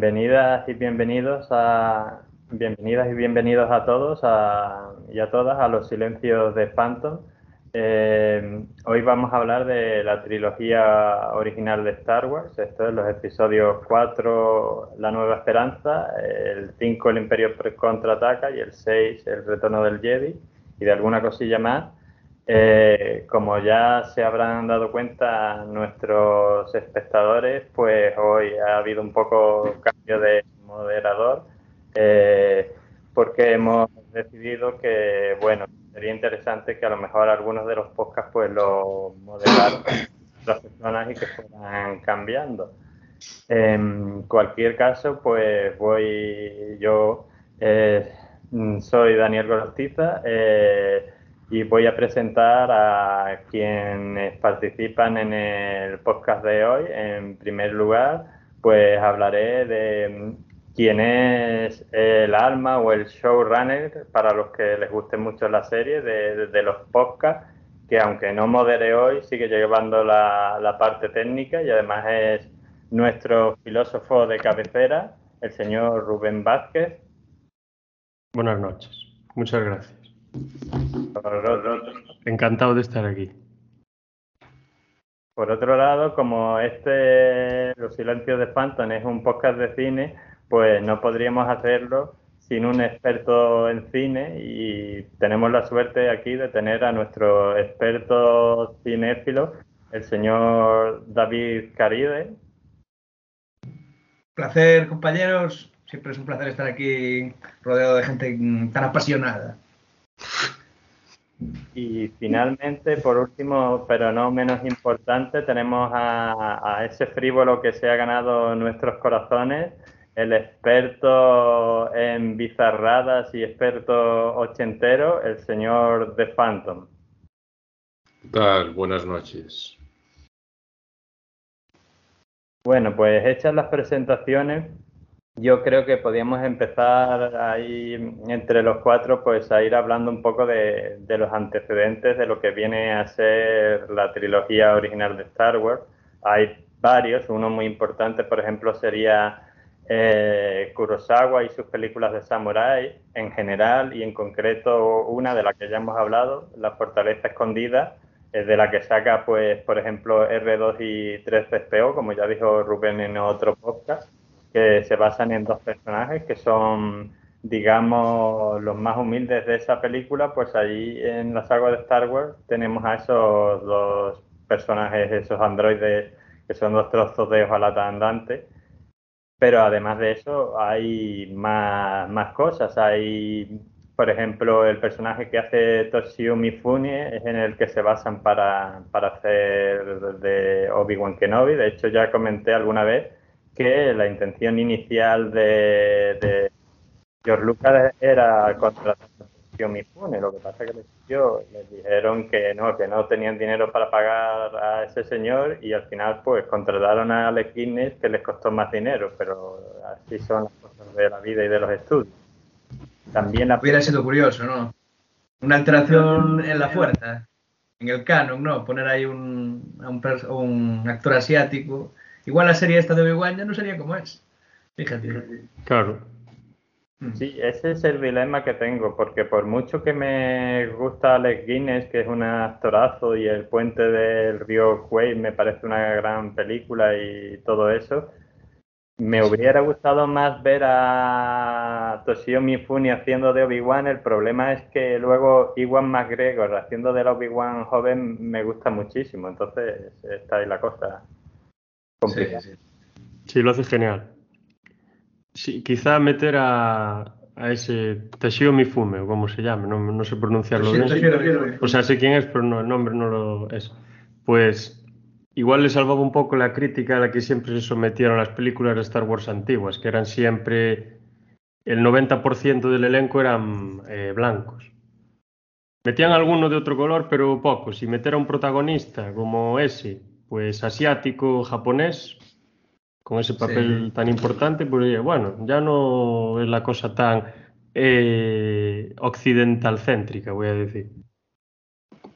Bienvenidas y bienvenidos a bienvenidas y bienvenidos a todos y a todas a los silencios de Phantom. Eh, hoy vamos a hablar de la trilogía original de Star Wars. Esto es los episodios 4, La Nueva Esperanza, el 5, El Imperio contraataca y el 6, El Retorno del Jedi y de alguna cosilla más. Eh, como ya se habrán dado cuenta nuestros espectadores, pues hoy ha habido un poco cambio de moderador, eh, porque hemos decidido que, bueno, sería interesante que a lo mejor algunos de los podcasts pues lo moderaran las personas y que fueran cambiando. En cualquier caso, pues voy yo, eh, soy Daniel Gorostiza. Eh, y voy a presentar a quienes participan en el podcast de hoy. En primer lugar, pues hablaré de quién es el alma o el showrunner para los que les guste mucho la serie de, los podcasts, que aunque no modere hoy, sigue llevando la, la parte técnica y además es nuestro filósofo de cabecera, el señor Rubén Vázquez. Buenas noches. Muchas gracias. Encantado de estar aquí. Por otro lado, como este Los Silencios de Phantom es un podcast de cine, pues no podríamos hacerlo sin un experto en cine y tenemos la suerte aquí de tener a nuestro experto cinéfilo, el señor David Caride. Placer, compañeros. Siempre es un placer estar aquí rodeado de gente tan apasionada. Y finalmente, por último, pero no menos importante, tenemos a, ese frívolo que se ha ganado nuestros corazones, el experto en bizarradas y experto ochentero, el señor The Phantom. ¿Qué tal? Buenas noches. Bueno, pues hechas las presentaciones, yo creo que podíamos empezar ahí entre los cuatro, pues a ir hablando un poco de, los antecedentes de lo que viene a ser la trilogía original de Star Wars. Hay varios, uno muy importante, por ejemplo, sería eh, Kurosawa y sus películas de samurai en general y en concreto una de la que ya hemos hablado, La Fortaleza Escondida, de la que saca, pues, por ejemplo, R2 y 3PO, como ya dijo Rubén en otro podcast que se basan en dos personajes que son, digamos, los más humildes de esa película, pues allí en la saga de Star Wars tenemos a esos dos personajes, esos androides que son dos trozos de hojalata andante. Pero además de eso hay más, más cosas. Hay, por ejemplo, el personaje que hace Toshio Mifune es en el que se basan para, para hacer de Obi-Wan Kenobi. De hecho, ya comenté alguna vez que la intención inicial de, George Lucas era contratar a Mifune, lo que pasa es que les, dijeron que no, que no tenían dinero para pagar a ese señor y al final pues contrataron a Alex Guinness que les costó más dinero, pero así son las cosas de la vida y de los estudios. También la... Hubiera sido curioso, ¿no? Una alteración en la fuerza, en el canon, ¿no? Poner ahí un, un actor asiático Igual la serie esta de Obi-Wan ya no sería como es. Fíjate. Claro. Mm. Sí, ese es el dilema que tengo, porque por mucho que me gusta Alex Guinness, que es un actorazo, y El puente del río Quay me parece una gran película y todo eso, Me hubiera gustado más ver a Toshio Mifune haciendo de Obi-Wan. El problema es que luego Iwan McGregor haciendo de Obi-Wan joven me gusta muchísimo. Entonces está ahí la cosa Sí, lo hace genial. Sí, quizá meter a, a ese Toshio Mifune, o como se llame, no, no sé pronunciarlo bien. O sea, sé quién es, pero no, el nombre no lo es. Pues igual le salvaba un poco la crítica a la que siempre se sometieron las películas de Star Wars antiguas, que eran siempre el 90% del elenco eran eh, blancos. Metían alguno de otro color, pero pocos. Y meter a un protagonista como ese, pues asiático, japonés, con ese papel tan importante, pues bueno, ya no es la cosa tan eh, occidental céntrica, voy a decir.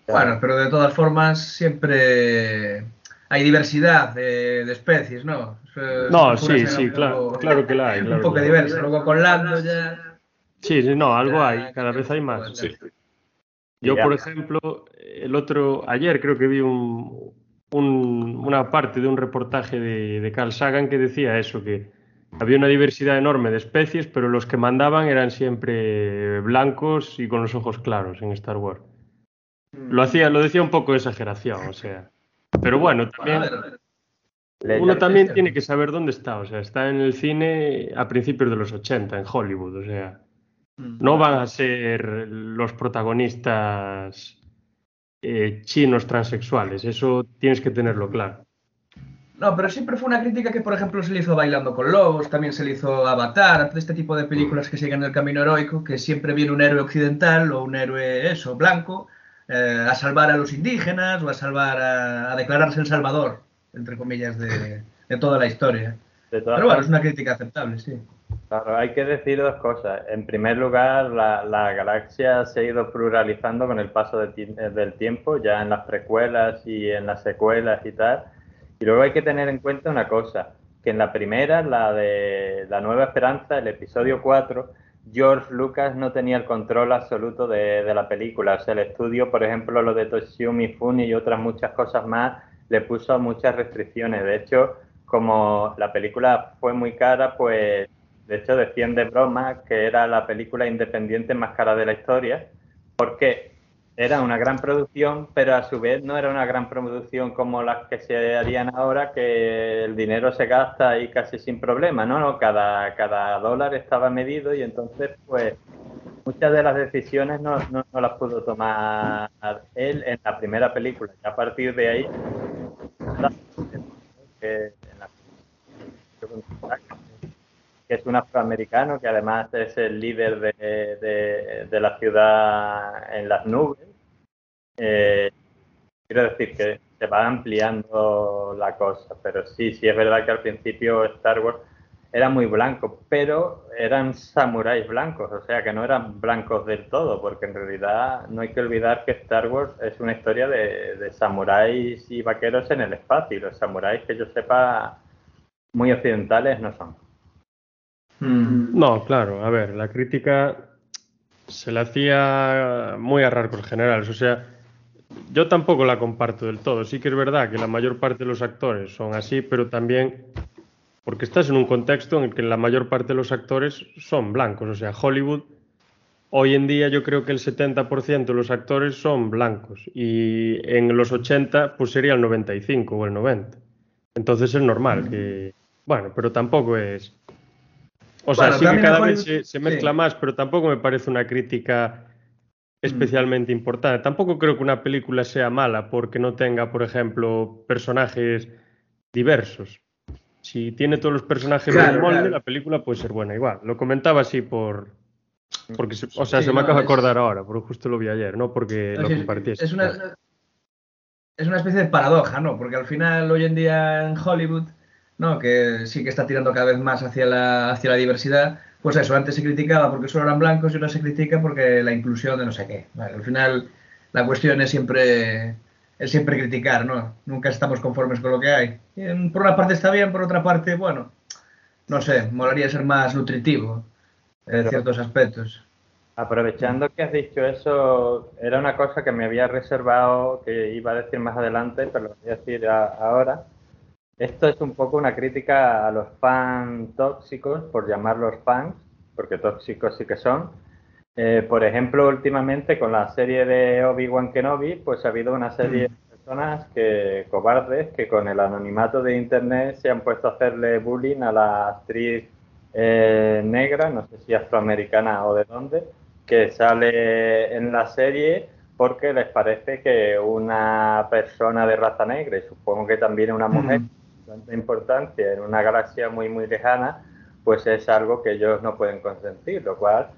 Bueno, pero de todas formas siempre hay diversidad de, de especies, ¿no? no, sí, sí, claro, claro que la hay. un poco diverso. Luego con Lando ya. Sí, sí, no, algo hay, cada vez hay más. Sí. Yo, por ejemplo, el otro, ayer creo que vi un, un, una parte de un reportaje de, de Carl Sagan que decía eso, que había una diversidad enorme de especies, pero los que mandaban eran siempre blancos y con los ojos claros en Star Wars. Lo hacía, lo decía un poco de exageración, o sea. Pero bueno, también uno también tiene que saber dónde está. O sea, está en el cine a principios de los 80, en Hollywood. O sea, mm. no van a ser los protagonistas eh, chinos transexuales. Eso tienes que tenerlo claro. No, pero siempre fue una crítica que, por ejemplo, se le hizo Bailando con Lobos, también se le hizo Avatar, todo este tipo de películas que siguen el camino heroico, que siempre viene un héroe occidental o un héroe, eso, blanco, eh, a salvar a los indígenas o a salvar a, declararse el salvador, entre comillas, de, toda la historia. Pero bueno, es una crítica aceptable, sí. Claro, hay que decir dos cosas. En primer lugar, la, galaxia se ha ido pluralizando con el paso del tiempo, ya en las precuelas y en las secuelas y tal. Y luego hay que tener en cuenta una cosa, que en la primera, la de La Nueva Esperanza, el episodio 4, George Lucas no tenía el control absoluto de, la película. O sea, el estudio, por ejemplo, lo de Toshio Mifune y otras muchas cosas más, le puso muchas restricciones. De hecho, como la película fue muy cara, pues de hecho decían de broma que era la película independiente más cara de la historia, porque era una gran producción, pero a su vez no era una gran producción como las que se harían ahora, que el dinero se gasta ahí casi sin problema, ¿no? Cada, cada dólar estaba medido y entonces, pues, muchas de las decisiones no, no, las pudo tomar él en la primera película. Y a partir de ahí, es un afroamericano, que además es el líder de, de la ciudad en las nubes eh, quiero decir que se va ampliando la cosa, pero sí, sí es verdad que al principio Star Wars era muy blanco, pero eran samuráis blancos, o sea que no eran blancos del todo, porque en realidad no hay que olvidar que Star Wars es una historia de, samuráis y vaqueros en el espacio, y los samuráis que yo sepa muy occidentales no son. Mm. No, claro, a ver, la crítica se la hacía muy a rasgos generales, o sea, yo tampoco la comparto del todo. Sí que es verdad que la mayor parte de los actores son así, pero también porque estás en un contexto en el que la mayor parte de los actores son blancos. O sea, Hollywood, hoy en día yo creo que el 70% de los actores son blancos y en los 80 pues sería el 95 o el 90. Entonces es normal que... Bueno, pero tampoco es... O sea, sí que cada vez se, mezcla más, pero tampoco me parece una crítica especialmente importante. Tampoco creo que una película sea mala porque no tenga, por ejemplo, personajes diversos. Si tiene todos los personajes del molde, la película puede ser buena igual. Lo comentaba así por... Porque, o sea, se me acaba de acordar ahora, porque justo lo vi ayer, no porque lo. Es una, es una especie de paradoja, ¿no? Porque al final, hoy en día en Hollywood, ¿no? Que sí que está tirando cada vez más hacia la, hacia la diversidad, pues eso, antes se criticaba porque solo eran blancos y ahora se critica porque la inclusión de no sé qué. al final, la cuestión es siempre, es siempre criticar, ¿no? Nunca estamos conformes con lo que hay. por una parte está bien, por otra parte, bueno, no sé, molaría ser más nutritivo en ciertos aspectos. Aprovechando que has dicho eso, era una cosa que me había reservado, que iba a decir más adelante, pero lo voy a decir ahora Esto es un poco una crítica a los fans tóxicos, por llamarlos fans, porque tóxicos sí que son. Eh, por ejemplo, últimamente con la serie de Obi-Wan Kenobi, pues ha habido una serie mm. de personas que, cobardes, que con el anonimato de Internet se han puesto a hacerle bullying a la actriz eh, negra, no sé si afroamericana o de dónde, que sale en la serie porque les parece que una persona de raza negra, y supongo que también una mujer, mm. de tanta importancia en una galaxia muy, muy lejana, pues es algo que ellos no pueden consentir, lo cual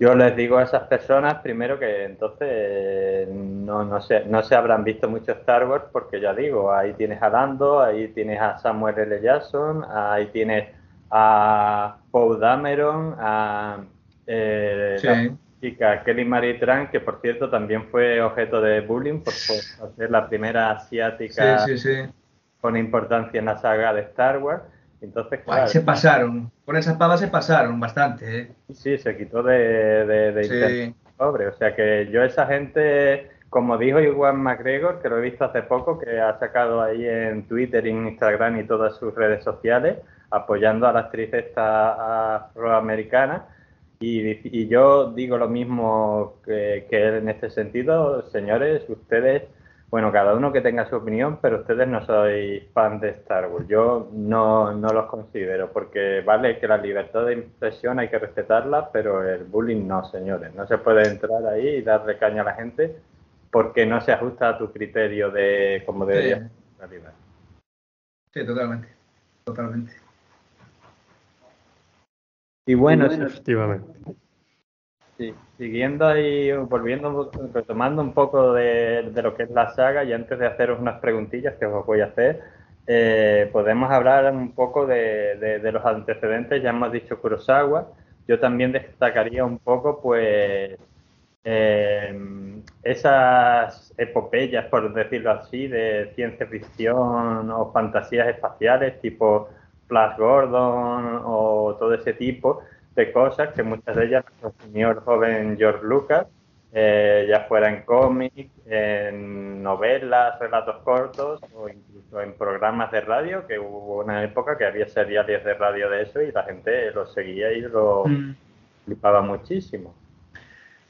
yo les digo a esas personas primero que entonces no, no, se, no se habrán visto mucho Star Wars porque ya digo, ahí tienes a Lando, ahí tienes a Samuel L. Jackson, ahí tienes a Paul Dameron, a eh, la chica Kelly Marie Tran, que por cierto también fue objeto de bullying por, ser la primera asiática con importancia en la saga de Star Wars. Entonces, se pasaron, con esa pava se pasaron bastante. ¿eh? Sí, se quitó de, de, pobre. O sea que yo esa gente, como dijo Iwan McGregor, que lo he visto hace poco, que ha sacado ahí en Twitter, en Instagram y todas sus redes sociales, apoyando a la actriz esta afroamericana. Y, y yo digo lo mismo que, que él en este sentido, señores, ustedes bueno, cada uno que tenga su opinión, pero ustedes no sois fan de Star Wars. Yo no, no los considero, porque vale que la libertad de impresión hay que respetarla, pero el bullying no, señores. No se puede entrar ahí y darle caña a la gente porque no se ajusta a tu criterio de cómo debería ser la. Sí, totalmente. Totalmente. Y bueno, efectivamente. Sí, siguiendo ahí, volviendo, retomando un poco de, lo que es la saga y antes de haceros unas preguntillas que os voy a hacer, eh, podemos hablar un poco de, los antecedentes, ya hemos dicho Kurosawa, yo también destacaría un poco pues eh, esas epopeyas, por decirlo así, de ciencia ficción o fantasías espaciales tipo Flash Gordon o todo ese tipo, de cosas que muchas de ellas consumió el joven George Lucas, eh, ya fuera en cómics, en novelas, relatos cortos o incluso en programas de radio, que hubo una época que había seriales de radio de eso y la gente lo seguía y lo mm. flipaba muchísimo.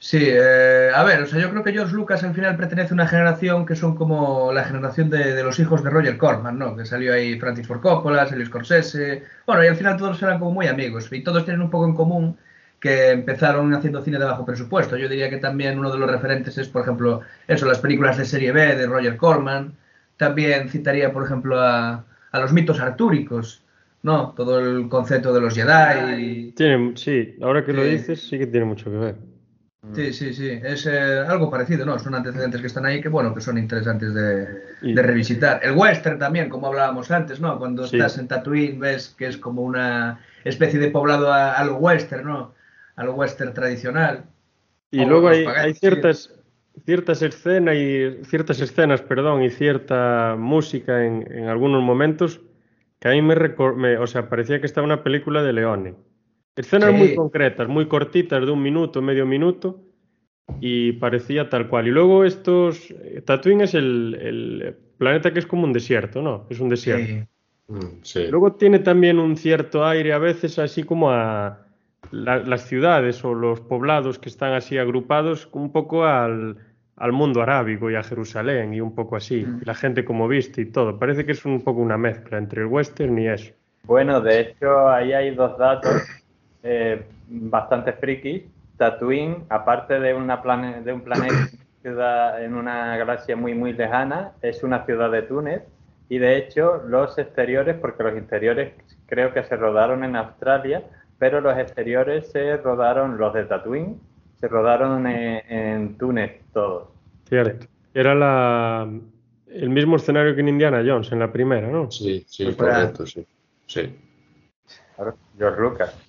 Sí, eh, a ver, o sea, yo creo que George Lucas al final pertenece a una generación que son como la generación de, los hijos de Roger Corman, ¿no? Que salió ahí Francis Ford Coppola, salió Scorsese, bueno, y al final todos eran como muy amigos y todos tienen un poco en común que empezaron haciendo cine de bajo presupuesto. Yo diría que también uno de los referentes es, por ejemplo, eso, las películas de serie B de Roger Corman. También citaría, por ejemplo, a, a los mitos artúricos, ¿no? Todo el concepto de los Jedi. Tiene, sí, ahora que lo dices, sí que tiene mucho que ver. Sí, sí, sí, es eh, algo parecido, ¿no? Son antecedentes que están ahí que, bueno, que son interesantes de, revisitar. El western también, como hablábamos antes, ¿no? Cuando estás en Tatooine ves que es como una especie de poblado a, lo western, ¿no? A lo western tradicional. Y luego hay, ciertas, ciertas escenas y ciertas escenas, perdón, y cierta música en, algunos momentos que a mí me, me, o sea, parecía que estaba una película de Leone. Escenas muy concretas, muy cortitas, de un minuto, medio minuto, y parecía tal cual. Y luego estos... Eh, Tatooine es el, planeta que es como un desierto, ¿no? Es un desierto. Sí. Mm, luego tiene también un cierto aire a veces así como a las ciudades o los poblados que están así agrupados un poco al, mundo arábigo y a Jerusalén y un poco así. Mm. la gente como viste y todo. Parece que es un poco una mezcla entre el western y eso. Bueno, de hecho ahí hay dos datos eh, bastante frikis. Tatooine, aparte de, una de un planeta en una galaxia muy, muy lejana, es una ciudad de Túnez. Y de hecho, los exteriores, porque los interiores creo que se rodaron en Australia, pero los exteriores se rodaron, los de Tatooine, se rodaron en, Túnez todos. Cierto. Era la, el mismo escenario que en Indiana Jones, en la primera, ¿no? Sí, sí, pues correcto, sí. sí. George Lucas.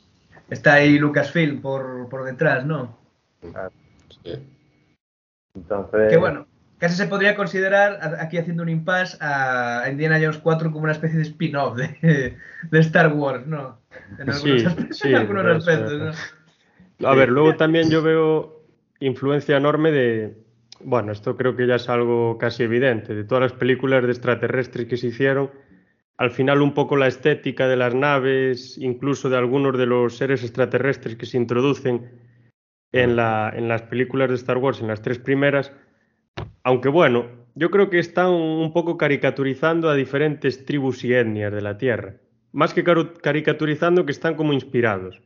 Está ahí Lucasfilm por, por detrás, ¿no? sí. Entonces... Que bueno, casi se podría considerar, aquí haciendo un impasse, a Indiana Jones 4 como una especie de spin-off de, Star Wars, ¿no? En algunos, sí, algunos aspectos, ¿no? A ver, luego también yo veo influencia enorme de, bueno, esto creo que ya es algo casi evidente, de todas las películas de extraterrestres que se hicieron, al final un poco la estética de las naves, incluso de algunos de los seres extraterrestres que se introducen en, la, en las películas de Star Wars, en las tres primeras, aunque bueno, yo creo que están un poco caricaturizando a diferentes tribus y etnias de la Tierra. Más que caricaturizando, que están como inspirados.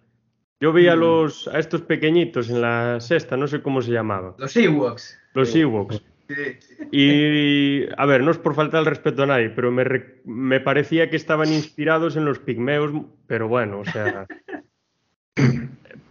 Yo vi a, mm. los, a estos pequeñitos en la sexta, no sé cómo se llamaban. Los Ewoks. Los Ewoks. Y, a ver, no es por falta el respeto a nadie, pero me, me parecía que estaban inspirados en los pigmeos, pero bueno, o sea...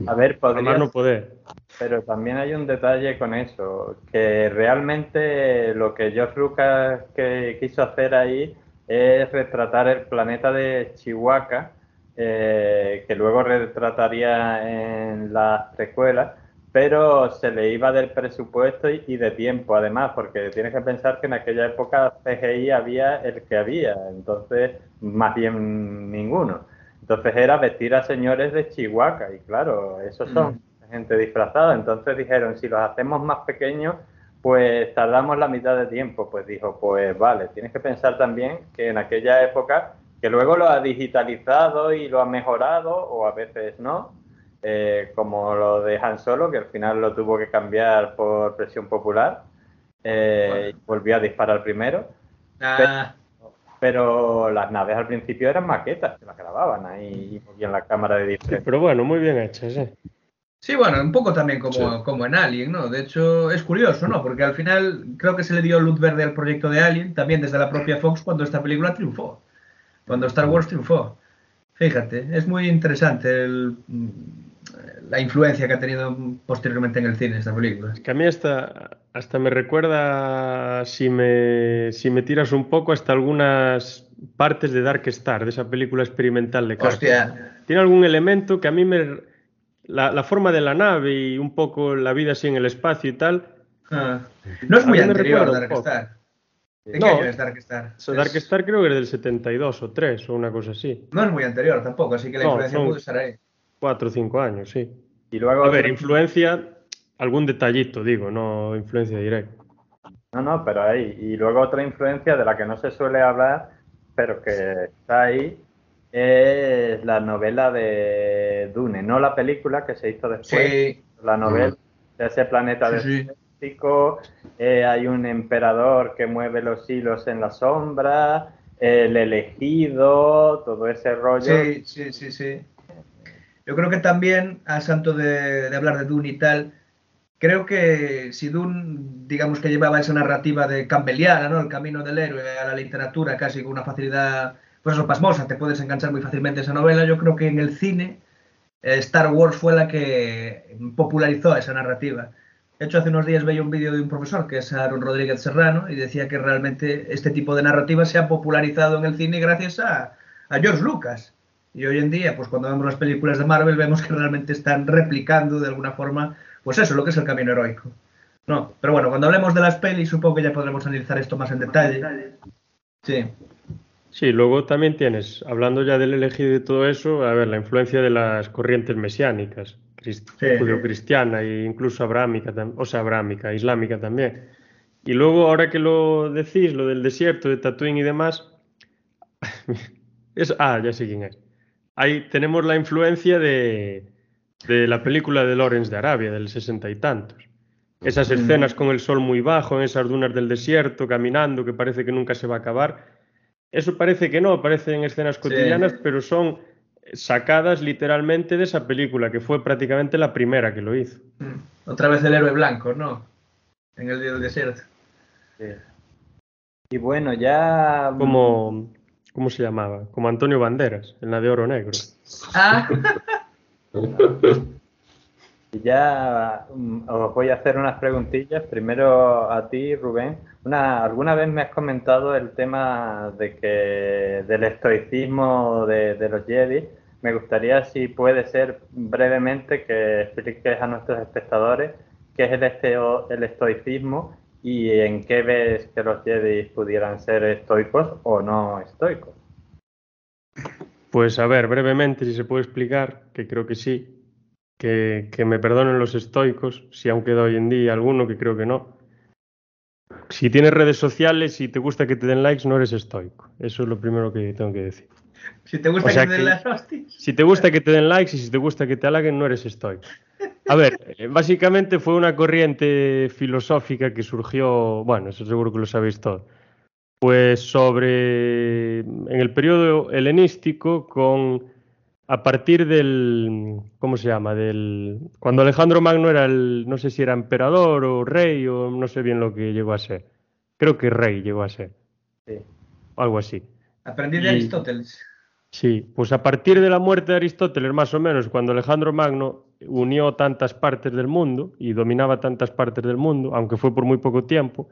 A ver, podría... no poder. Pero también hay un detalle con eso, que realmente lo que George Lucas que quiso hacer ahí es retratar el planeta de Chihuahua, eh, que luego retrataría en las precuelas, pero se le iba del presupuesto y, de tiempo además, porque tienes que pensar que en aquella época CGI había el que había, entonces más bien ninguno. Entonces era vestir a señores de Chihuahua y claro, esos son mm. gente disfrazada. Entonces dijeron, si los hacemos más pequeños, pues tardamos la mitad de tiempo. Pues dijo, pues vale, tienes que pensar también que en aquella época, que luego lo ha digitalizado y lo ha mejorado, o a veces no, eh, como lo de Han Solo, que al final lo tuvo que cambiar por presión popular, eh, y volvió a disparar primero. Ah pero las naves al principio eran maquetas, que las grababan ahí en la cámara de diferencia. pero bueno, muy bien hechas, ¿eh? Sí, bueno, un poco también como, como en Alien, ¿no? De hecho, es curioso, ¿no? Porque al final creo que se le dio luz verde al proyecto de Alien, también desde la propia Fox, cuando esta película triunfó, cuando Star Wars triunfó. Fíjate, es muy interesante el, la influencia que ha tenido posteriormente en el cine esta película. Es que a mí hasta, hasta me recuerda, si me, si me tiras un poco, hasta algunas partes de Dark Star, de esa película experimental de Hostia. Tiene algún elemento que a mí me... La, forma de la nave y un poco la vida así en el espacio y tal. Ah. No es muy anterior a Dark Star. ¿De qué año es Dark Star? Dark Star creo que es del 72 o 3 o una cosa así. No es muy anterior tampoco, así que la influencia puede estar ahí. Cuatro o cinco años, sí. Y luego a ver, influencia, algún detallito, digo, no influencia directa. No, no, pero ahí. Y luego otra influencia de la que no se suele hablar, pero que está ahí, es la novela de Dune, no la película que se hizo después, sí. la novela de ese planeta desértico, eh, hay un emperador que mueve los hilos en la sombra, el elegido, todo ese rollo. Sí, sí, sí, sí. Yo creo que también, a santo de, hablar de Dune y tal, creo que si Dune, digamos que llevaba esa narrativa de campbelliana, ¿no? El camino del héroe a la literatura casi con una facilidad, pues eso, pasmosa, te puedes enganchar muy fácilmente esa novela. Yo creo que en el cine eh, Star Wars fue la que popularizó esa narrativa. De hecho, hace unos días veía un vídeo de un profesor, que es Aaron Rodríguez Serrano, y decía que realmente este tipo de narrativa se ha popularizado en el cine gracias a, a George Lucas. Y hoy en día, pues cuando vemos las películas de Marvel, vemos que realmente están replicando de alguna forma, pues eso, lo que es el camino heroico. No, pero bueno, cuando hablemos de las pelis, supongo que ya podremos analizar esto más en detalle. Sí. Sí, luego también tienes, hablando ya del elegido y de todo eso, a ver, la influencia de las corrientes mesiánicas, judio-cristiana e incluso abrámica, o sea, abrámica, islámica también. Y luego, ahora que lo decís, lo del desierto, de Tatooine y demás, es, ah, ya sé quién es ahí tenemos la influencia de, la película de Lawrence de Arabia, del sesenta y tantos. Esas mm. escenas con el sol muy bajo, en esas dunas del desierto, caminando, que parece que nunca se va a acabar. Eso parece que no, aparecen escenas cotidianas, pero son sacadas literalmente de esa película, que fue prácticamente la primera que lo hizo. Mm. Otra vez el héroe blanco, ¿no? En el día del desierto. Y bueno, ya... Como ¿Cómo se llamaba? Como Antonio Banderas, en la de Oro Negro. Ah. Y ya mm, os voy a hacer unas preguntillas. Primero a ti, Rubén. Una, ¿Alguna vez me has comentado el tema de que del estoicismo de, los Jedi? Me gustaría, si puede ser brevemente, que expliques a nuestros espectadores qué es el, el estoicismo ¿Y en qué ves que los Jedi pudieran ser estoicos o no estoicos? Pues a ver, brevemente, si se puede explicar, que creo que sí, que, me perdonen los estoicos, si aún queda hoy en día alguno, que creo que no. si tienes redes sociales y te gusta que te den likes, no eres estoico. Eso es lo primero que tengo que decir. Si te gusta que, te den likes, Si te gusta que te den likes y si te gusta que te halaguen, no eres estoico. A ver, eh, básicamente fue una corriente filosófica que surgió, bueno, eso seguro que lo sabéis todo, pues sobre, en el periodo helenístico, con, a partir del, ¿cómo se llama? Del, cuando Alejandro Magno era el, no sé si era emperador o rey o no sé bien lo que llegó a ser. Creo que rey llegó a ser. Sí. Algo así. Aprendí de Aristóteles. Sí, pues a partir de la muerte de Aristóteles, más o menos, cuando Alejandro Magno unió tantas partes del mundo y dominaba tantas partes del mundo, aunque fue por muy poco tiempo,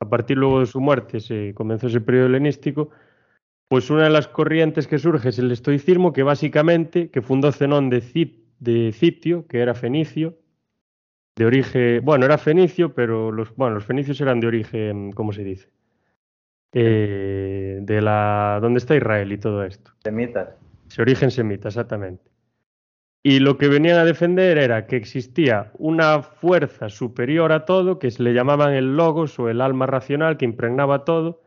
a partir luego de su muerte se comenzó ese periodo helenístico, pues una de las corrientes que surge es el estoicismo, que básicamente, que fundó Zenón de, de Citio, que era fenicio, de origen, bueno, era fenicio, pero los, bueno, los fenicios eran de origen, ¿cómo se dice? Eh, de la, ¿dónde está Israel y todo esto? Semitas. Se origen semita, exactamente. Y lo que venían a defender era que existía una fuerza superior a todo, que se le llamaban el logos o el alma racional, que impregnaba todo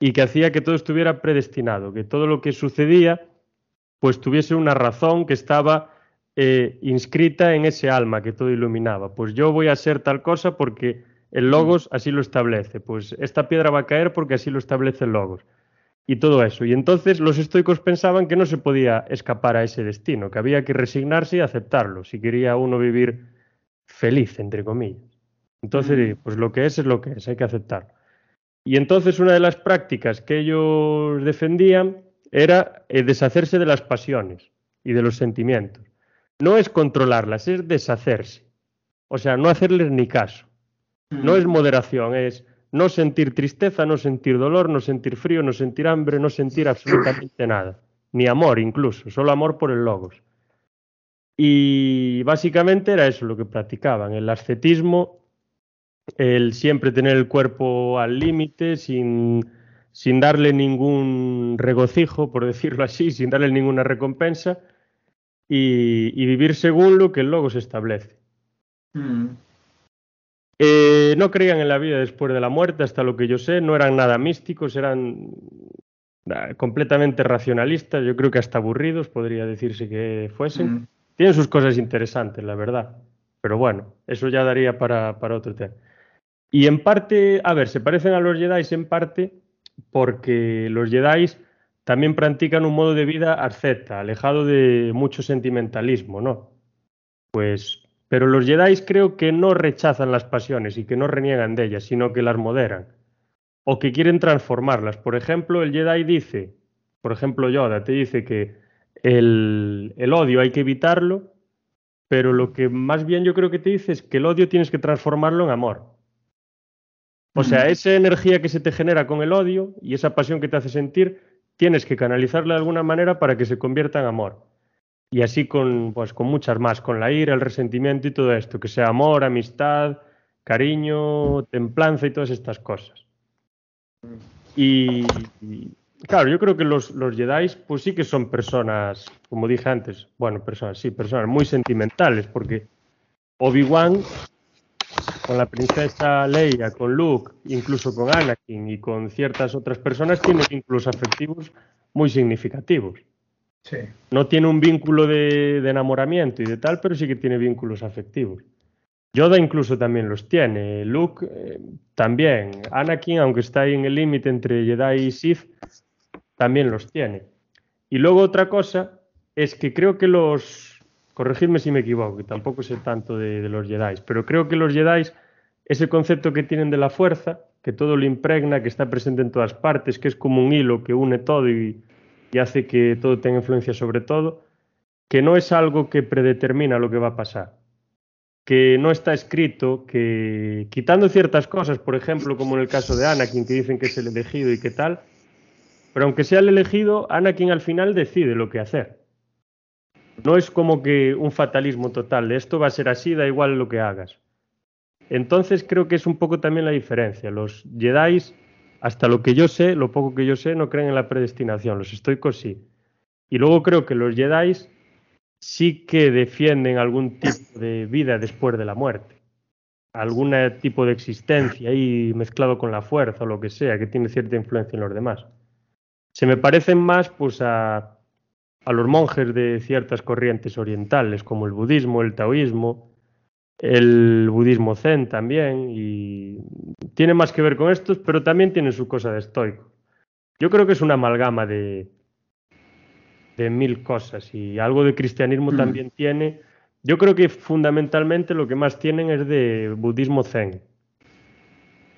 y que hacía que todo estuviera predestinado, que todo lo que sucedía pues tuviese una razón que estaba eh, inscrita en ese alma que todo iluminaba. Pues yo voy a ser tal cosa porque el logos así lo establece. Pues esta piedra va a caer porque así lo establece el logos y todo eso. Y entonces los estoicos pensaban que no se podía escapar a ese destino, que había que resignarse y aceptarlo, si quería uno vivir feliz, entre comillas. Entonces, pues lo que es es lo que es, hay que aceptarlo. Y entonces una de las prácticas que ellos defendían era eh, deshacerse de las pasiones y de los sentimientos. No es controlarlas, es deshacerse. O sea, no hacerles ni caso. No es moderación, es no sentir tristeza, no sentir dolor, no sentir frío, no sentir hambre, no sentir absolutamente nada. Ni amor incluso, solo amor por el logos. Y básicamente era eso lo que practicaban, el ascetismo, el siempre tener el cuerpo al límite, sin, sin darle ningún regocijo, por decirlo así, sin darle ninguna recompensa, y, vivir según lo que el logos establece. Mm. Eh, no creían en la vida después de la muerte, hasta lo que yo sé, no eran nada místicos, eran completamente racionalistas, yo creo que hasta aburridos podría decirse que fuesen. Mm. Tienen sus cosas interesantes, la verdad, pero bueno, eso ya daría para, para otro tema. Y en parte, a ver, se parecen a los Jedi en parte porque los Jedi también practican un modo de vida asceta, alejado de mucho sentimentalismo, ¿no? Pues pero los Jedi creo que no rechazan las pasiones y que no reniegan de ellas, sino que las moderan. O que quieren transformarlas. Por ejemplo, el Jedi dice, por ejemplo, Yoda te dice que el, el odio hay que evitarlo, pero lo que más bien yo creo que te dice es que el odio tienes que transformarlo en amor. O sea, esa energía que se te genera con el odio y esa pasión que te hace sentir, tienes que canalizarla de alguna manera para que se convierta en amor y así con, pues, con muchas más, con la ira, el resentimiento y todo esto, que sea amor, amistad, cariño, templanza y todas estas cosas. Y, claro, yo creo que los, los Jedi, pues sí que son personas, como dije antes, bueno, personas, sí, personas muy sentimentales, porque Obi-Wan, con la princesa Leia, con Luke, incluso con Anakin y con ciertas otras personas, tiene vínculos afectivos muy significativos. No tiene un vínculo de, enamoramiento y de tal, pero sí que tiene vínculos afectivos. Yoda incluso también los tiene, Luke eh, también, Anakin, aunque está ahí en el límite entre Jedi y Sith, también los tiene. Y luego otra cosa es que creo que los, corregidme si me equivoco, que tampoco sé tanto de, de los Jedi, pero creo que los Jedi, ese concepto que tienen de la fuerza, que todo lo impregna, que está presente en todas partes, que es como un hilo que une todo y, y hace que todo tenga influencia sobre todo, que no es algo que predetermina lo que va a pasar, que no está escrito, que quitando ciertas cosas, por ejemplo, como en el caso de Anakin, que dicen que es el elegido y qué tal, pero aunque sea el elegido, Anakin al final decide lo que hacer. No es como que un fatalismo total, esto va a ser así, da igual lo que hagas. Entonces creo que es un poco también la diferencia. Los Jedi hasta lo que yo sé, lo poco que yo sé, no creen en la predestinación. Los estoicos sí. Y luego creo que los Jedi sí que defienden algún tipo de vida después de la muerte. algún tipo de existencia ahí mezclado con la fuerza o lo que sea, que tiene cierta influencia en los demás. Se me parecen más pues a, a los monjes de ciertas corrientes orientales, como el budismo, el taoísmo, el budismo zen también, y tiene más que ver con estos, pero también tiene su cosa de estoico. Yo creo que es una amalgama de, de mil cosas y algo de cristianismo mm. también tiene yo creo que fundamentalmente lo que más tienen es de budismo zen.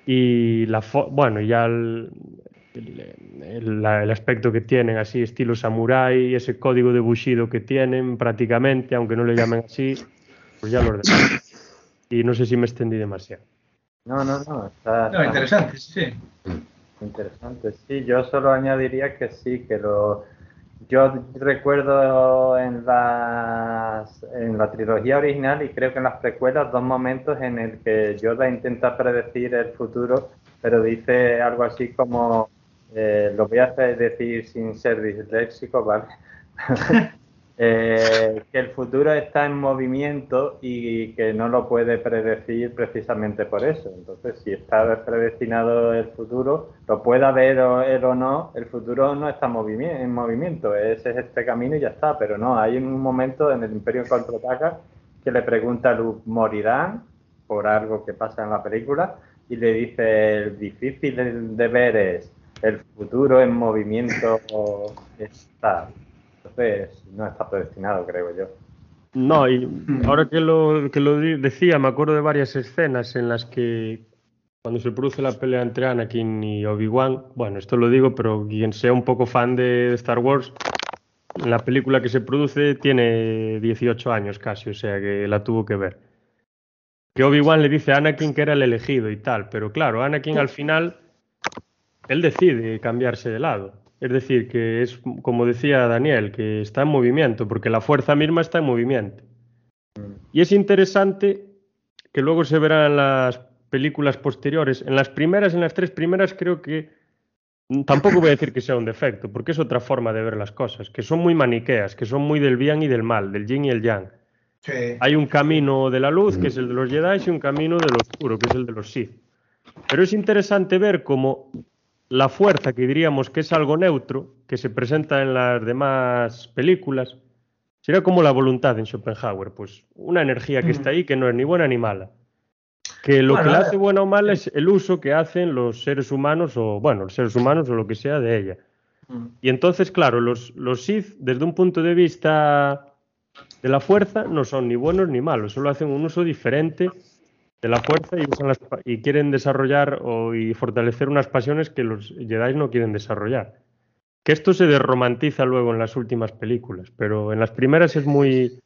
Y la bueno, ya el, aspecto que tienen, así, estilo samurai, ese código de Bushido que tienen prácticamente, aunque no le llamen así, pues ya lo demás. Y no sé si me extendí demasiado. No, no, no. Está, no, interesante, sí. Interesante, sí. Yo solo añadiría que sí, que lo yo recuerdo en, las, en la trilogía original y creo que en las precuelas dos momentos en el que Yoda intenta predecir el futuro, pero dice algo así como, eh, lo voy a hacer decir sin ser disléxico, ¿vale? Eh, que el futuro está en movimiento y que no lo puede predecir precisamente por eso. Entonces, si está predestinado el futuro, lo pueda ver él o no, el futuro no está en movimiento, ese es este camino y ya está. Pero no, hay un momento en el Imperio contraataca que le pregunta a Luke, ¿morirán? por algo que pasa en la película y le dice, el difícil de ver es el futuro en movimiento está no está predestinado, creo yo. No, y ahora que lo, que lo decía, me acuerdo de varias escenas en las que cuando se produce la pelea entre Anakin y Obi-Wan, bueno, esto lo digo, pero quien sea un poco fan de Star Wars, la película que se produce tiene 18 años casi, o sea que la tuvo que ver. Que Obi-Wan le dice a Anakin que era el elegido y tal, pero claro, Anakin al final, él decide cambiarse de lado. Es decir, que es, como decía Daniel, que está en movimiento, porque la fuerza misma está en movimiento. Y es interesante que luego se verá en las películas posteriores. En las primeras, en las tres primeras, creo que tampoco voy a decir que sea un defecto, porque es otra forma de ver las cosas, que son muy maniqueas, que son muy del bien y del mal, del yin y el yang. Hay un camino de la luz, que es el de los Jedi, y un camino del oscuro, que es el de los Sith. Pero es interesante ver cómo la fuerza, que diríamos que es algo neutro, que se presenta en las demás películas, sería como la voluntad en Schopenhauer, pues una energía que está ahí que no es ni buena ni mala. Que lo que la hace buena o mala es el uso que hacen los seres humanos, o bueno, los seres humanos o lo que sea de ella. Y entonces, claro, los, los Sith, desde un punto de vista de la fuerza, no son ni buenos ni malos, solo hacen un uso diferente de la fuerza y, usan las, y quieren desarrollar o, y fortalecer unas pasiones que los Jedi no quieren desarrollar. Que esto se desromantiza luego en las últimas películas, pero en las primeras es muy...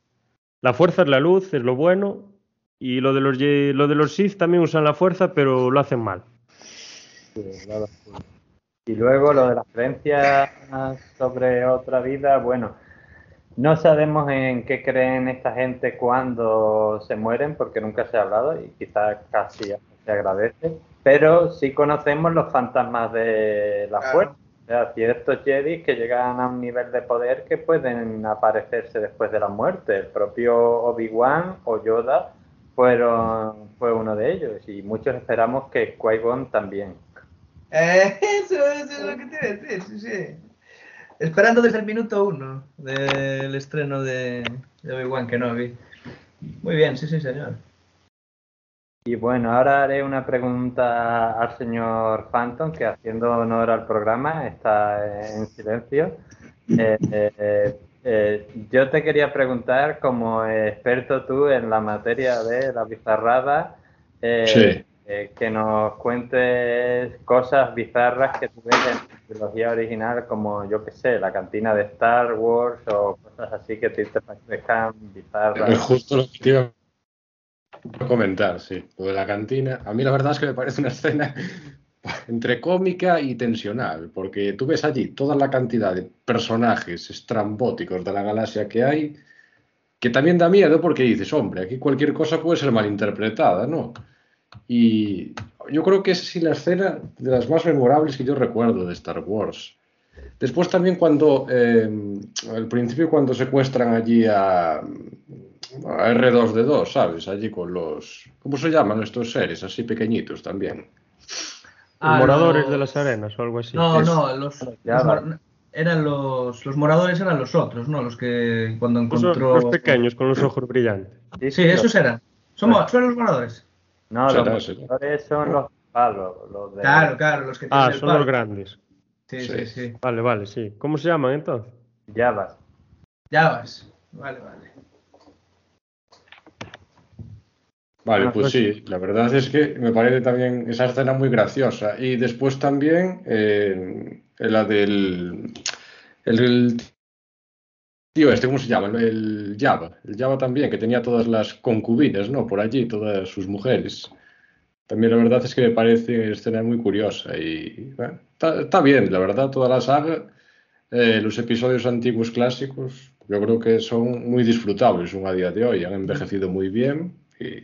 La fuerza es la luz, es lo bueno, y lo de los, lo de los Sith también usan la fuerza, pero lo hacen mal. Y luego lo de las creencias sobre otra vida, bueno, no sabemos en qué creen esta gente cuando se mueren, porque nunca se ha hablado y quizás casi se agradece, pero sí conocemos los fantasmas de la fuerza. O sea, ciertos Jedi que llegan a un nivel de poder que pueden aparecerse después de la muerte. El propio Obi-Wan o Yoda fueron, fue uno de ellos y muchos esperamos que Qui-Gon también. Eh, eso, eso, es lo que tiene decir, sí, sí. Esperando desde el minuto uno del estreno de, de Obi-Wan Kenobi. Muy bien, sí, sí, señor. Y bueno, ahora haré una pregunta al señor Phantom, que haciendo honor al programa está en silencio. Eh, eh, eh, yo te quería preguntar, como experto tú en la materia de la bizarrada, sí. Eh, que nos cuentes cosas bizarras que tú ves en la trilogía original, como yo que sé, la cantina de Star Wars o cosas así que te, parezcan bizarras. Justo lo que te comentar, sí. Lo de la cantina. A mí la verdad es que me parece una escena entre cómica y tensional, porque tú ves allí toda la cantidad de personajes estrambóticos de la galaxia que hay, que también da miedo porque dices, hombre, aquí cualquier cosa puede ser malinterpretada, ¿no? Y yo creo que es sí la escena de las más memorables que yo recuerdo de Star Wars. Después también cuando, eh, al principio cuando secuestran allí a, R2D2, ¿sabes? Allí con los... ¿Cómo se llaman estos seres? Así pequeñitos también. Ah, moradores de las arenas o algo así. No, no, los, eran los, los moradores eran los otros, ¿no? Los que cuando encontró... Los, pequeños con los ojos brillantes. Sí, esos eran. Somos, ¿Son los moradores? No, los moradores son los palos. Los de... Claro, claro, los que Ah, son los grandes. Sí, sí, sí, Vale, vale, sí. ¿Cómo se llaman entonces? Javas. Javas. Vale, vale. Vale, ah, pues, pues sí, la verdad es que me parece también esa escena muy graciosa. Y después también eh, la del. El, tío, este, ¿cómo se llama? El, Java. El Java también, que tenía todas las concubinas, ¿no? Por allí, todas sus mujeres. También la verdad es que me parece una escena muy curiosa y está, bien, la verdad, toda la saga, eh, los episodios antiguos clásicos, yo creo que son muy disfrutables a día de hoy, han envejecido muy bien y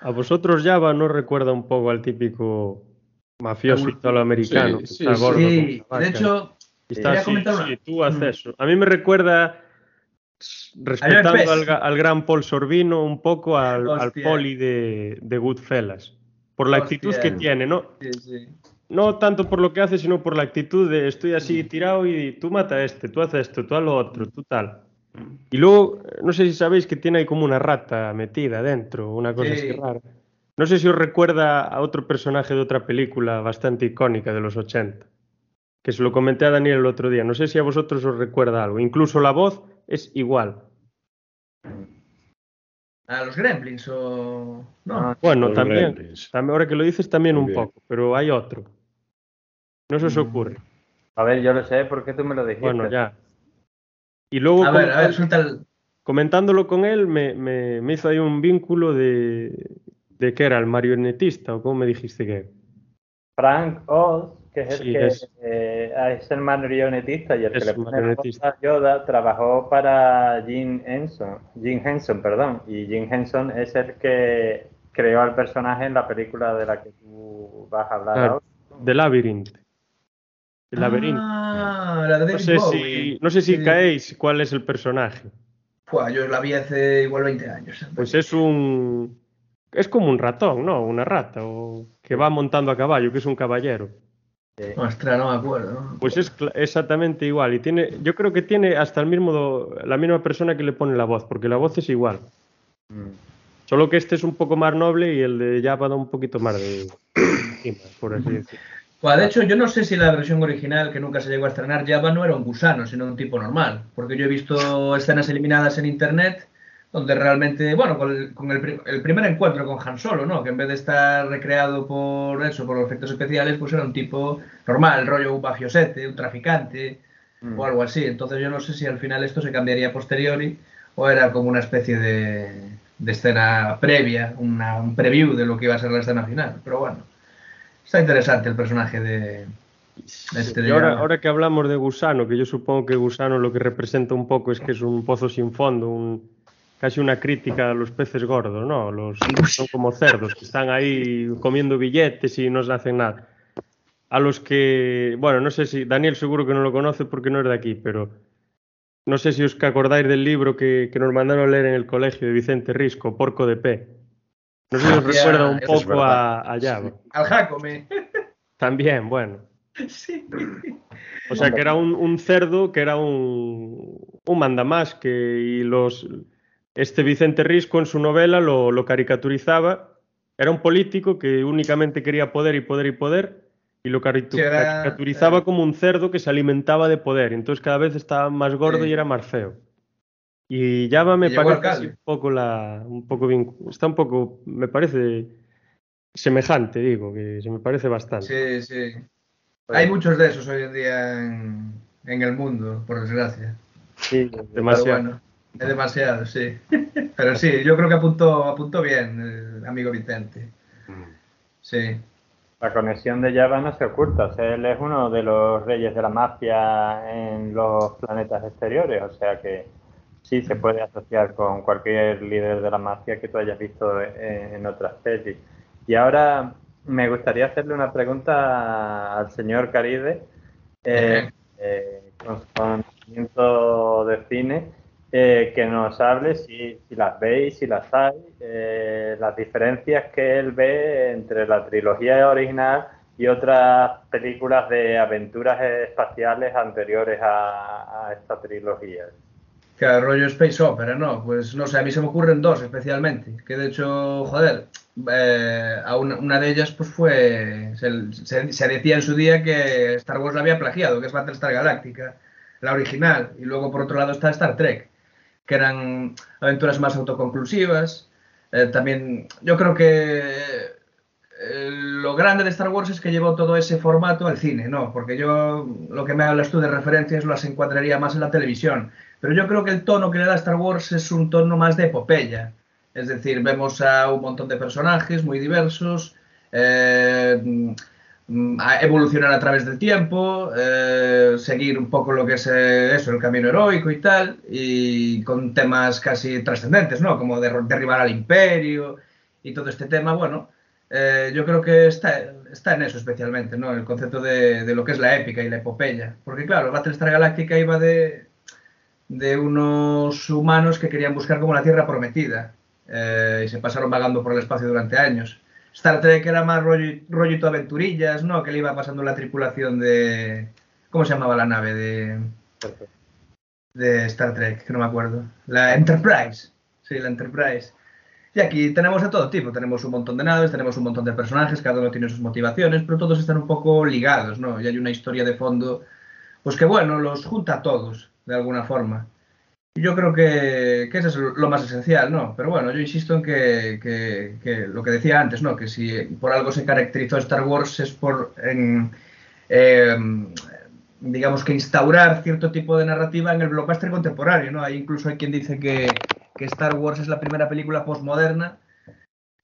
a vosotros Java no recuerda un poco al típico mafioso italoamericano. Sí, sí, sí. de hecho, está así, sí, tú haces eso. A mí me recuerda, respetando al, gran Paul Sorbino, un poco al, poli de, de, Goodfellas. Por la actitud que tiene, ¿no? No tanto por lo que hace, sino por la actitud de estoy así tirado y tú mata a este, tú haces esto, tú a lo otro, tú tal. Y luego, no sé si sabéis que tiene ahí como una rata metida dentro, una cosa así rara. No sé si os recuerda a otro personaje de otra película bastante icónica de los 80, que se lo comenté a Daniel el otro día. No sé si a vosotros os recuerda algo. Incluso la voz es igual. ¿A los Gremlins o...? No. Ah, bueno, también, Ahora que lo dices también un poco, pero hay otro. No se os mm. ocurre. A ver, yo lo sé porque tú me lo dijiste. Bueno, ya. Y luego, comentándolo con él, me, me, hizo ahí un vínculo de, de que era el marionetista, o cómo me dijiste que Frank Oz, que es el que eh, es, el marionetista y el que le pone la Yoda, trabajó para Jim Henson, Jim Henson, perdón, y Jim Henson es el que creó al personaje en la película de la que tú vas a hablar ahora. The Labyrinth. El laberinto. Ah, la de no sé si, no sé si caéis cuál es el personaje. yo la vi hace igual 20 años. Pues es un. Es como un ratón, ¿no? Una rata, o que va montando a caballo, que es un caballero. Ostras, no me acuerdo. Pues es exactamente igual. Y tiene, yo creo que tiene hasta el mismo, la misma persona que le pone la voz, porque la voz es igual. Mm. Solo que este es un poco más noble y el de Java da un poquito más de por así decirlo de hecho, yo no sé si la versión original, que nunca se llegó a estrenar, Java no era un gusano, sino un tipo normal. Porque yo he visto escenas eliminadas en internet donde realmente, bueno, con, el, primer encuentro con Han Solo, ¿no? Que en vez de estar recreado por eso, por los efectos especiales, pues era un tipo normal, rollo un bafiosete, un traficante o algo así. Entonces yo no sé si al final esto se cambiaría a posteriori o era como una especie de, escena previa, un preview de lo que iba a ser la escena final. Pero bueno. Está interesante el personaje de, este ahora, ahora, que hablamos de gusano, que yo supongo que gusano lo que representa un poco es que es un pozo sin fondo, un, casi una crítica a los peces gordos, ¿no? Los son como cerdos que están ahí comiendo billetes y no se hacen nada. A los que, bueno, no sé si Daniel seguro que no lo conoce porque no es de aquí, pero no sé si os acordáis del libro que, que nos mandaron a leer en el colegio de Vicente Risco, Porco de P. No sé si os recuerda un poco a, a Al Jacome. También, bueno. Sí. O sea, que era un, cerdo, que era un, un mandamás, que y los, este Vicente Risco en su novela lo, lo, caricaturizaba. Era un político que únicamente quería poder y poder y poder, y lo caricaturizaba como un cerdo que se alimentaba de poder. Entonces cada vez estaba más gordo y era más feo. Y Java me parece un poco la. un poco está un poco. me parece semejante, digo, que se me parece bastante. Sí, sí. Hay muchos de esos hoy en día en, el mundo, por desgracia. Sí, demasiado. Es demasiado, sí. Pero sí, yo creo que apuntó, apuntó bien el amigo Vicente. Mm. Sí. La conexión de Java no se oculta. él es uno de los reyes de la mafia en los planetas exteriores. O sea que sí se puede asociar con cualquier líder de la mafia que tú hayas visto en, otras pelis. Y ahora me gustaría hacerle una pregunta al señor Caride, eh, eh, con su conocimiento de cine. Eh, que nos hable si, las veis, si las hay, eh, las diferencias que él ve entre la trilogía original y otras películas de aventuras espaciales anteriores a, esta trilogía. Claro, rollo Space Opera, ¿no? Pues no sé, a mí se me ocurren dos especialmente, que de hecho, joder, eh, a una, de ellas pues fue, se, se, decía en su día que Star Wars la había plagiado, que es Battlestar Galactica, la original, y luego por otro lado está Star Trek que eran aventuras más autoconclusivas. Eh, también yo creo que eh, lo grande de Star Wars es que llevó todo ese formato al cine, ¿no? Porque yo lo que me hablas tú de referencias las encuadraría más en la televisión. Pero yo creo que el tono que le da Star Wars es un tono más de epopeya. Es decir, vemos a un montón de personajes muy diversos. Eh, evolucionar a través del tiempo, eh, seguir un poco lo que es eh, eso, el camino heroico y tal, y con temas casi trascendentes, ¿no? Como derribar al imperio y todo este tema, bueno, eh, yo creo que está, está en eso especialmente, ¿no? El concepto de, de, lo que es la épica y la epopeya. Porque claro, Battlestar Galáctica iba de, de unos humanos que querían buscar como la Tierra prometida y se pasaron vagando por el espacio durante años. Star Trek era más rollo, rollito aventurillas, ¿no? Que le iba pasando la tripulación de... ¿Cómo se llamaba la nave de... de Star Trek? Que no me acuerdo. La Enterprise. Sí, la Enterprise. Y aquí tenemos de todo tipo. Tenemos un montón de naves, tenemos un montón de personajes, cada uno tiene sus motivaciones, pero todos están un poco ligados, ¿no? Y hay una historia de fondo, pues que bueno, los junta a todos, de alguna forma. Yo creo que, eso es lo más esencial, ¿no? Pero bueno, yo insisto en que, lo que decía antes, ¿no? Que si por algo se caracterizó Star Wars es por, em, digamos que instaurar cierto tipo de narrativa en el blockbuster contemporáneo, ¿no? Hay incluso hay quien dice que, Star Wars es la primera película postmoderna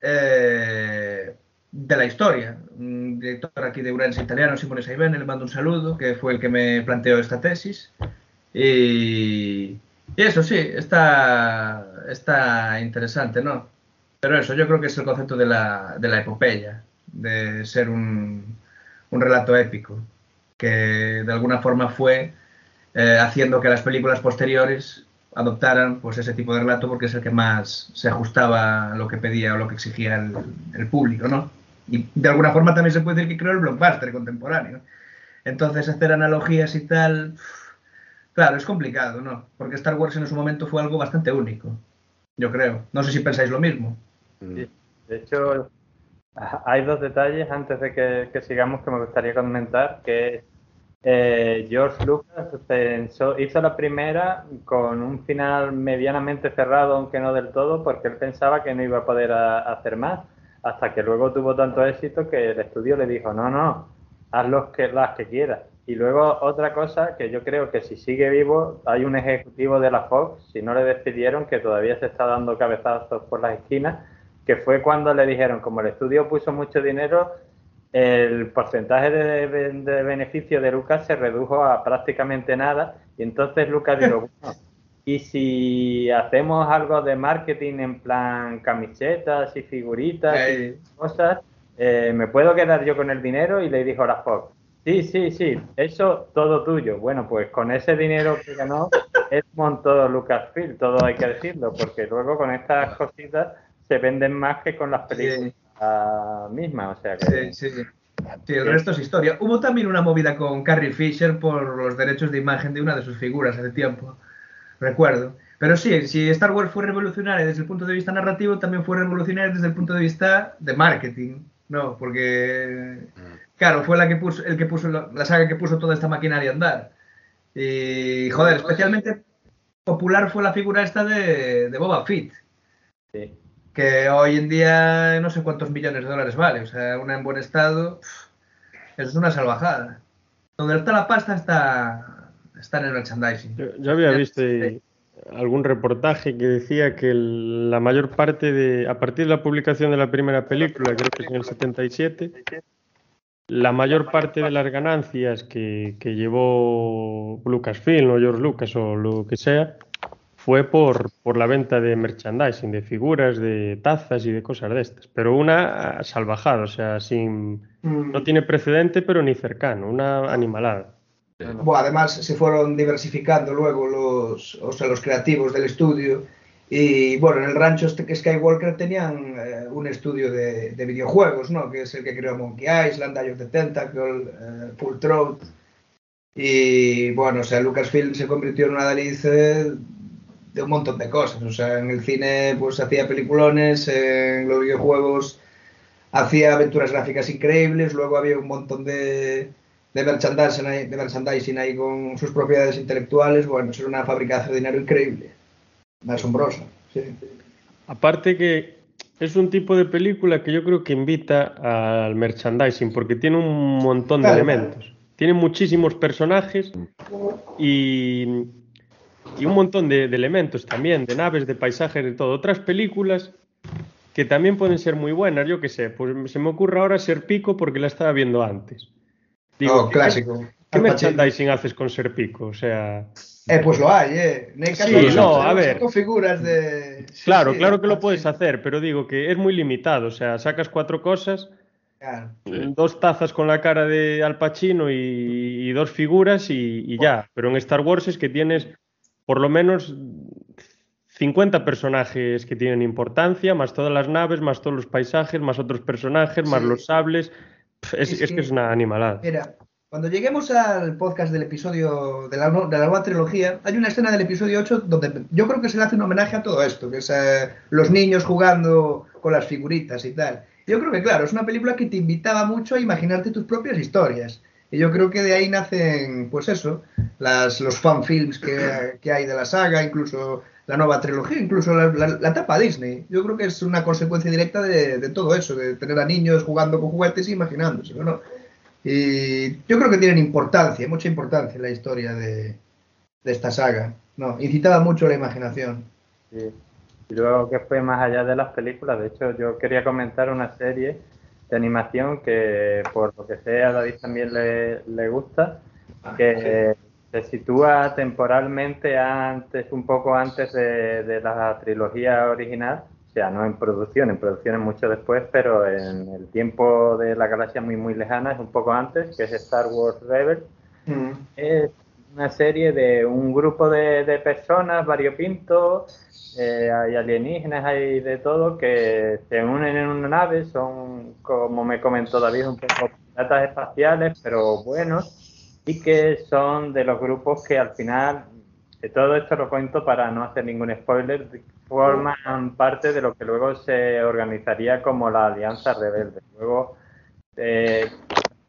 eh, de la historia. Un director aquí de Uranus italiano, Simone Saibene, le mando un saludo, que fue el que me planteó esta tesis. Y y eso sí, está, está interesante, ¿no? Pero eso, yo creo que es el concepto de la, de la epopeya, de ser un, un relato épico, que de alguna forma fue eh, haciendo que las películas posteriores adoptaran pues ese tipo de relato porque es el que más se ajustaba a lo que pedía o lo que exigía el, el público, ¿no? Y de alguna forma también se puede decir que creó el blockbuster contemporáneo. Entonces hacer analogías y tal, Claro, es complicado, ¿no? Porque Star Wars en su momento fue algo bastante único, yo creo. No sé si pensáis lo mismo. Mm. Sí. De hecho, hay dos detalles antes de que, sigamos que me gustaría comentar, que eh, George Lucas pensó, hizo la primera con un final medianamente cerrado, aunque no del todo, porque él pensaba que no iba a poder hacer más, hasta que luego tuvo tanto éxito que el estudio le dijo, no, no, haz los que, las que quieras. Y luego otra cosa que yo creo que si sigue vivo, hay un ejecutivo de la Fox, si no le despidieron, que todavía se está dando cabezazos por las esquinas, que fue cuando le dijeron, como el estudio puso mucho dinero, el porcentaje de, beneficio de Lucas se redujo a prácticamente nada. Y entonces Lucas dijo, bueno, y si hacemos algo de marketing en plan camisetas y figuritas y cosas, eh, ¿me puedo quedar yo con el dinero? Y le dijo a la Fox, Sí, sí, sí, eso todo tuyo. Bueno, pues con ese dinero que ganó, es montó Lucasfilm, todo hay que decirlo, porque luego con estas cositas se venden más que con las películas mismas. O sea que... Sí, sí, sí. el resto es historia. Hubo también una movida con Carrie Fisher por los derechos de imagen de una de sus figuras hace tiempo, recuerdo. Pero sí, si Star Wars fue revolucionaria desde el punto de vista narrativo, también fue revolucionaria desde el punto de vista de marketing, ¿no? Porque mm. Claro, fue la que puso, el que puso la, saga que puso toda esta maquinaria a andar. Y joder, especialmente popular fue la figura esta de, Boba Fett. Sí. Que hoy en día no sé cuántos millones de dólares vale. O sea, una en buen estado. Eso es una salvajada. Donde está la pasta está, está en el merchandising. Yo, había visto algún reportaje que decía que la mayor parte de. A partir de la publicación de la primera película, creo que es en el 77 la mayor parte de las ganancias que, llevó Lucasfilm o George Lucas o lo que sea fue por, por la venta de merchandising, de figuras, de tazas y de cosas de estas. Pero una salvajada, o sea, sin, no mm. tiene precedente, pero ni cercano, una animalada. Bueno, además se fueron diversificando luego los, o sea, los creativos del estudio y bueno, en el rancho este Skywalker tenían eh, un estudio de, de, videojuegos, ¿no? Que es el que creó Monkey Island, Eye of the Tentacle, eh, Full Throat. Y bueno, o sea, Lucasfilm se convirtió en una delice de un montón de cosas. O sea, en el cine pues hacía peliculones, en los videojuegos hacía aventuras gráficas increíbles, luego había un montón de, de, merchandising, ahí, con sus propiedades intelectuales. Bueno, es una fábrica de dinero increíble asombrosa. Sí. Aparte que es un tipo de película que yo creo que invita al merchandising porque tiene un montón de elementos. Tiene muchísimos personajes y, y un montón de, de, elementos también, de naves, de paisajes, de todo. Otras películas que también pueden ser muy buenas, yo qué sé, pues se me ocurre ahora Ser Pico porque la estaba viendo antes. Digo, oh, clásico. ¿Qué merchandising haces con Serpico? O sea. Eh, pues lo hay, ¿eh? sí, no, a ver. figuras de. claro, claro que lo puedes hacer, pero digo que es muy limitado. O sea, sacas cuatro cosas, claro. dos tazas con la cara de Al Pacino y, y dos figuras y, y, ya. Pero en Star Wars es que tienes por lo menos 50 personajes que tienen importancia, más todas las naves, más todos los paisajes, más otros personajes, más los sables. Es, es, es, que, es una animalada. Mira, cuando lleguemos al podcast del episodio de la, de la, nueva trilogía, hay una escena del episodio 8 donde yo creo que se le hace un homenaje a todo esto, que es eh, los niños jugando con las figuritas y tal. Yo creo que, claro, es una película que te invitaba mucho a imaginarte tus propias historias. Y yo creo que de ahí nacen, pues eso, las, los fanfilms que, que hay de la saga, incluso la nueva trilogía, incluso la, la, etapa Disney. Yo creo que es una consecuencia directa de, de, todo eso, de tener a niños jugando con juguetes e imaginándose, ¿no? Y yo creo que tienen importancia, mucha importancia en la historia de, de esta saga. No, incitaba mucho la imaginación. Sí. Y luego que fue más allá de las películas, de hecho yo quería comentar una serie de animación que por lo que sea a David también le, le gusta, ah, que se sitúa temporalmente antes, un poco antes de, de la trilogía original, o sea, no en producción, en producción es mucho después, pero en el tiempo de la galaxia muy, muy lejana, es un poco antes, que es Star Wars Rebels. Mm. Es una serie de un grupo de, de personas variopintos, eh, hay alienígenas, hay de todo, que se unen en una nave, son, como me comentó David, un poco piratas espaciales, pero buenos, y que son de los grupos que al final, todo esto lo cuento para no hacer ningún spoiler, forman parte de lo que luego se organizaría como la Alianza Rebelde. Luego, eh,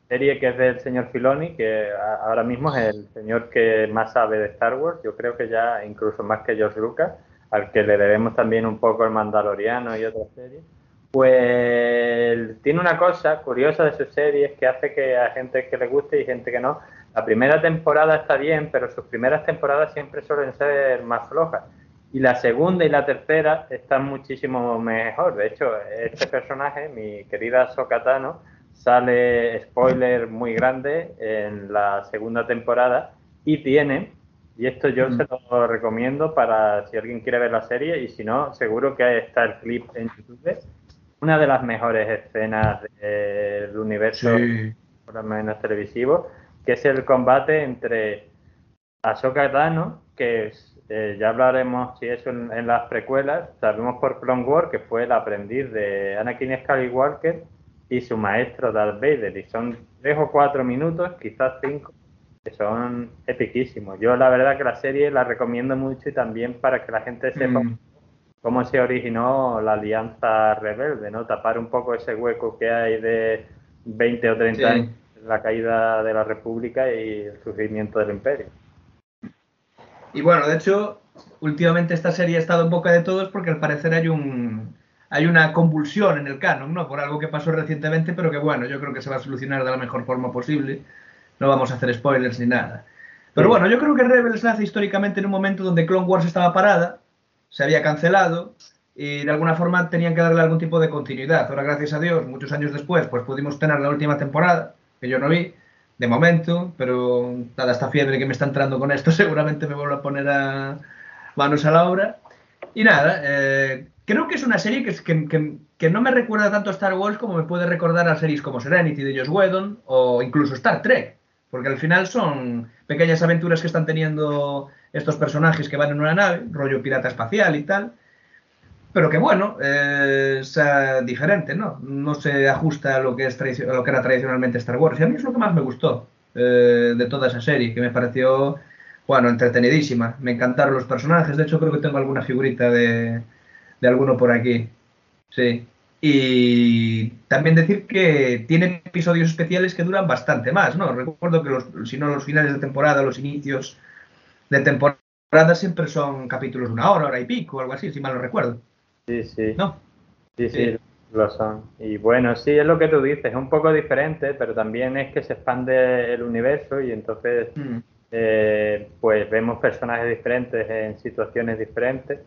serie que es del señor Filoni, que ahora mismo es el señor que más sabe de Star Wars, yo creo que ya incluso más que George Lucas, al que le debemos también un poco el Mandaloriano y otras series. Pues tiene una cosa curiosa de sus series que hace que a gente que le guste y gente que no. La primera temporada está bien, pero sus primeras temporadas siempre suelen ser más flojas. Y la segunda y la tercera están muchísimo mejor. De hecho, este personaje, mi querida Sokatano, sale, spoiler muy grande, en la segunda temporada y tiene, y esto yo se lo recomiendo para si alguien quiere ver la serie y si no, seguro que está el clip en YouTube, una de las mejores escenas del universo, por lo menos televisivo, que es el combate entre Ahsoka Tano, que es eh, ya hablaremos si eso en, en, las precuelas. Sabemos por Clone Wars que fue el aprendiz de Anakin Skywalker y su maestro Darth Vader. Y son tres o cuatro minutos, quizás cinco, que son epiquísimos. Yo la verdad que la serie la recomiendo mucho y también para que la gente sepa mm. cómo se originó la Alianza Rebelde, ¿no? Tapar un poco ese hueco que hay de 20 o 30 sí. años, la caída de la República y el surgimiento del Imperio. Y bueno, de hecho, últimamente esta serie ha estado en boca de todos porque al parecer hay un hay una convulsión en el canon, ¿no? Por algo que pasó recientemente, pero que bueno, yo creo que se va a solucionar de la mejor forma posible. No vamos a hacer spoilers ni nada. Pero bueno, yo creo que Rebels nace históricamente en un momento donde Clone Wars estaba parada, se había cancelado y de alguna forma tenían que darle algún tipo de continuidad. Ahora, gracias a Dios, muchos años después, pues pudimos tener la última temporada, que yo no vi, de momento, pero dada esta fiebre que me está entrando con esto, seguramente me vuelvo a poner a manos a la obra. Y nada, eh, creo que es una serie que, que, que, que, no me recuerda tanto a Star Wars como me puede recordar a series como Serenity de Josh Whedon o incluso Star Trek. porque al final son pequeñas aventuras que están teniendo estos personajes que van en una nave, rollo pirata espacial y tal, pero que bueno, eh, diferente, ¿no? No se ajusta a lo que, es a lo que era tradicionalmente Star Wars. Y a mí es lo que más me gustó eh, de toda esa serie, que me pareció, bueno, entretenidísima. Me encantaron los personajes, de hecho creo que tengo alguna figurita de, de alguno por aquí. Sí. Y también decir que tiene episodios especiales que duran bastante más, ¿no? Recuerdo que los, si no los finales de temporada, los inicios de temporada siempre son capítulos de una hora, hora y pico, algo así, si mal no recuerdo. Sí, sí. ¿No? Sí, sí, lo son. Y bueno, sí, es lo que tú dices, es un poco diferente, pero también es que se expande el universo y entonces, mm. eh, pues vemos personajes diferentes en situaciones diferentes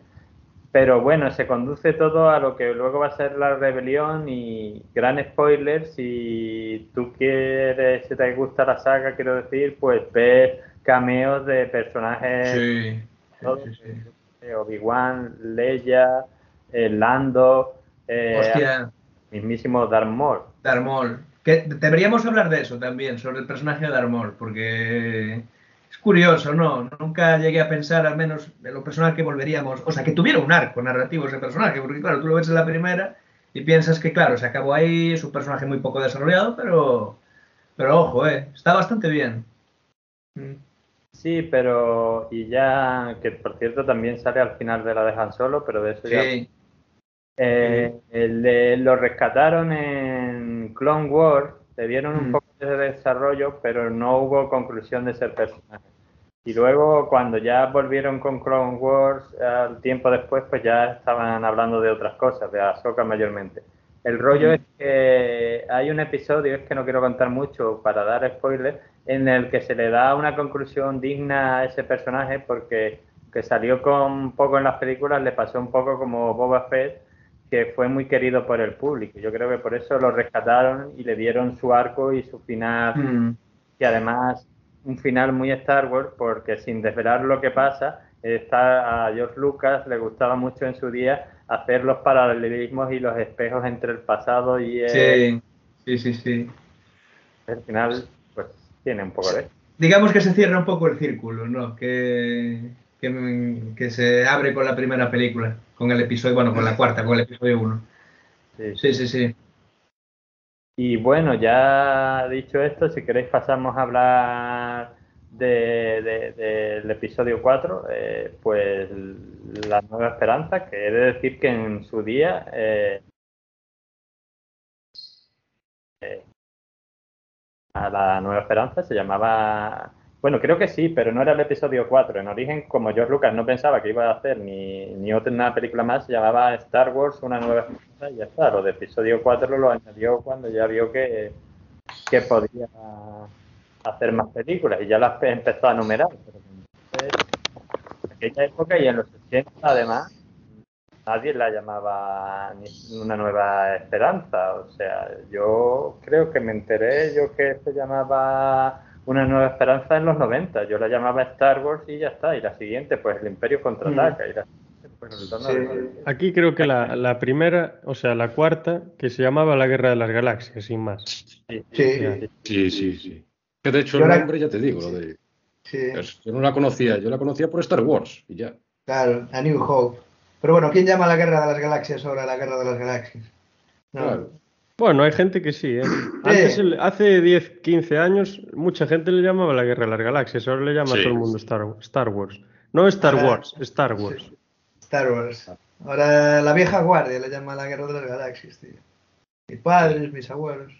pero bueno, se conduce todo a lo que luego va a ser la rebelión y gran spoiler, si tú quieres, si te gusta la saga, quiero decir, pues ves cameos de personajes, sí, sí, Obi-Wan, Leia, eh, Lando, eh, mismísimo. Darth Maul. Que deberíamos hablar de eso también, sobre el personaje de Darth Maul, porque es curioso, ¿no? Nunca llegué a pensar, al menos, en lo personal que volveríamos, o sea, que tuviera un arco narrativo ese personaje, porque claro, tú lo ves en la primera y piensas que, claro, se acabó ahí, es un personaje muy poco desarrollado, pero, pero ojo, ¿eh? Está bastante bien. Mm. Sí, pero, y ya, que por cierto también sale al final de la dejan solo, pero de eso ya... Eh, lo rescataron en Clone Wars le dieron un mm. poco de desarrollo, pero no hubo conclusión de ser personaje. Y luego, cuando ya volvieron con Clone Wars, al tiempo después, pues ya estaban hablando de otras cosas, de Ahsoka mayormente. El rollo mm. es que hay un episodio, es que no quiero contar mucho para dar spoilers, en el que se le da una conclusión digna a ese personaje porque que salió con un poco en las películas, le pasó un poco como Boba Fett, que fue muy querido por el público. Yo creo que por eso lo rescataron y le dieron su arco y su final, mm. y además un final muy Star Wars, porque sin desvelar lo que pasa, está, a George Lucas le gustaba mucho en su día hacer los paralelismos y los espejos entre el pasado y el... Sí, sí, sí, sí. El final, pues, tiene un poco de... Digamos que se cierra un poco el círculo, ¿no? Que, que, que se abre con la primera película con el episodio, bueno, con la cuarta, con el episodio 1. Sí. sí, sí, Y bueno, ya dicho esto, si queréis pasamos a hablar del de, episodio 4, eh, pues La Nueva Esperanza, que he de decir que en su día eh, eh, a La Nueva Esperanza se llamaba bueno, creo que sí, pero no era el episodio 4. En origen, como George Lucas no pensaba que iba a hacer ni, ni otra película más, se llamaba Star Wars, una nueva esperanza y ya está. Lo de episodio 4 lo añadió cuando ya vio que, que podía hacer más películas y ya las empezó a numerar. Pero en aquella época y en los 80 además, nadie la llamaba una nueva esperanza. O sea, yo creo que me enteré yo que se llamaba una nueva esperanza en los 90. Yo la llamaba Star Wars y ya está. Y la siguiente, pues el Imperio contraataca. pues, Aquí creo que la, primera, o sea, la cuarta, que se llamaba La Guerra de las Galaxias, sin más. Sí, sí, sí. Que de hecho el nombre ya te digo, lo de. Yo no la conocía, yo la conocía por Star Wars y ya. Claro, A New Hope. Pero bueno, ¿quién llama la Guerra de las Galaxias ahora la Guerra de las Galaxias? Claro. Bueno, hay gente que sí, ¿eh? Antes, hace 10, 15 años, mucha gente le llamaba la Guerra de las Galaxias, ahora le llama a todo el mundo Star, Star Wars. No Star Wars, Star Wars. Star Wars. Ahora la vieja guardia le llama la Guerra de las Galaxias, tío. Mis padres, mis abuelos.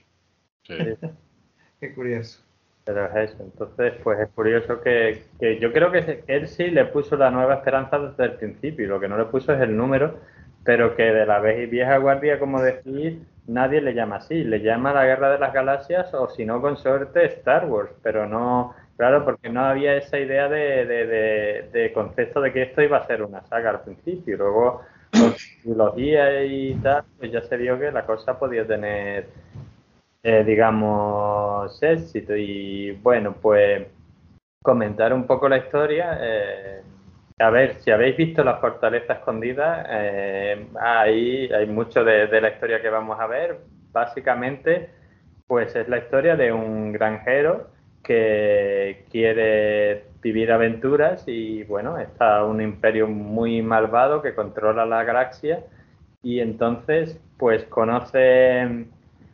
Sí. Qué curioso. Pero es eso. Entonces, pues es curioso que, que yo creo que él sí le puso la nueva esperanza desde el principio lo que no le puso es el número, pero que de la vieja guardia, como decir, nadie le llama así, le llama la Guerra de las Galaxias o si no con suerte Star Wars, pero no, claro, porque no había esa idea de, de, concepto de que esto iba a ser una saga al principio, luego con trilogía y tal, pues ya se vio que la cosa podía tener, eh, digamos, éxito. Y bueno, pues comentar un poco la historia. Eh, a ver, si habéis visto la fortaleza escondida, eh, ahí hay mucho de, la historia que vamos a ver. Básicamente, pues es la historia de un granjero que quiere vivir aventuras y bueno, está un imperio muy malvado que controla la galaxia y entonces pues conoce,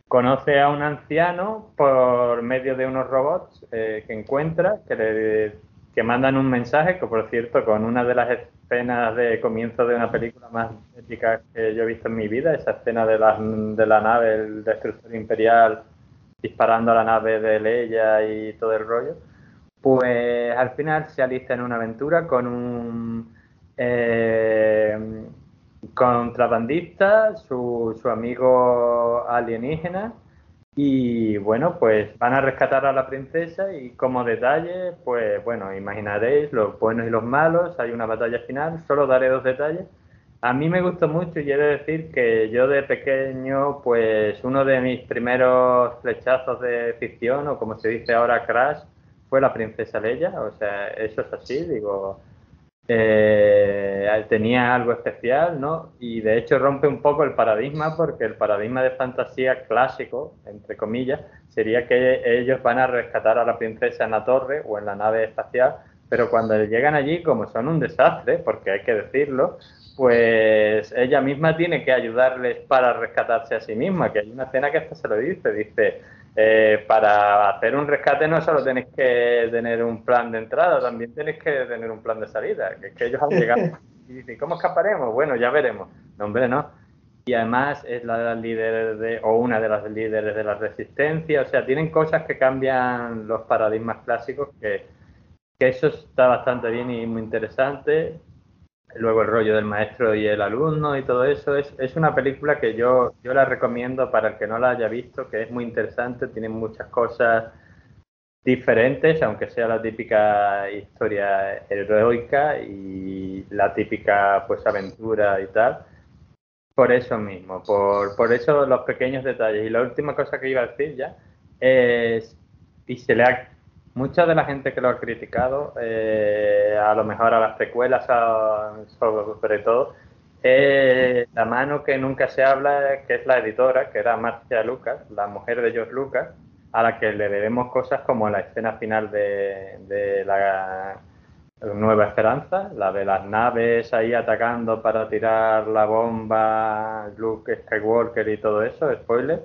conoce a un anciano por medio de unos robots eh, que encuentra, que, le, que mandan un mensaje, que por cierto con una de las escenas de comienzo de una película más épica que yo he visto en mi vida, esa escena de la, de la nave, el destructor imperial disparando a la nave de Leia y todo el rollo, pues al final se alista en una aventura con un eh, contrabandista, su, su amigo alienígena, y bueno, pues van a rescatar a la princesa y como detalle, pues bueno, imaginaréis los buenos y los malos, hay una batalla final, solo daré dos detalles. A mí me gustó mucho y he de decir que yo de pequeño, pues uno de mis primeros flechazos de ficción, o como se dice ahora, Crash, fue la princesa Leia, o sea, eso es así, digo, eh, tenía algo especial, ¿no? Y de hecho rompe un poco el paradigma porque el paradigma de fantasía clásico, entre comillas, sería que ellos van a rescatar a la princesa en la torre o en la nave espacial, pero cuando llegan allí, como son un desastre, porque hay que decirlo, pues ella misma tiene que ayudarles para rescatarse a sí misma, que hay una escena que hasta se lo dice, dice, eh, para hacer un rescate no solo tenéis que tener un plan de entrada, también tenéis que tener un plan de salida, que es que ellos han llegado y dicen, ¿cómo escaparemos? Bueno, ya veremos. No, hombre, no. Y además es la de las líderes de, o una de las líderes de la resistencia, o sea, tienen cosas que cambian los paradigmas clásicos que, que eso está bastante bien y muy interesante luego el rollo del maestro y el alumno y todo eso. Es, es, una película que yo, yo la recomiendo para el que no la haya visto, que es muy interesante, tiene muchas cosas diferentes, aunque sea la típica historia heroica y la típica pues aventura y tal. Por eso mismo, por, por eso los pequeños detalles. Y la última cosa que iba a decir ya es, y se le ha mucha de la gente que lo ha criticado, eh, a lo mejor a las precuelas sobre todo, eh, la mano que nunca se habla, que es la editora, que era Marcia Lucas, la mujer de George Lucas, a la que le debemos cosas como la escena final de, la Nueva Esperanza, la de las naves ahí atacando para tirar la bomba, Luke Skywalker y todo eso, spoiler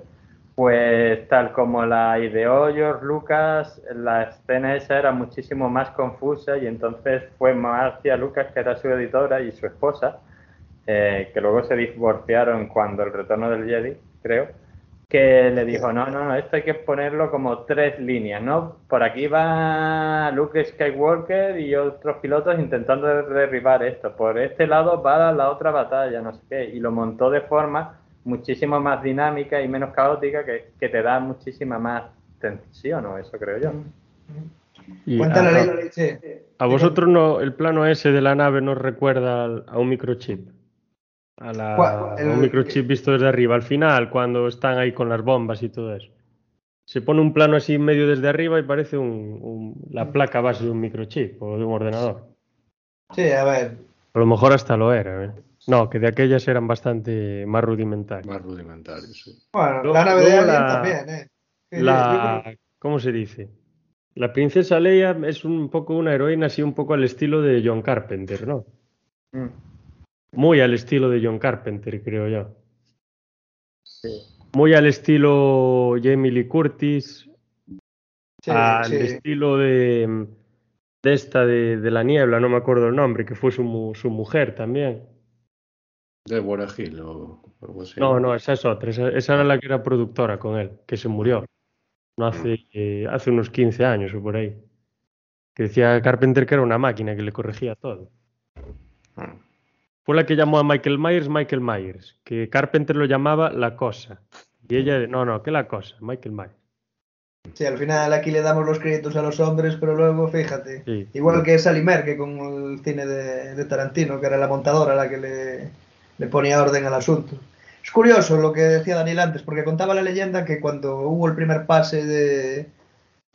pues tal como la ideó George Lucas, la escena esa era muchísimo más confusa y entonces fue Marcia Lucas, que era su editora, y su esposa, eh, que luego se divorciaron cuando el retorno del Jedi, creo, que le dijo, no, no, no, esto hay que ponerlo como tres líneas, ¿no? Por aquí va Luke Skywalker y otros pilotos intentando derribar esto, por este lado va la otra batalla, no sé qué, y lo montó de forma muchísimo más dinámica y menos caótica que, que te da muchísima más tensión, o eso creo yo. a, vosotros no, el plano ese de la nave nos recuerda a un microchip. A, la, un microchip visto desde arriba. Al final, cuando están ahí con las bombas y todo eso. Se pone un plano así medio desde arriba y parece un, la placa base de un microchip o de un ordenador. Sí, a ver. A lo mejor hasta lo era. ¿eh? No, que de aquellas eran bastante más rudimentarias. Más rudimentarios, sí. Bueno, la nave de Alien también, ¿eh? La, ¿Cómo se dice? La princesa Leia es un poco una heroína así un poco al estilo de John Carpenter, ¿no? Mm. Muy al estilo de John Carpenter, creo yo. Sí. Muy al estilo Jamie Lee Curtis. Sí, al estilo de, de esta de, de, la niebla, no me acuerdo el nombre, que fue su, su mujer también. De Hill o algo así. No, no, esa es otra. Esa, era la que era productora con él, que se murió. No hace, eh, hace unos 15 años o por ahí. Que decía Carpenter que era una máquina que le corregía todo. Ah. Fue la que llamó a Michael Myers Michael Myers, que Carpenter lo llamaba la cosa. Y ella, no, no, ¿qué la cosa? Michael Myers. Sí, al final aquí le damos los créditos a los hombres, pero luego fíjate. Igual que Sally Merke con el cine de, de Tarantino, que era la montadora la que le, le ponía orden al asunto. Es curioso lo que decía Daniel antes, porque contaba la leyenda que cuando hubo el primer pase de,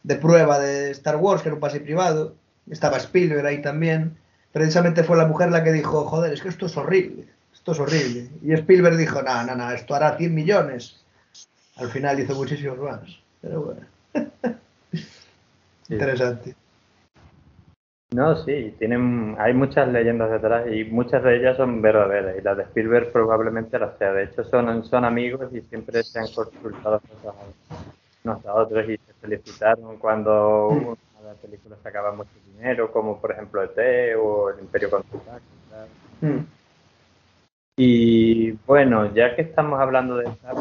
de prueba de Star Wars, que era un pase privado, estaba Spielberg ahí también, precisamente fue la mujer la que dijo, joder, es que esto es horrible, esto es horrible. Y Spielberg dijo, no, no, no, esto hará 100 millones. Al final hizo muchísimos más, pero bueno. Interesante. No, sí, tienen, hay muchas leyendas detrás y muchas de ellas son verdaderas y las de Spielberg probablemente las sea. De hecho, son, son amigos y siempre se han consultado unos a otros y se felicitaron cuando una de las películas sacaba mucho dinero, como por ejemplo ET o El Imperio Contraataca. Mm. Y bueno, ya que estamos hablando de esta,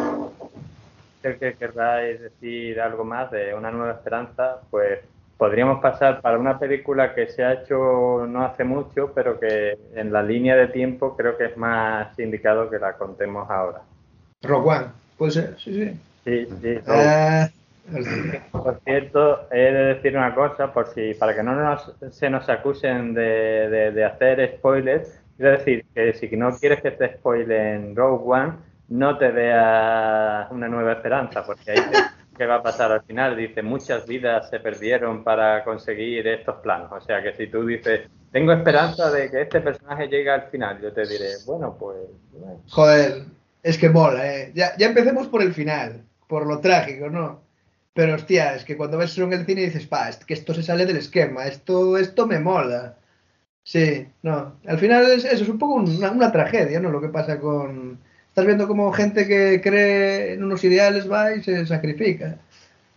que querráis decir algo más de Una Nueva Esperanza, pues podríamos pasar para una película que se ha hecho no hace mucho, pero que en la línea de tiempo creo que es más indicado que la contemos ahora. Rogue One, puede ser, sí, sí. Sí, sí. Eh, por cierto, he de decir una cosa, por si para que no nos, se nos acusen de, de, hacer spoilers, es decir, que si no quieres que te spoilen Rogue One, no te veas una nueva esperanza, porque ahí qué va a pasar al final. Dice, muchas vidas se perdieron para conseguir estos planos. O sea que si tú dices, tengo esperanza de que este personaje llegue al final, yo te diré, bueno, pues... Joder, es que mola, ¿eh? Ya, ya empecemos por el final, por lo trágico, ¿no? Pero hostia, es que cuando ves en el cine dices, pa, es que esto se sale del esquema, esto, esto me mola. Sí, no. Al final es, eso es un poco una, una tragedia, ¿no? Lo que pasa con estás viendo como gente que cree en unos ideales va y se sacrifica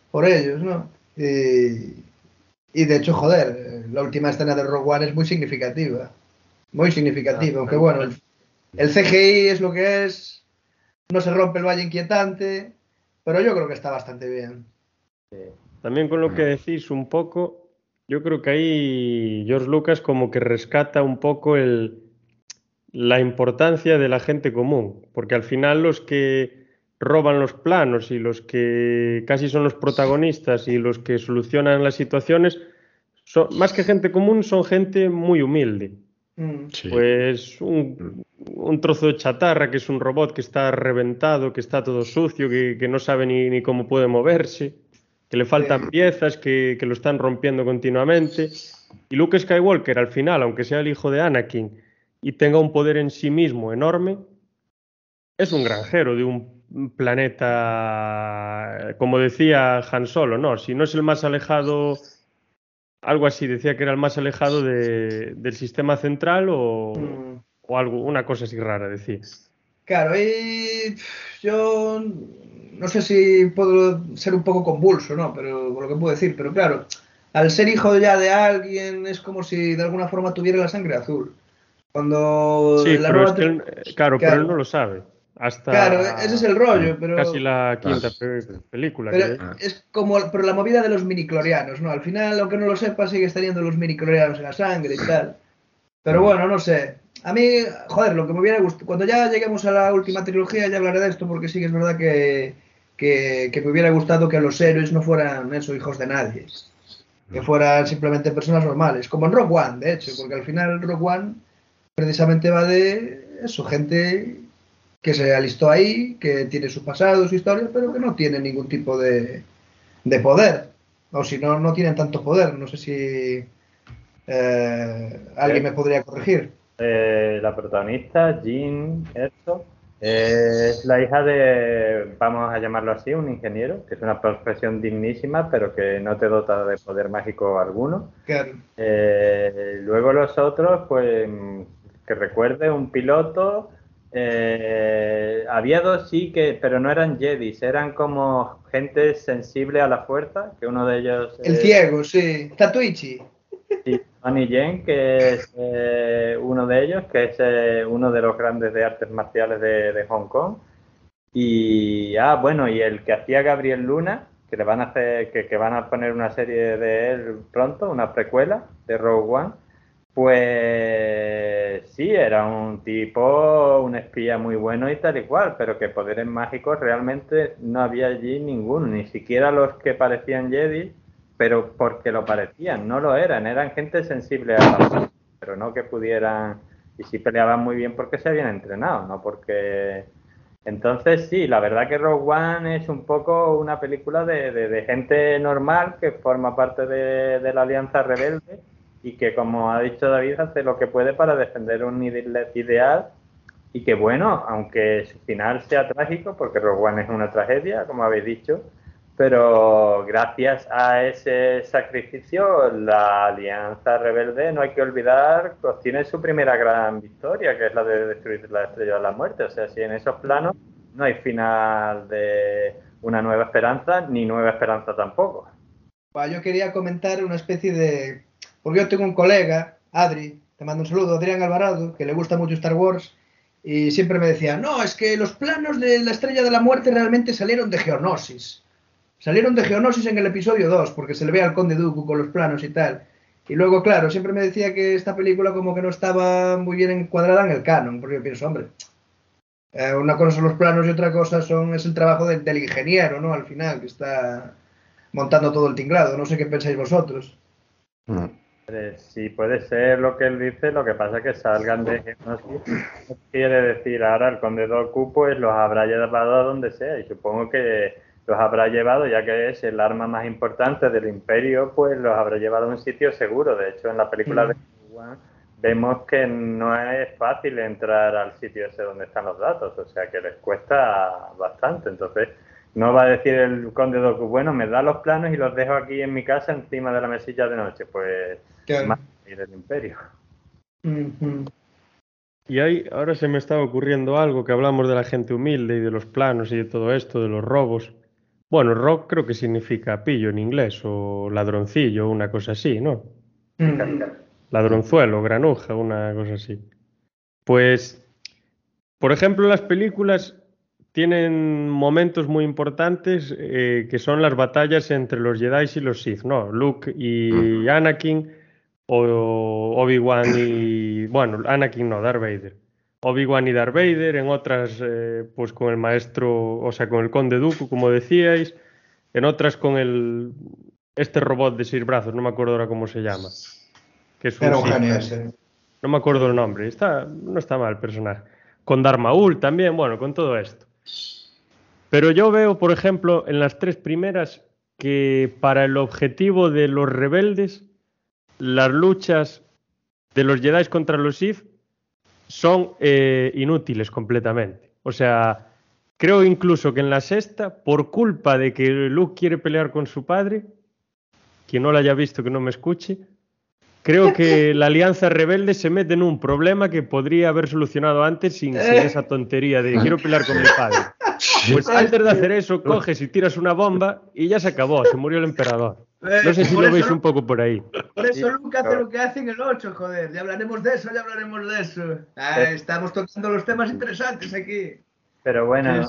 por ellos, ¿no? Y, de hecho, joder, la última escena de Rogue One es muy significativa. Muy significativa, ah, aunque bueno, el, CGI es lo que es, no se rompe el valle inquietante, pero yo creo que está bastante bien. También con lo que decís un poco, yo creo que ahí George Lucas como que rescata un poco el, la importancia de la gente común, porque al final los que roban los planos y los que casi son los protagonistas y los que solucionan las situaciones, son, más que gente común, son gente muy humilde. Mm. Pues un, trozo de chatarra que es un robot que está reventado, que está todo sucio, que, no sabe ni, cómo puede moverse, que le faltan piezas, que, que lo están rompiendo continuamente. Y Luke Skywalker, al final, aunque sea el hijo de Anakin, y tenga un poder en sí mismo enorme, es un granjero de un planeta, como decía Han Solo, ¿no? Si no es el más alejado, algo así, decía que era el más alejado del sistema central o, mm. o, algo, una cosa así rara, decía. Claro, y yo no sé si puedo ser un poco convulso, ¿no? Pero lo que puedo decir, pero claro, al ser hijo ya de alguien es como si de alguna forma tuviera la sangre azul. Cuando sí, pero es que él, claro, pero él no lo sabe. Hasta claro, ese es el rollo, pero... Casi la quinta película. Pero es como pero la movida de los miniclorianos, ¿no? Al final, aunque no lo sepa, sigue teniendo los miniclorianos en la sangre y tal. Pero bueno, no sé. A mí, joder, lo que me hubiera gustado... Cuando ya lleguemos a la última trilogía ya hablaré de esto, porque sí que es verdad que, que, que me hubiera gustado que los héroes no fueran eso, hijos de nadie. Que fueran simplemente personas normales. Como en Rogue One, de hecho, porque al final Rogue One precisamente va de eso, gente que se alistó ahí, que tiene su pasado, su historia, pero que no tiene ningún tipo de, de poder. O si no, no tienen tanto poder. No sé si eh, alguien me podría corregir. Eh, la protagonista, Jean Erso, es la hija de, vamos a llamarlo así, un ingeniero, que es una profesión dignísima, pero que no te dota de poder mágico alguno. Eh, luego los otros, pues que recuerde, un piloto. Eh, había dos sí que, pero no eran Jedis, eran como gente sensible a la fuerza, que uno de ellos... El ciego, sí. Tatuichi. Sí, Tony Yen, que es eh, uno de ellos, que es eh, uno de los grandes de artes marciales de, Hong Kong. Y, ah, bueno, y el que hacía Gabriel Luna, que le van a hacer, que, que van a poner una serie de él pronto, una precuela de Rogue One pues sí, era un tipo, un espía muy bueno y tal y cual, pero que poderes mágicos realmente no había allí ninguno, ni siquiera los que parecían Jedi, pero porque lo parecían, no lo eran, eran gente sensible a la pero no que pudieran, y sí peleaban muy bien porque se habían entrenado, no porque... Entonces sí, la verdad que Rogue One es un poco una película de, gente normal que forma parte de la Alianza Rebelde y que, como ha dicho David, hace lo que puede para defender un ideal y que, bueno, aunque su final sea trágico, porque Rogue One es una tragedia, como habéis dicho, pero gracias a ese sacrificio, la Alianza Rebelde, no hay que olvidar, pues tiene su primera gran victoria, que es la de destruir la Estrella de la Muerte. O sea, si en esos planos no hay final de una nueva esperanza, ni nueva esperanza tampoco. Yo quería comentar una especie de... Porque yo tengo un colega, Adri, te mando un saludo, Adrián Alvarado, que le gusta mucho Star Wars, y siempre me decía, no, es que los planos de la Estrella de la Muerte realmente salieron de Geonosis. Salieron de Geonosis en el episodio 2, porque se le ve al Conde Dooku con los planos y tal. Y luego, claro, siempre me decía que esta película como que no estaba muy bien encuadrada en el canon, porque yo pienso, hombre, eh, una cosa son los planos y otra cosa son es el trabajo del ingeniero, ¿no? Al final, que está montando todo el tinglado. No sé qué pensáis vosotros. Mm. Sí, puede ser lo que él dice, lo que pasa es que salgan de Geonosis quiere decir ahora el conde Dooku pues los habrá llevado a donde sea y supongo que los habrá llevado, ya que es el arma más importante del imperio, pues los habrá llevado a un sitio seguro. De hecho, en la película mm. de Juan vemos que no es fácil entrar al sitio ese donde están los datos, o sea que les cuesta bastante. Entonces, no va a decir el conde Doku, bueno, me da los planos y los dejo aquí en mi casa encima de la mesilla de noche, pues más del imperio. Y ahí, ahora se me está ocurriendo algo que hablamos de la gente humilde y de los planos y de todo esto, de los robos. Bueno, rock creo que significa pillo en inglés o ladroncillo, una cosa así, ¿no? Ladronzuelo, granuja, una cosa así. Pues, por ejemplo, las películas tienen momentos muy importantes eh, que son las batallas entre los Jedi y los Sith, ¿no? Luke y Anakin, o Obi-Wan y. Bueno, Anakin no, Darth Vader. Obi-Wan y Darth Vader, en otras eh, pues con el maestro, o sea, con el conde Dooku, como decíais, en otras con el este robot de seis brazos, no me acuerdo ahora cómo se llama. Que es un No me acuerdo el nombre, está, no está mal el personaje. Con Darth Maul también, bueno, con todo esto. Pero yo veo, por ejemplo, en las tres primeras que para el objetivo de los rebeldes, las luchas de los Jedi contra los Sith son eh, inútiles completamente. O sea, creo incluso que en la sexta, por culpa de que Luke quiere pelear con su padre, quien no lo haya visto que no me escuche, creo que la Alianza Rebelde se mete en un problema que podría haber solucionado antes sin, esa tontería de quiero pelear con mi padre. Pues antes de hacer eso, coges y tiras una bomba y ya se acabó, se murió el emperador. No sé si lo veis un poco por ahí. Por eso Luke hace lo que hace en el 8, joder. Ya hablaremos de eso, ya hablaremos de eso. Ah, estamos tocando los temas interesantes aquí. Pero bueno,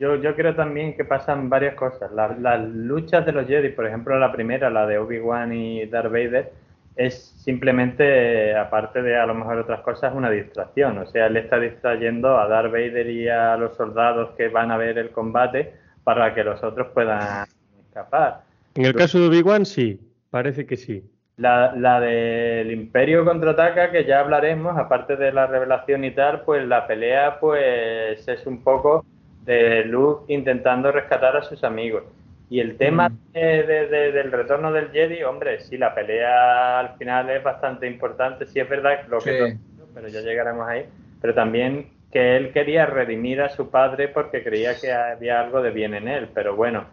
yo, yo creo también que pasan varias cosas. las luchas de los Jedi, por ejemplo, la primera, la de Obi-Wan y Darth Vader, es simplemente, aparte de a lo mejor otras cosas, una distracción. O sea, él está distrayendo a Darth Vader y a los soldados que van a ver el combate para que los otros puedan escapar. En el caso de Obi-Wan, sí, parece que sí. La, la del Imperio contraataca, que ya hablaremos, aparte de la revelación y tal, pues la pelea pues es un poco de Luke intentando rescatar a sus amigos. Y el tema mm. del retorno del Jedi, hombre, sí, la pelea al final es bastante importante, sí es verdad lo que pero ya llegaremos ahí, pero también que él quería redimir a su padre porque creía que había algo de bien en él, pero bueno,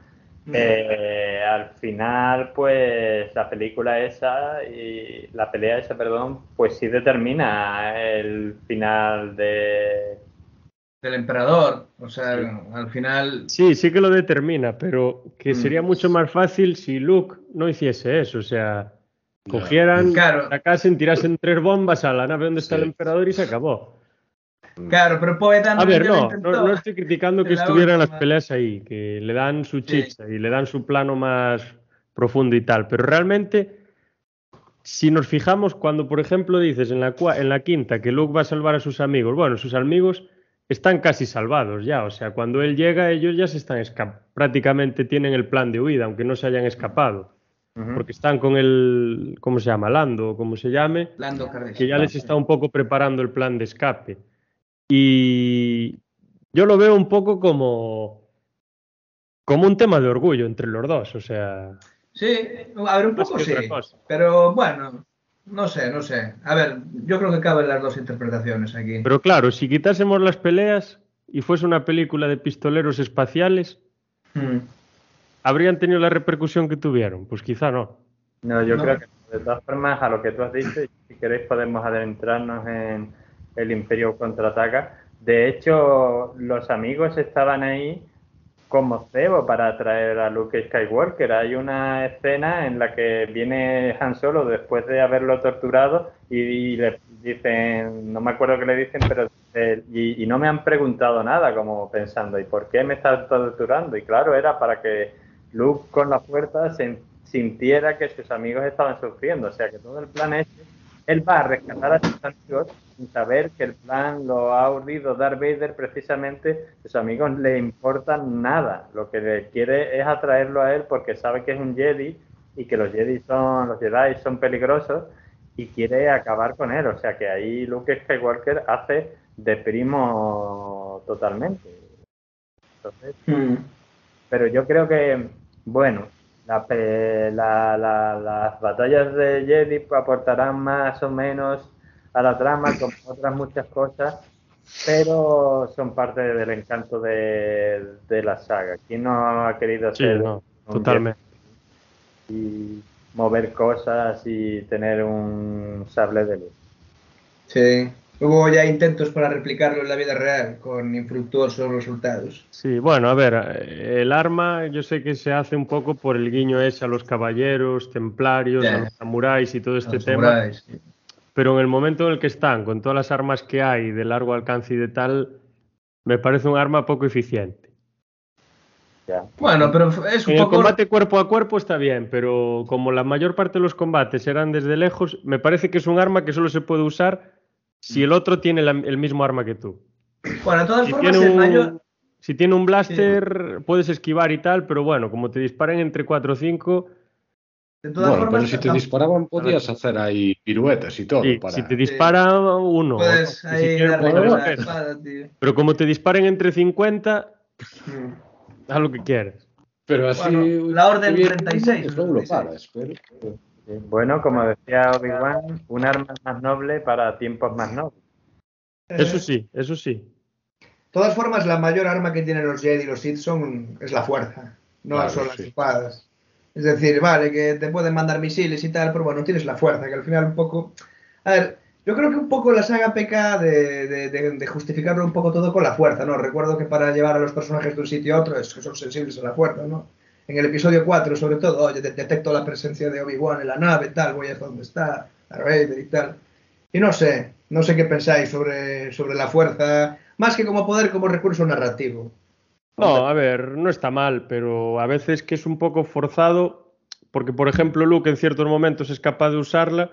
eh, al final, pues la película esa y la pelea esa, perdón, pues sí determina el final de del emperador, o sea, al final. Sí, sí que lo determina, pero que mm. sería mucho más fácil si Luke no hiciese eso, o sea, cogieran, claro. sacasen, tirasen tres bombas a la nave donde está el emperador y se acabó. Claro, pero Poetan... A ver, no, no, estoy criticando que estuvieran las peleas ahí, que le dan su chicha y le dan su plano más profundo y tal, pero realmente, si nos fijamos, cuando por ejemplo dices en la, en la quinta que Luke va a salvar a sus amigos, bueno, sus amigos están casi salvados ya, o sea, cuando él llega ellos ya se están escapando, prácticamente tienen el plan de huida, aunque no se hayan escapado. Porque están con el, ¿cómo se llama? Lando, como se llame, Lando que ya les está un poco preparando el plan de escape. Y yo lo veo un poco como, como un tema de orgullo entre los dos, o sea. Sí, a ver, un poco sí. Pero bueno, no sé, no sé. A ver, yo creo que caben las dos interpretaciones aquí. Pero claro, si quitásemos las peleas y fuese una película de pistoleros espaciales, hmm. habrían tenido la repercusión que tuvieron. Pues quizá no. No, yo creo que de todas formas, a lo que tú has dicho, si queréis podemos adentrarnos en el Imperio contraataca. De hecho, los amigos estaban ahí como cebo para traer a Luke Skywalker. Hay una escena en la que viene Han Solo después de haberlo torturado y, le dicen, no me acuerdo qué le dicen, pero y, no me han preguntado nada, como pensando, ¿y por qué me estás torturando? Y claro, era para que Luke con la fuerza se sintiera que sus amigos estaban sufriendo. O sea que todo el plan es, él va a rescatar a sus amigos sin saber que el plan lo ha urdido Darth Vader precisamente, sus amigos le importan nada. Lo que le quiere es atraerlo a él porque sabe que es un Jedi y que los Jedi son, los Jedi son peligrosos y quiere acabar con él. O sea que ahí Luke Skywalker hace de primo totalmente. Entonces, hmm. pero yo creo que, bueno, la, las batallas de Jedi aportarán más o menos a la trama, como otras muchas cosas, pero son parte del encanto de, la saga. ¿Quién no ha querido hacer totalmente. y mover cosas y tener un sable de luz? Sí, Hubo ya intentos para replicarlo en la vida real con infructuosos resultados. Sí, bueno, a ver, el arma yo sé que se hace un poco por el guiño ese a los caballeros, templarios, a los samuráis y todo este tema. Pero en el momento en el que están, con todas las armas que hay de largo alcance y de tal, me parece un arma poco eficiente. Bueno, pero es un en poco... El combate cuerpo a cuerpo está bien, pero como la mayor parte de los combates eran desde lejos, me parece que es un arma que solo se puede usar si el otro tiene el mismo arma que tú. Bueno, de todas formas, el mayor... Si tiene un blaster, puedes esquivar y tal, pero bueno, como te disparen entre 4 o 5. De todas bueno, formas, pero si te disparaban, podías hacer ahí piruetas y todo. Si te dispara uno. Puedes ahí espada, tío. Pero como te disparen entre 50, mm. haz lo que quieres. Pero así. la orden 36. No lo paras, pero. Bueno, como decía Obi-Wan, un arma más noble para tiempos más nobles. Eso sí, eso sí. De todas formas, la mayor arma que tienen los Jedi y los Sith son, es la fuerza, no son las espadas. Es decir, vale, que te pueden mandar misiles y tal, pero bueno, tienes la fuerza, que al final un poco... A ver, yo creo que un poco la saga peca de, justificarlo un poco todo con la fuerza, ¿no? Recuerdo que para llevar a los personajes de un sitio a otro es que son sensibles a la fuerza, ¿no? en el episodio 4 sobre todo, oye, detecto la presencia de Obi-Wan en la nave, tal, voy a dónde está, a Vader y tal. Y no sé, no sé qué pensáis sobre, sobre la fuerza, más que como poder, como recurso narrativo. No, a ver, no está mal, pero a veces que es un poco forzado, porque por ejemplo Luke en ciertos momentos es capaz de usarla,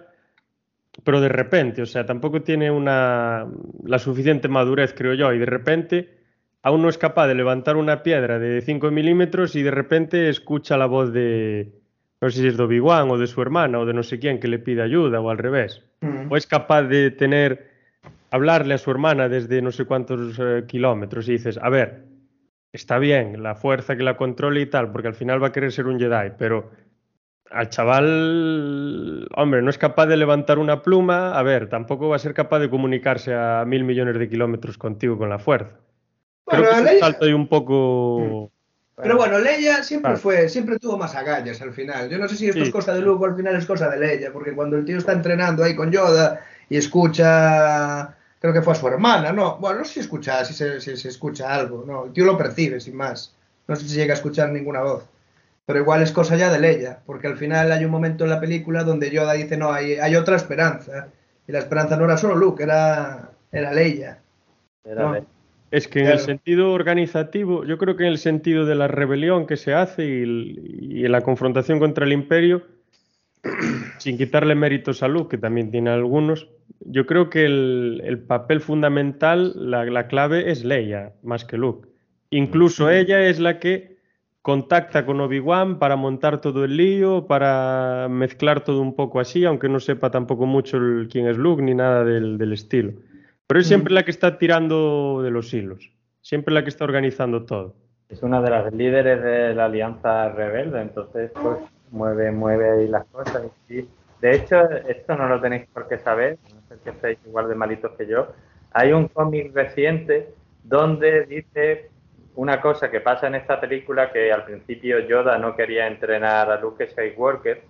pero de repente, o sea, tampoco tiene una la suficiente madurez, creo yo, y de repente aún no es capaz de levantar una piedra de 5 milímetros y de repente escucha la voz de, no sé si es de Obi-Wan o de su hermana o de no sé quién que le pide ayuda o al revés. Mm. O es capaz de tener, hablarle a su hermana desde no sé cuántos eh, kilómetros y dices, a ver, está bien la fuerza que la controle y tal, porque al final va a querer ser un Jedi, pero al chaval, hombre, no es capaz de levantar una pluma, a ver, tampoco va a ser capaz de comunicarse a mil millones de kilómetros contigo con la fuerza. Bueno, salto un poco. Pero bueno, Leia siempre fue, siempre tuvo más agallas al final. Yo no sé si esto es cosa de Luke o al final es cosa de Leia, porque cuando el tío está entrenando ahí con Yoda y escucha, creo que fue a su hermana, no, bueno, no sé si escucha, si se, si se escucha algo, no, el tío lo percibe sin más. No sé si llega a escuchar ninguna voz. Pero igual es cosa ya de Leia, porque al final hay un momento en la película donde Yoda dice, no, hay, hay otra esperanza. Y la esperanza no era solo Luke, era, era Leia. Era Leia. Es que en el sentido organizativo, yo creo que en el sentido de la rebelión que se hace y, en la confrontación contra el imperio, sin quitarle méritos a Luke, que también tiene algunos, yo creo que el, papel fundamental, la, clave es Leia, más que Luke. Incluso ella es la que contacta con Obi-Wan para montar todo el lío, para mezclar todo un poco así, aunque no sepa tampoco mucho quién es Luke ni nada del estilo. Pero es siempre mm. la que está tirando de los hilos, siempre la que está organizando todo. Es una de las líderes de la Alianza Rebelde, entonces pues mueve, mueve ahí las cosas. Y, de hecho, esto no lo tenéis por qué saber, no sé que estéis igual de malitos que yo. Hay un cómic reciente donde dice una cosa que pasa en esta película que al principio Yoda no quería entrenar a Luke Skywalker.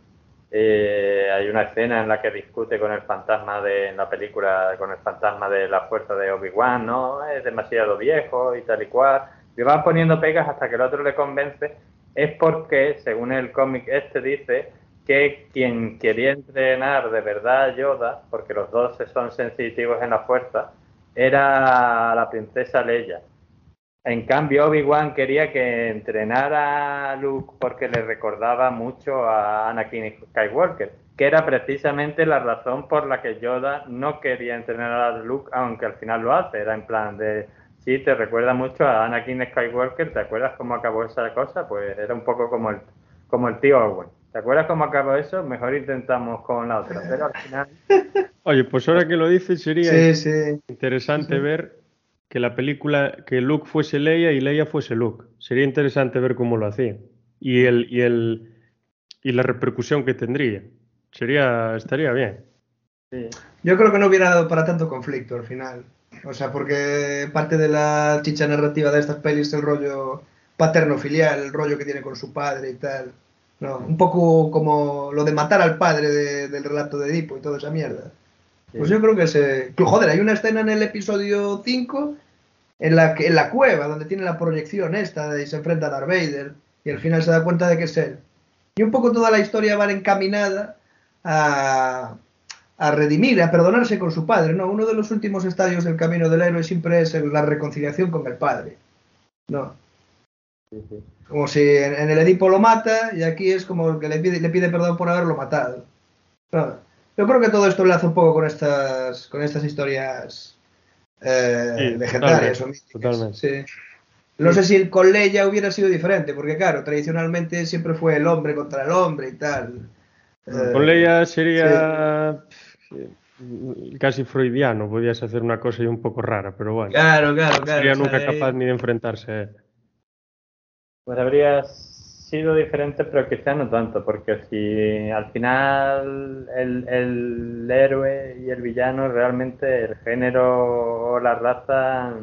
Eh, hay una escena en la que discute con el fantasma de la película con el fantasma de la fuerza de Obi-Wan, no es demasiado viejo y tal y cual. Le van poniendo pegas hasta que el otro le convence. Es porque, según el cómic este dice, que quien quería entrenar de verdad a Yoda, porque los dos son sensitivos en la fuerza, era la princesa Leia. En cambio, Obi-Wan quería que entrenara a Luke porque le recordaba mucho a Anakin Skywalker, que era precisamente la razón por la que Yoda no quería entrenar a Luke, aunque al final lo hace. Era en plan de, sí, te recuerda mucho a Anakin Skywalker, ¿te acuerdas cómo acabó esa cosa? Pues era un poco como el, como el tío Owen. ¿Te acuerdas cómo acabó eso? Mejor intentamos con la otra, pero al final... Oye, pues ahora que lo dices sería interesante ver que la película, que Luke fuese Leia y Leia fuese Luke. Sería interesante ver cómo lo hacía. Y el, y el y la repercusión que tendría. Sería, estaría bien. Yo creo que no hubiera dado para tanto conflicto al final. O sea, porque parte de la chicha narrativa de estas pelis es el rollo paterno-filial, el rollo que tiene con su padre y tal. No, un poco como lo de matar al padre del relato de Edipo y toda esa mierda. Pues yo creo que se... Joder, hay una escena en el episodio 5 en la, en la cueva donde tiene la proyección esta y se enfrenta a Darth Vader y al final se da cuenta de que es él. Y un poco toda la historia va encaminada a, a redimir, a perdonarse con su padre. ¿no? Uno de los últimos estadios del camino del héroe siempre es la reconciliación con el padre. ¿no? Como si en, el Edipo lo mata y aquí es como que le pide, le pide perdón por haberlo matado. Yo creo que todo esto hace un poco con estas, con estas historias eh, legendarias No sé si con Leia hubiera sido diferente, porque claro, tradicionalmente siempre fue el hombre contra el hombre y tal. Con Leia sería casi freudiano, podías hacer una cosa y un poco rara, pero bueno. Claro, claro, claro. Sería nunca capaz ni de enfrentarse pues habría sido diferente, pero quizás no tanto, porque si al final el, héroe y el villano realmente el género o la raza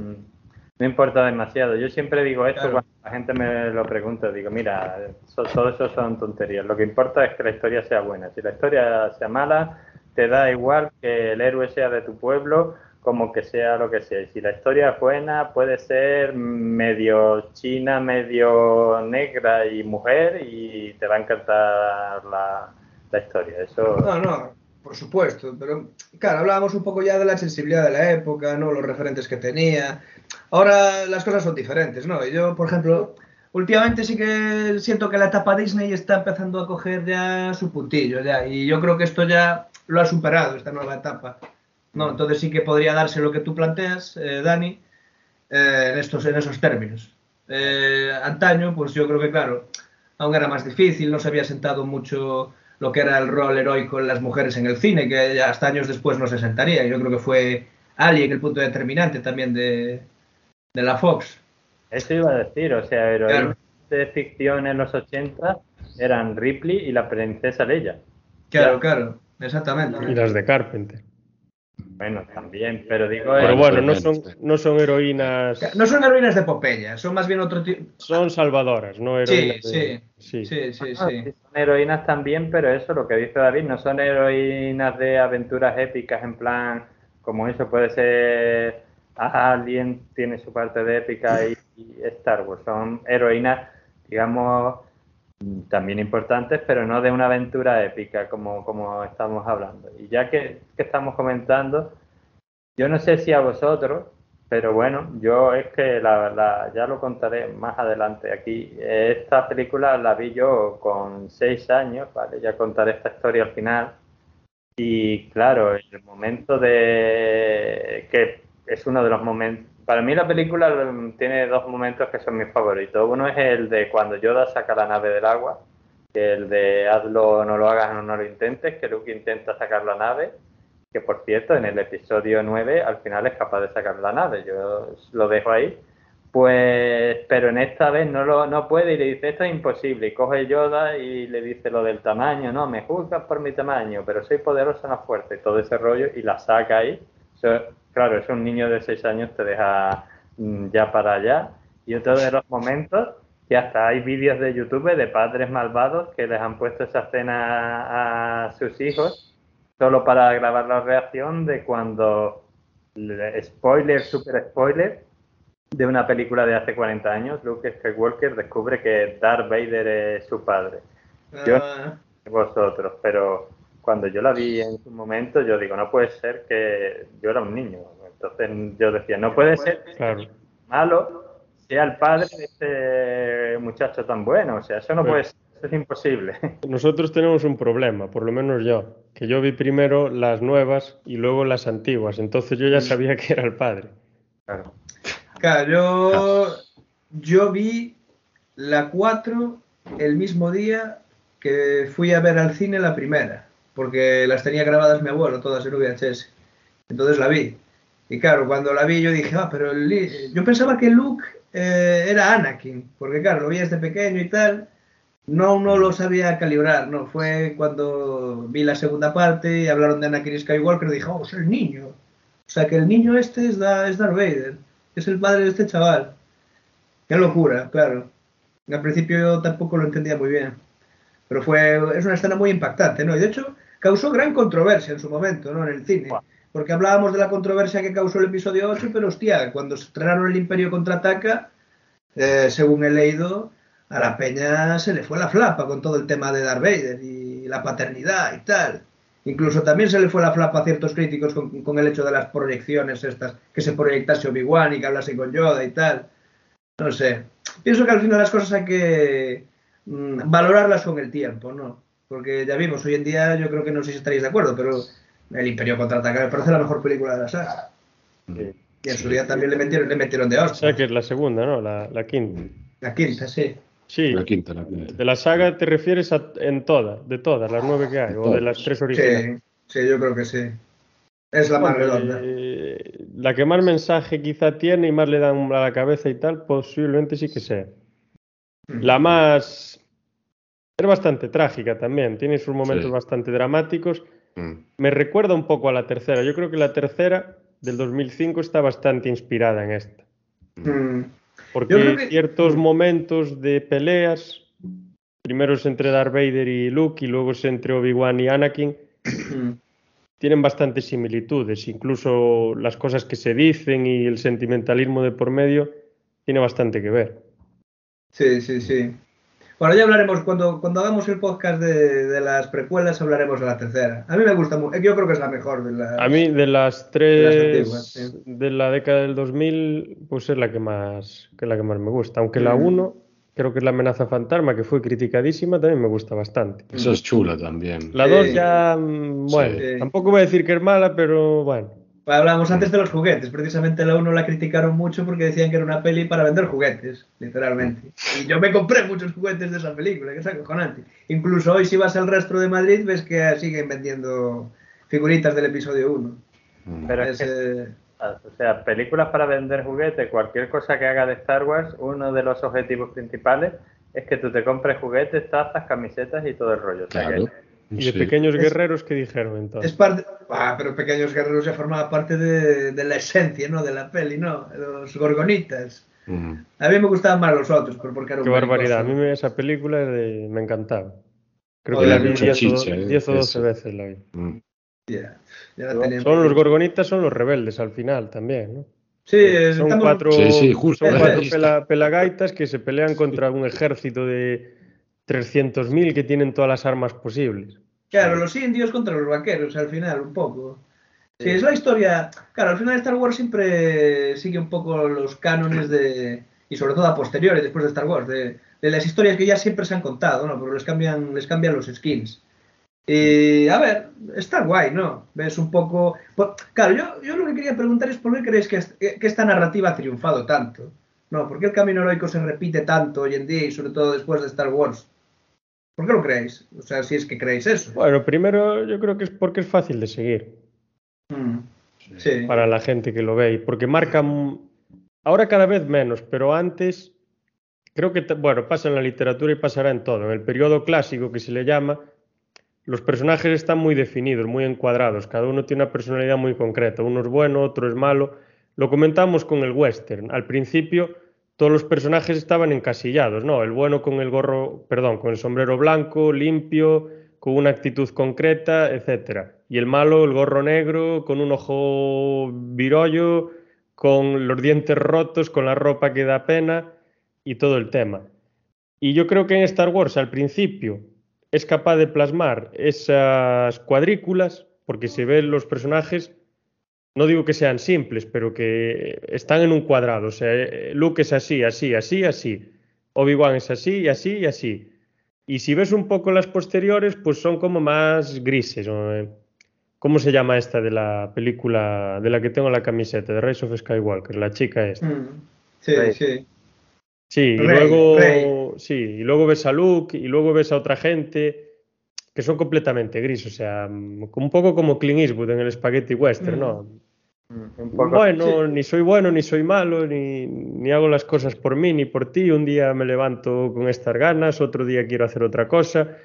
no importa demasiado. Yo siempre digo esto cuando la gente me lo pregunta, digo, mira, todo eso son tonterías. Lo que importa es que la historia sea buena. Si la historia sea mala, te da igual que el héroe sea de tu pueblo como que sea lo que sea. Si la historia es buena, puede ser medio china, medio negra y mujer y te va a encantar la, historia. Eso... No, no, por supuesto. Pero claro, hablábamos un poco ya de la sensibilidad de la época, ¿no? Los referentes que tenía. Ahora las cosas son diferentes, ¿no? Y yo, por ejemplo, últimamente sí que siento que la etapa Disney está empezando a coger ya su puntillo, ya. Y yo creo que esto ya lo ha superado, esta nueva etapa. ¿no? Entonces sí que podría darse lo que tú planteas, eh, Dani, eh, en, estos, en esos términos. Eh, antaño, pues yo creo que, claro, aún era más difícil, no se había sentado mucho lo que era el rol heroico en las mujeres en el cine, que hasta años después no se sentaría. Yo creo que fue Alien el punto determinante también de, de la Fox. Eso iba a decir, o sea, heroínas de ficción en los 80 eran Ripley y la princesa Leia. Claro, claro, exactamente. Y las de Carpenter. Bueno, también, pero digo... Pero bueno, no son, no son heroínas... No son heroínas de Popeye, son más bien otro tipo... Son salvadoras, no heroínas sí, sí, sí, sí, ah, sí, Son heroínas también, pero eso, lo que dice David, no son heroínas de aventuras épicas en plan, como eso puede ser alguien tiene su parte de épica y Star Wars, son heroínas, digamos también importantes, pero no de una aventura épica como, como estamos hablando. Y ya que, estamos comentando, yo no sé si a vosotros, pero bueno, yo es que la, ya lo contaré más adelante aquí. Esta película la vi yo con seis años, ¿vale? Ya contaré esta historia al final. Y claro, el momento de que es uno de los momentos para mí la película tiene dos momentos que son mis favoritos. Uno es el de cuando Yoda saca la nave del agua, el de hazlo, no lo hagas, no, no lo intentes, que Luke intenta sacar la nave, que por cierto en el episodio 9 al final es capaz de sacar la nave, yo lo dejo ahí. Pues, pero en esta vez no lo no puede y le dice esto es imposible. Y coge Yoda y le dice lo del tamaño, no, me juzgas por mi tamaño, pero soy poderosa, no fuerte, todo ese rollo y la saca ahí claro, es un niño de 6 años, te deja mm, ya para allá. Y otro de los momentos, que hasta hay vídeos de YouTube de padres malvados que les han puesto esa escena a sus hijos solo para grabar la reacción de cuando, spoiler, super spoiler, de una película de hace 40 años, Luke Skywalker descubre que Darth Vader es su padre. Yo ah. vosotros, pero cuando yo la vi en su momento, yo digo, no puede ser que yo era un niño. Entonces yo decía, no puede ser que malo sea el padre de este muchacho tan bueno. O sea, eso no puede ser, es imposible. Nosotros tenemos un problema, por lo menos yo, que yo vi primero las nuevas y luego las antiguas. Entonces yo ya mm. sabía que era el padre. Claro. Claro, yo, yo vi la 4 el mismo día que fui a ver al cine la primera, porque las tenía grabadas mi abuelo, todas en VHS. Entonces la vi. Y claro, cuando la vi yo dije, ah, pero yo pensaba que Luke eh, era Anakin, porque claro, lo vi desde pequeño y tal. No, no lo sabía calibrar, no. Fue cuando vi la segunda parte y hablaron de Anakin Skywalker dije, oh, es el niño. O sea, que el niño este es, es Darth Vader es el padre de este chaval. Qué locura, claro. Al principio yo tampoco lo entendía muy bien. Pero fue, es una escena muy impactante, ¿no? Y de hecho causó gran controversia en su momento, ¿no? En el cine. Porque hablábamos de la controversia que causó el episodio 8, pero hostia, cuando se estrenaron el Imperio contraataca, eh, según he leído, a la peña se le fue la flapa con todo el tema de Darth Vader y la paternidad y tal. Incluso también se le fue la flapa a ciertos críticos con, el hecho de las proyecciones estas, que se proyectase Obi-Wan y que hablase con Yoda y tal. No sé. Pienso que al final las cosas hay que mm, valorarlas con el tiempo, ¿no? Porque ya vimos, hoy en día yo creo que no sé si estaréis de acuerdo, pero El Imperio contraataca me parece la mejor película de la saga. Y en su día también le metieron, le metieron de hostia. O sea que es la segunda, ¿no? La, la quinta. La quinta, sí. Sí, la quinta, la quinta. de la saga te refieres a, en todas, de todas, las nueve que hay, o de las tres originales. Sí, sí, yo creo que sí. Es la más redonda. Eh, la que más mensaje quizá tiene y más le dan a la cabeza y tal, posiblemente sí que sea. La más... Es bastante trágica también, tiene sus momentos bastante dramáticos. Mm. Me recuerda un poco a la tercera. Yo creo que la tercera del 2005 está bastante inspirada en esta. Mm. Porque ciertos momentos de peleas, primero es entre Darth Vader y Luke y luego es entre Obi-Wan y Anakin, tienen bastantes similitudes. Incluso las cosas que se dicen y el sentimentalismo de por medio tiene bastante que ver. Sí, sí, sí. Bueno, ya hablaremos, cuando, cuando hagamos el podcast de, las precuelas, hablaremos de la tercera. A mí me gusta mucho, yo creo que es la mejor de las A mí de las tres de, la década del 2000, pues es la que más, que la que más me gusta. Aunque la 1, creo que es la amenaza fantasma, que fue criticadísima, también me gusta bastante. Esa es chula también. La 2 ya, mm, bueno, tampoco voy a decir que es mala, pero bueno. Hablábamos antes de los juguetes. Precisamente la 1 la criticaron mucho porque decían que era una peli para vender juguetes, literalmente. Y yo me compré muchos juguetes de esa película, que es acojonante. Incluso hoy, si vas al rastro de Madrid, ves que siguen vendiendo figuritas del episodio 1. Mm. Pero es, eh, o sea, películas para vender juguetes, cualquier cosa que haga de Star Wars, uno de los objetivos principales es que tú te compres juguetes, tazas, camisetas y todo el rollo. Claro. ¿Y de Pequeños Guerreros qué dijeron entonces? Es parte... Ah, pero Pequeños Guerreros ya formaba parte de, la esencia, ¿no? De la peli, ¿no? Los gorgonitas. A mí me gustaban más los otros, porque Qué barbaridad. A mí esa película me encantaba. Creo que la vi 10 o 12 veces. La vi. Mm. son los gorgonitas, son los rebeldes al final también, ¿no? Sí, son cuatro, sí, justo. Son cuatro pelagaitas que se pelean contra un ejército de 300.000 que tienen todas las armas posibles. Claro, los indios contra los vaqueros, al final, un poco. Sí, es la historia. Claro, al final Star Wars siempre sigue un poco los cánones de. Y sobre todo a posteriori, después de Star Wars, de, las historias que ya siempre se han contado, ¿no? Pero les cambian, les cambian los skins. Y a ver, está guay, ¿no? Ves un poco. Pues, claro, yo, yo lo que quería preguntar es por qué creéis que, que esta narrativa ha triunfado tanto. No, ¿por qué el camino heroico se repite tanto hoy en día y sobre todo después de Star Wars? ¿Por qué lo creéis? O sea, si es que creéis eso. Bueno, primero yo creo que es porque es fácil de seguir. Mm. Sí. Para la gente que lo ve. Porque marca. Ahora cada vez menos, pero antes. Creo que, bueno, pasa en la literatura y pasará en todo. En el periodo clásico que se le llama, los personajes están muy definidos, muy encuadrados. Cada uno tiene una personalidad muy concreta. Uno es bueno, otro es malo. Lo comentamos con el western. Al principio todos los personajes estaban encasillados, ¿no? El bueno con el gorro, perdón, con el sombrero blanco, limpio, con una actitud concreta, etcétera. Y el malo, el gorro negro, con un ojo virollo, con los dientes rotos, con la ropa que da pena y todo el tema. Y yo creo que en Star Wars al principio es capaz de plasmar esas cuadrículas, porque se ven los personajes, no digo que sean simples, pero que están en un cuadrado. O sea, Luke es así, así, así, así. Obi-Wan es así, así y así. Y si ves un poco las posteriores, pues son como más grises. ¿Cómo se llama esta de la película de la que tengo la camiseta, de Rise of Skywalker? La chica esta. Mm. Sí, sí. Sí, y luego, sí, y luego ves a Luke y luego ves a otra gente que son completamente gris, o sea, un poco como Clint Eastwood en el Spaghetti Western, ¿no? Mm, bueno, ni soy bueno, ni soy malo, ni, ni, hago las cosas por mí, ni por ti. Un día me levanto con estas ganas, otro día quiero hacer otra cosa.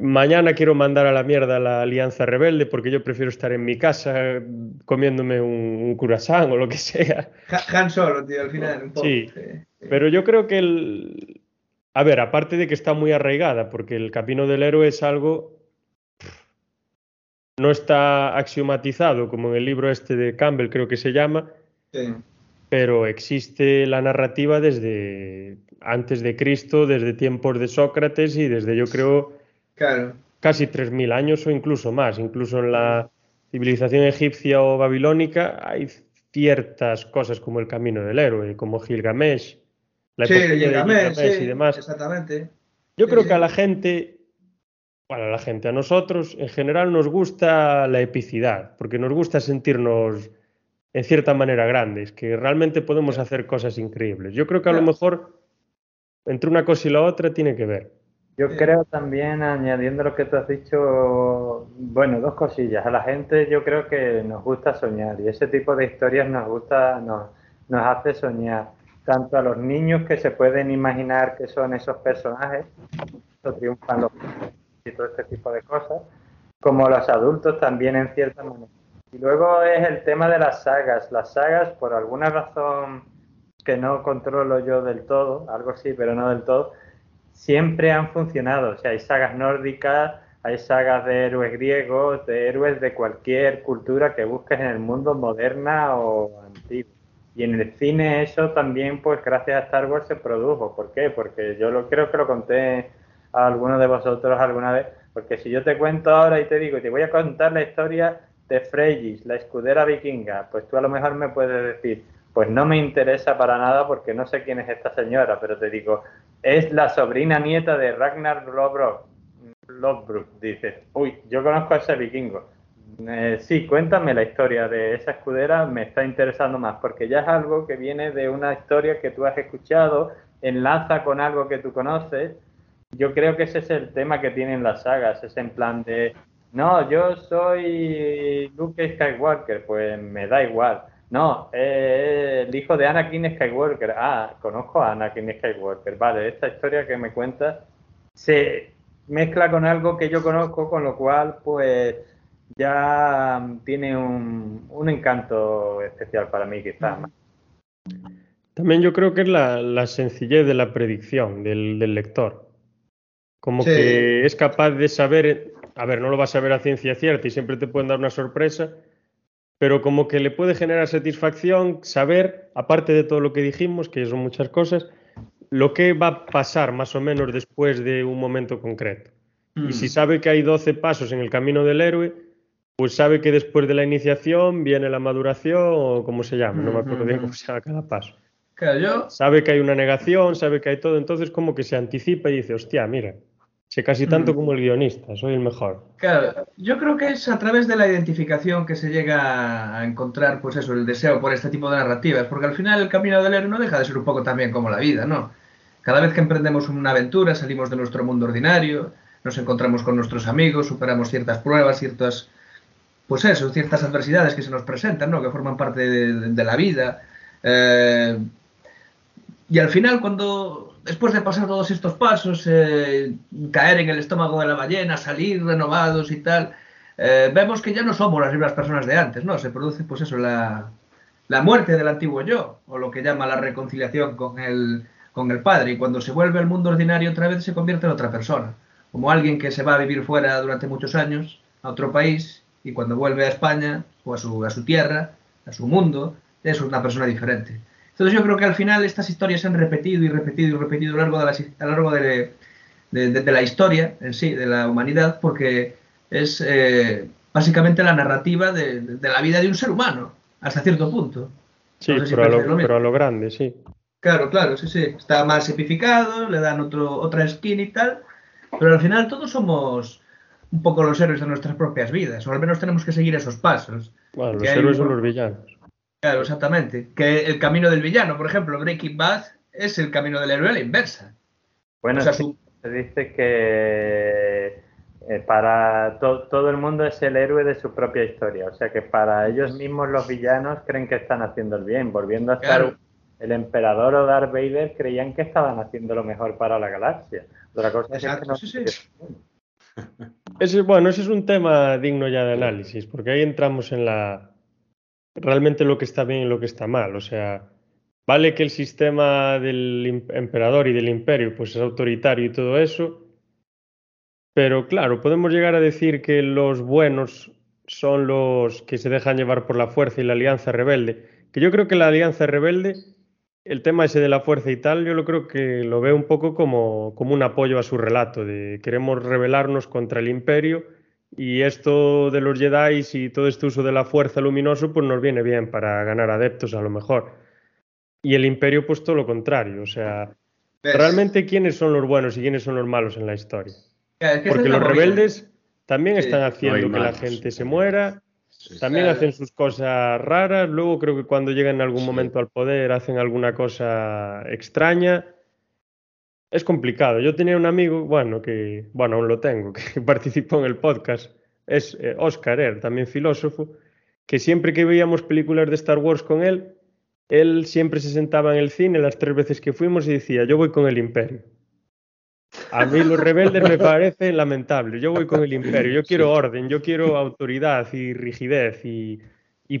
Mañana quiero mandar a la mierda a la Alianza Rebelde porque yo prefiero estar en mi casa comiéndome un, un o lo que sea. Han Solo, tío, al final. Un poco. Sí, pero yo creo que el... A ver, aparte de que está muy arraigada, porque el camino del héroe es algo no está axiomatizado como en el libro este de Campbell, creo que se llama, pero existe la narrativa desde antes de Cristo, desde tiempos de Sócrates y desde yo creo casi 3.000 años o incluso más. Incluso en la civilización egipcia o babilónica hay ciertas cosas como el camino del héroe, como Gilgamesh, la sí, Gilgamesh, y demás. Exactamente. Yo creo que a la gente bueno, a la gente, a nosotros en general nos gusta la epicidad, porque nos gusta sentirnos en cierta manera grandes, que realmente podemos hacer cosas increíbles. Yo creo que a lo mejor entre una cosa y la otra tiene que ver. Yo creo también, añadiendo lo que tú has dicho, bueno, dos cosillas. A la gente yo creo que nos gusta soñar y ese tipo de historias nos gusta, nos, nos hace soñar. Tanto a los niños que se pueden imaginar que son esos personajes, triunfan los y todo este tipo de cosas, como los adultos también en cierta manera. Y luego es el tema de las sagas. Las sagas, por alguna razón que no controlo yo del todo, algo sí, pero no del todo, siempre han funcionado. O sea, hay sagas nórdicas, hay sagas de héroes griegos, de héroes de cualquier cultura que busques en el mundo moderna o antigua. Y en el cine eso también, pues gracias a Star Wars se produjo. ¿Por qué? Porque yo lo creo que lo conté alguno de vosotros alguna vez, porque si yo te cuento ahora y te digo, te voy a contar la historia de Freyis, la escudera vikinga, pues tú a lo mejor me puedes decir, pues no me interesa para nada porque no sé quién es esta señora, pero te digo, es la sobrina nieta de Ragnar Lodbrok. Dices, uy, yo conozco a ese vikingo. Eh, sí, cuéntame la historia de esa escudera, me está interesando más, porque ya es algo que viene de una historia que tú has escuchado, enlaza con algo que tú conoces yo creo que ese es el tema que tienen las sagas, es en plan de, no, yo soy Luke Skywalker, pues me da igual. No, eh, el hijo de Anakin Skywalker. Ah, conozco a Anakin Skywalker. Vale, esta historia que me cuentas se mezcla con algo que yo conozco, con lo cual, pues ya tiene un, encanto especial para mí, quizás. También yo creo que es la, sencillez de la predicción del lector. Como que es capaz de saber, a ver, no lo vas a saber a ciencia cierta y siempre te pueden dar una sorpresa, pero como que le puede generar satisfacción saber, aparte de todo lo que dijimos, que son muchas cosas, lo que va a pasar más o menos después de un momento concreto. Y si mm. sabe que hay 12 pasos en el camino del héroe, pues sabe que después de la iniciación viene la maduración o como se llama, no me acuerdo bien cómo se llama cada paso. Sabe que hay una negación, sabe que hay todo, entonces como que se anticipa y dice, hostia, mira, Sé casi tanto como el guionista, soy el mejor. Claro, yo creo que es a través de la identificación que se llega a encontrar, pues eso, el deseo por este tipo de narrativas, porque al final el camino del héroe no deja de ser un poco también como la vida, ¿no? Cada vez que emprendemos una aventura, salimos de nuestro mundo ordinario, nos encontramos con nuestros amigos, superamos ciertas pruebas, ciertas, pues eso, ciertas adversidades que se nos presentan, ¿no? Que forman parte de, la vida. Eh, y al final, cuando después de pasar todos estos pasos, eh, caer en el estómago de la ballena, salir renovados y tal, eh, vemos que ya no somos las mismas personas de antes, ¿no? Se produce, pues eso, la, la muerte del antiguo yo, o lo que llama la reconciliación con el, con el padre, y cuando se vuelve al mundo ordinario otra vez se convierte en otra persona, como alguien que se va a vivir fuera durante muchos años, a otro país, y cuando vuelve a España, o a su, a su tierra, a su mundo, es una persona diferente. Entonces yo creo que al final estas historias se han repetido y repetido y repetido a lo largo de la, a lo largo de, de, la historia en sí, de la humanidad, porque es eh, básicamente la narrativa de, la vida de un ser humano, hasta cierto punto. Sí, pero, a lo, grande, sí. Claro, claro, sí, sí. Está más simplificado, le dan otro, otra skin y tal, pero al final todos somos un poco los héroes de nuestras propias vidas, o al menos tenemos que seguir esos pasos. Bueno, los héroes son los villanos. Claro, exactamente. Que el camino del villano, por ejemplo, Breaking Bad es el camino del héroe a la inversa. Bueno, se dice que eh, para todo el mundo es el héroe de su propia historia. O sea que para ellos mismos los villanos creen que están haciendo el bien. Volviendo a estar el emperador o Darth Vader creían que estaban haciendo lo mejor para la galaxia. Otra cosa es Ese, bueno, ese es un tema digno ya de análisis, porque ahí entramos en la realmente lo que está bien y lo que está mal. O sea, vale que el sistema del emperador y del imperio pues es autoritario y todo eso, pero claro, podemos llegar a decir que los buenos son los que se dejan llevar por la fuerza y la alianza rebelde. Que yo creo que la alianza rebelde, el tema ese de la fuerza y tal, yo lo creo que lo veo un poco como, como un apoyo a su relato, de queremos rebelarnos contra el imperio y esto de los Jedi y todo este uso de la fuerza luminoso, pues nos viene bien para ganar adeptos a lo mejor. Y el imperio, pues todo lo contrario. O sea, realmente quiénes son los buenos y quiénes son los malos en la historia. Porque los rebeldes también están haciendo que la gente se muera, también hacen sus cosas raras, luego creo que cuando llegan en algún momento al poder hacen alguna cosa extraña. Es complicado. Yo tenía un amigo, bueno, que, bueno, aún lo tengo, que participó en el podcast, es eh, Oscar Er, también filósofo, que siempre que veíamos películas de Star Wars con él, él siempre se sentaba en el cine las tres veces que fuimos y decía, yo voy con el imperio. A mí los rebeldes me parecen lamentables. Yo voy con el imperio. Yo quiero orden, yo quiero autoridad y rigidez y,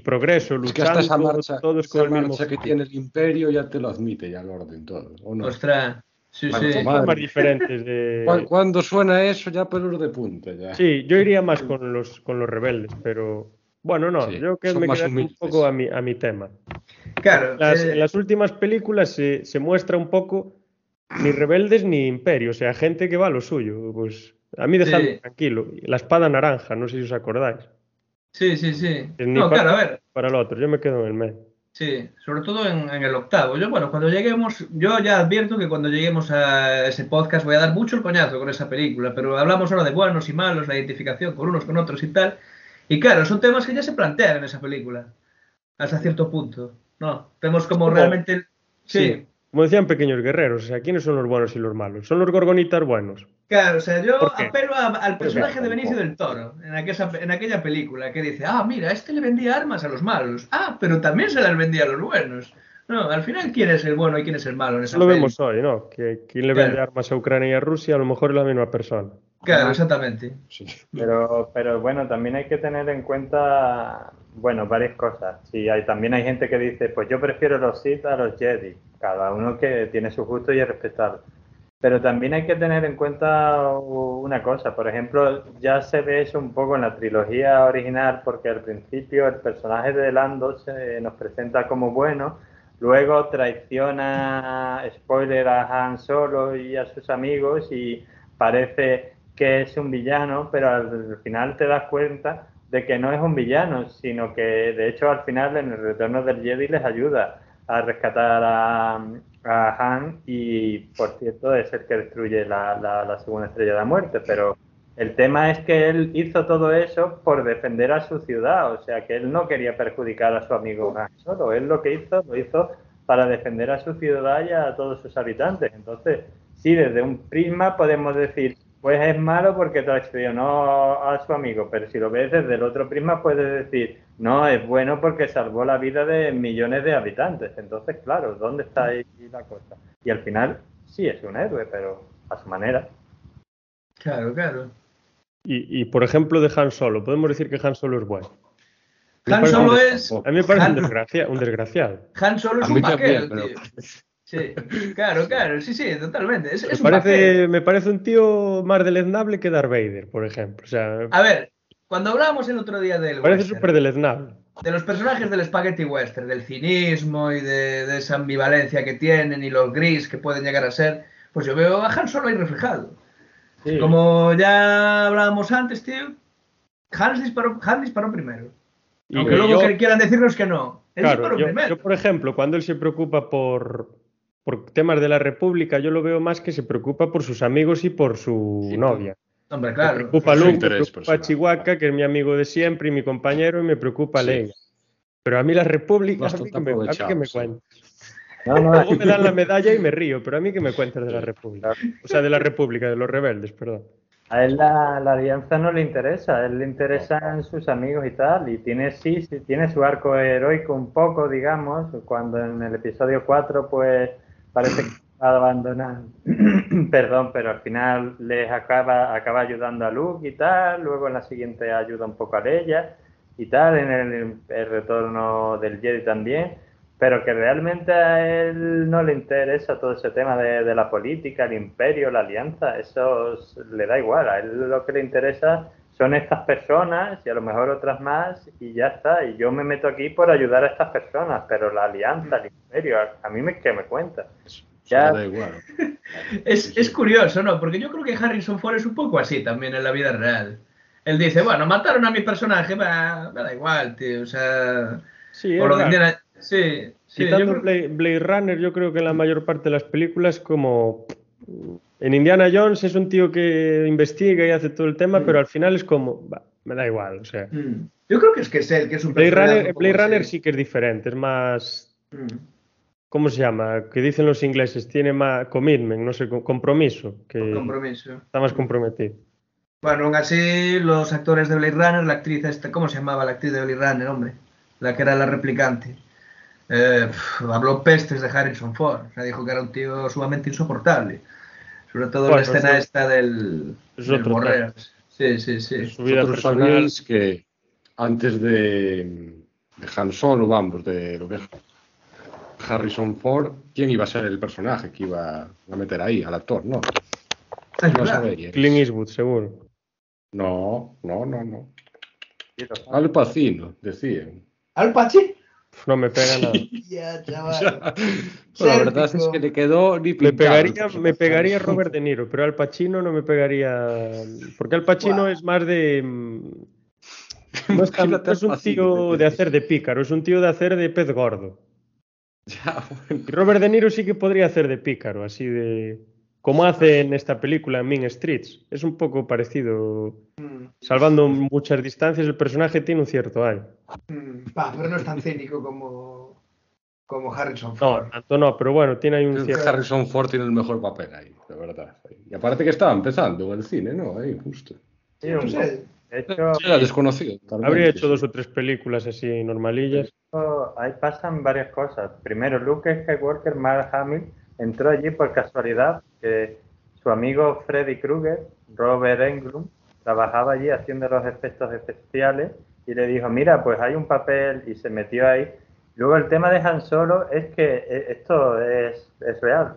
progreso, luchando es que esa marcha, todos con el mismo que tiene el imperio ya te lo admite ya el orden todo. ¿o no? Ostras, sí, sí. Son diferentes de... Cuando suena eso ya pelos de punta ya. Sí, yo iría más con los, con los rebeldes, pero bueno, no, yo que me quedo un poco a mi, a mi tema. Claro. Eh, en las últimas películas se, se muestra un poco ni rebeldes ni imperio, o sea, gente que va a lo suyo. Pues a mí dejadme tranquilo. La espada naranja, no sé si os acordáis. Sí, sí, sí. No, claro, a ver. Para el otro, yo me quedo en el medio. Sí, sobre todo en, el octavo. Yo, bueno, cuando lleguemos, yo ya advierto que cuando lleguemos a ese podcast voy a dar mucho el coñazo con esa película, pero hablamos ahora de buenos y malos, la identificación con unos con otros y tal. Y claro, son temas que ya se plantean en esa película, hasta cierto punto. No, vemos como realmente... sí como decían pequeños guerreros, o sea, ¿quiénes son los buenos y los malos? Son los gorgonitas buenos. Claro, o sea, yo apelo al personaje de Benicio del Toro en aquella, en aquella película que dice, ah, mira, este le vendía armas a los malos, ah, pero también se las vendía a los buenos. No, al final, ¿quién es el bueno y quién es el malo en esa Lo vemos hoy, ¿no? Que quien le vende armas a Ucrania y a Rusia a lo mejor es la misma persona. Claro, exactamente. Pero, pero bueno, también hay que tener en cuenta, bueno, varias cosas. Sí, hay, también hay gente que dice, pues yo prefiero los Sith a los Jedi cada uno que tiene su gusto y es respetable. Pero también hay que tener en cuenta una cosa, por ejemplo, ya se ve eso un poco en la trilogía original, porque al principio el personaje de Lando se nos presenta como bueno, luego traiciona, spoiler, a Han Solo y a sus amigos y parece que es un villano, pero al final te das cuenta de que no es un villano, sino que de hecho al final en el retorno del Jedi les ayuda a rescatar a, Han y por cierto es el que destruye la, segunda estrella de la muerte, pero el tema es que él hizo todo eso por defender a su ciudad, o sea que él no quería perjudicar a su amigo Han solo, él lo que hizo lo hizo para defender a su ciudad y a todos sus habitantes. Entonces, sí, desde un prisma podemos decir, pues es malo porque traicionó a su amigo, pero si lo ves desde el otro prisma puedes decir, no, es bueno porque salvó la vida de millones de habitantes. Entonces, claro, ¿dónde está ahí la cosa? Y al final, sí, es un héroe, pero a su manera. Claro, claro. Y, y por ejemplo, de Han Solo, ¿podemos decir que Han Solo es bueno? Han Solo es. A mí me parece un, desgraciado. Han Solo es un paquete, tío. Sí, claro, claro, sí, sí, totalmente. Es, me, parece, me parece un tío más deleznable que Darth Vader, por ejemplo. O sea, a ver, cuando hablábamos el otro día del. Parece súper deleznable. De los personajes del Spaghetti Western, del cinismo y de, esa ambivalencia que tienen y los gris que pueden llegar a ser, pues yo veo a Han Solo ahí reflejado. Como ya hablábamos antes, tío, Han disparó, Han disparó primero. Aunque luego quieran decirnos que no. Él claro, yo, por ejemplo, cuando él se preocupa por, por temas de la República, yo lo veo más que se preocupa por sus amigos y por su novia. Hombre, claro. Me preocupa Luke, me preocupa Chihuahua, que es mi amigo de siempre y mi compañero, y me preocupa Leia. Pero a mí la República, a mí, que me, a me cuentas. Luego me dan la medalla y me río, pero a mí que me cuentas de la República. O sea, de la República, de los rebeldes, perdón. A él la, alianza no le interesa, a él le interesan sus amigos y tal, y tiene sí, sí, tiene su arco heroico un poco, digamos, cuando en el episodio 4 pues parece que va a abandonar, perdón, pero al final les acaba, acaba ayudando a Luke y tal, luego en la siguiente ayuda un poco a ella y tal, en el, retorno del Jedi también, pero que realmente a él no le interesa todo ese tema de, de la política, el imperio, la alianza, eso le da igual, a él lo que le interesa son estas personas y a lo mejor otras más y ya está. Y yo me meto aquí por ayudar a estas personas, pero la alianza, el imperio, a, mí me, que me cuenta. Ya. Da igual. es, es, curioso, ¿no? Porque yo creo que Harrison Ford es un poco así también en la vida real. Él dice, bueno, mataron a mi personaje, me da igual, tío. O sea, sí, por lo que sí, sí Quitando Blade, Runner, yo creo que en la mayor parte de las películas como en Indiana Jones es un tío que investiga y hace todo el tema, mm. pero al final es como, me da igual, o sea. Mm. Yo creo que es que es él, que es un Blade Runner, Blade Runner sí que es diferente, es más. Mm. ¿Cómo se llama? Que dicen los ingleses, tiene más commitment, no sé, compromiso. Que compromiso. Está más comprometido. Bueno, aún así, los actores de Blade Runner, la actriz esta, ¿cómo se llamaba la actriz de Blade Runner, hombre? La que era la replicante. Eh, habló pestes de Harrison Ford. O sea, dijo que era un tío sumamente insoportable. Sobre todo la escena esta del, del Sí, sí, sí. Personal es que antes de, de Han Solo, vamos, de lo que Harrison Ford, ¿quién iba a ser el personaje que iba a meter ahí, al actor? No. no Clint Eastwood, seguro. No, no, no, no. Al Pacino, decían. ¿Al Pacino? No me pega nada. ya, chaval. la verdad es que le quedó ni me pegaría, me pegaría Robert De Niro, pero Al Pacino no me pegaría. Porque Al Pacino es más de. No es, es un tío de hacer de pícaro, es un tío de hacer de pez gordo. Robert De Niro sí que podría hacer de pícaro, así de. Como hace en esta película, en Mean Streets. Es un poco parecido. Mm. Salvando muchas distancias, el personaje tiene un cierto aire. Mm, pero no es tan cínico como, como Harrison Ford. No, tanto no, pero bueno, tiene ahí un cierto... Harrison Ford tiene el mejor papel ahí, de verdad. Y aparte que estaba empezando en el cine, ¿no? Ahí, justo. Sí, no sé. Hecho, era desconocido. Habría hecho dos o tres películas así normalillas. Ahí pasan varias cosas. Primero, Luke Skywalker, Mark Hamill entró allí por casualidad su amigo Freddy Krueger, Robert Englund, trabajaba allí haciendo los efectos especiales y le dijo, mira, pues hay un papel y se metió ahí. Luego el tema de Han Solo es que eh, esto es, real.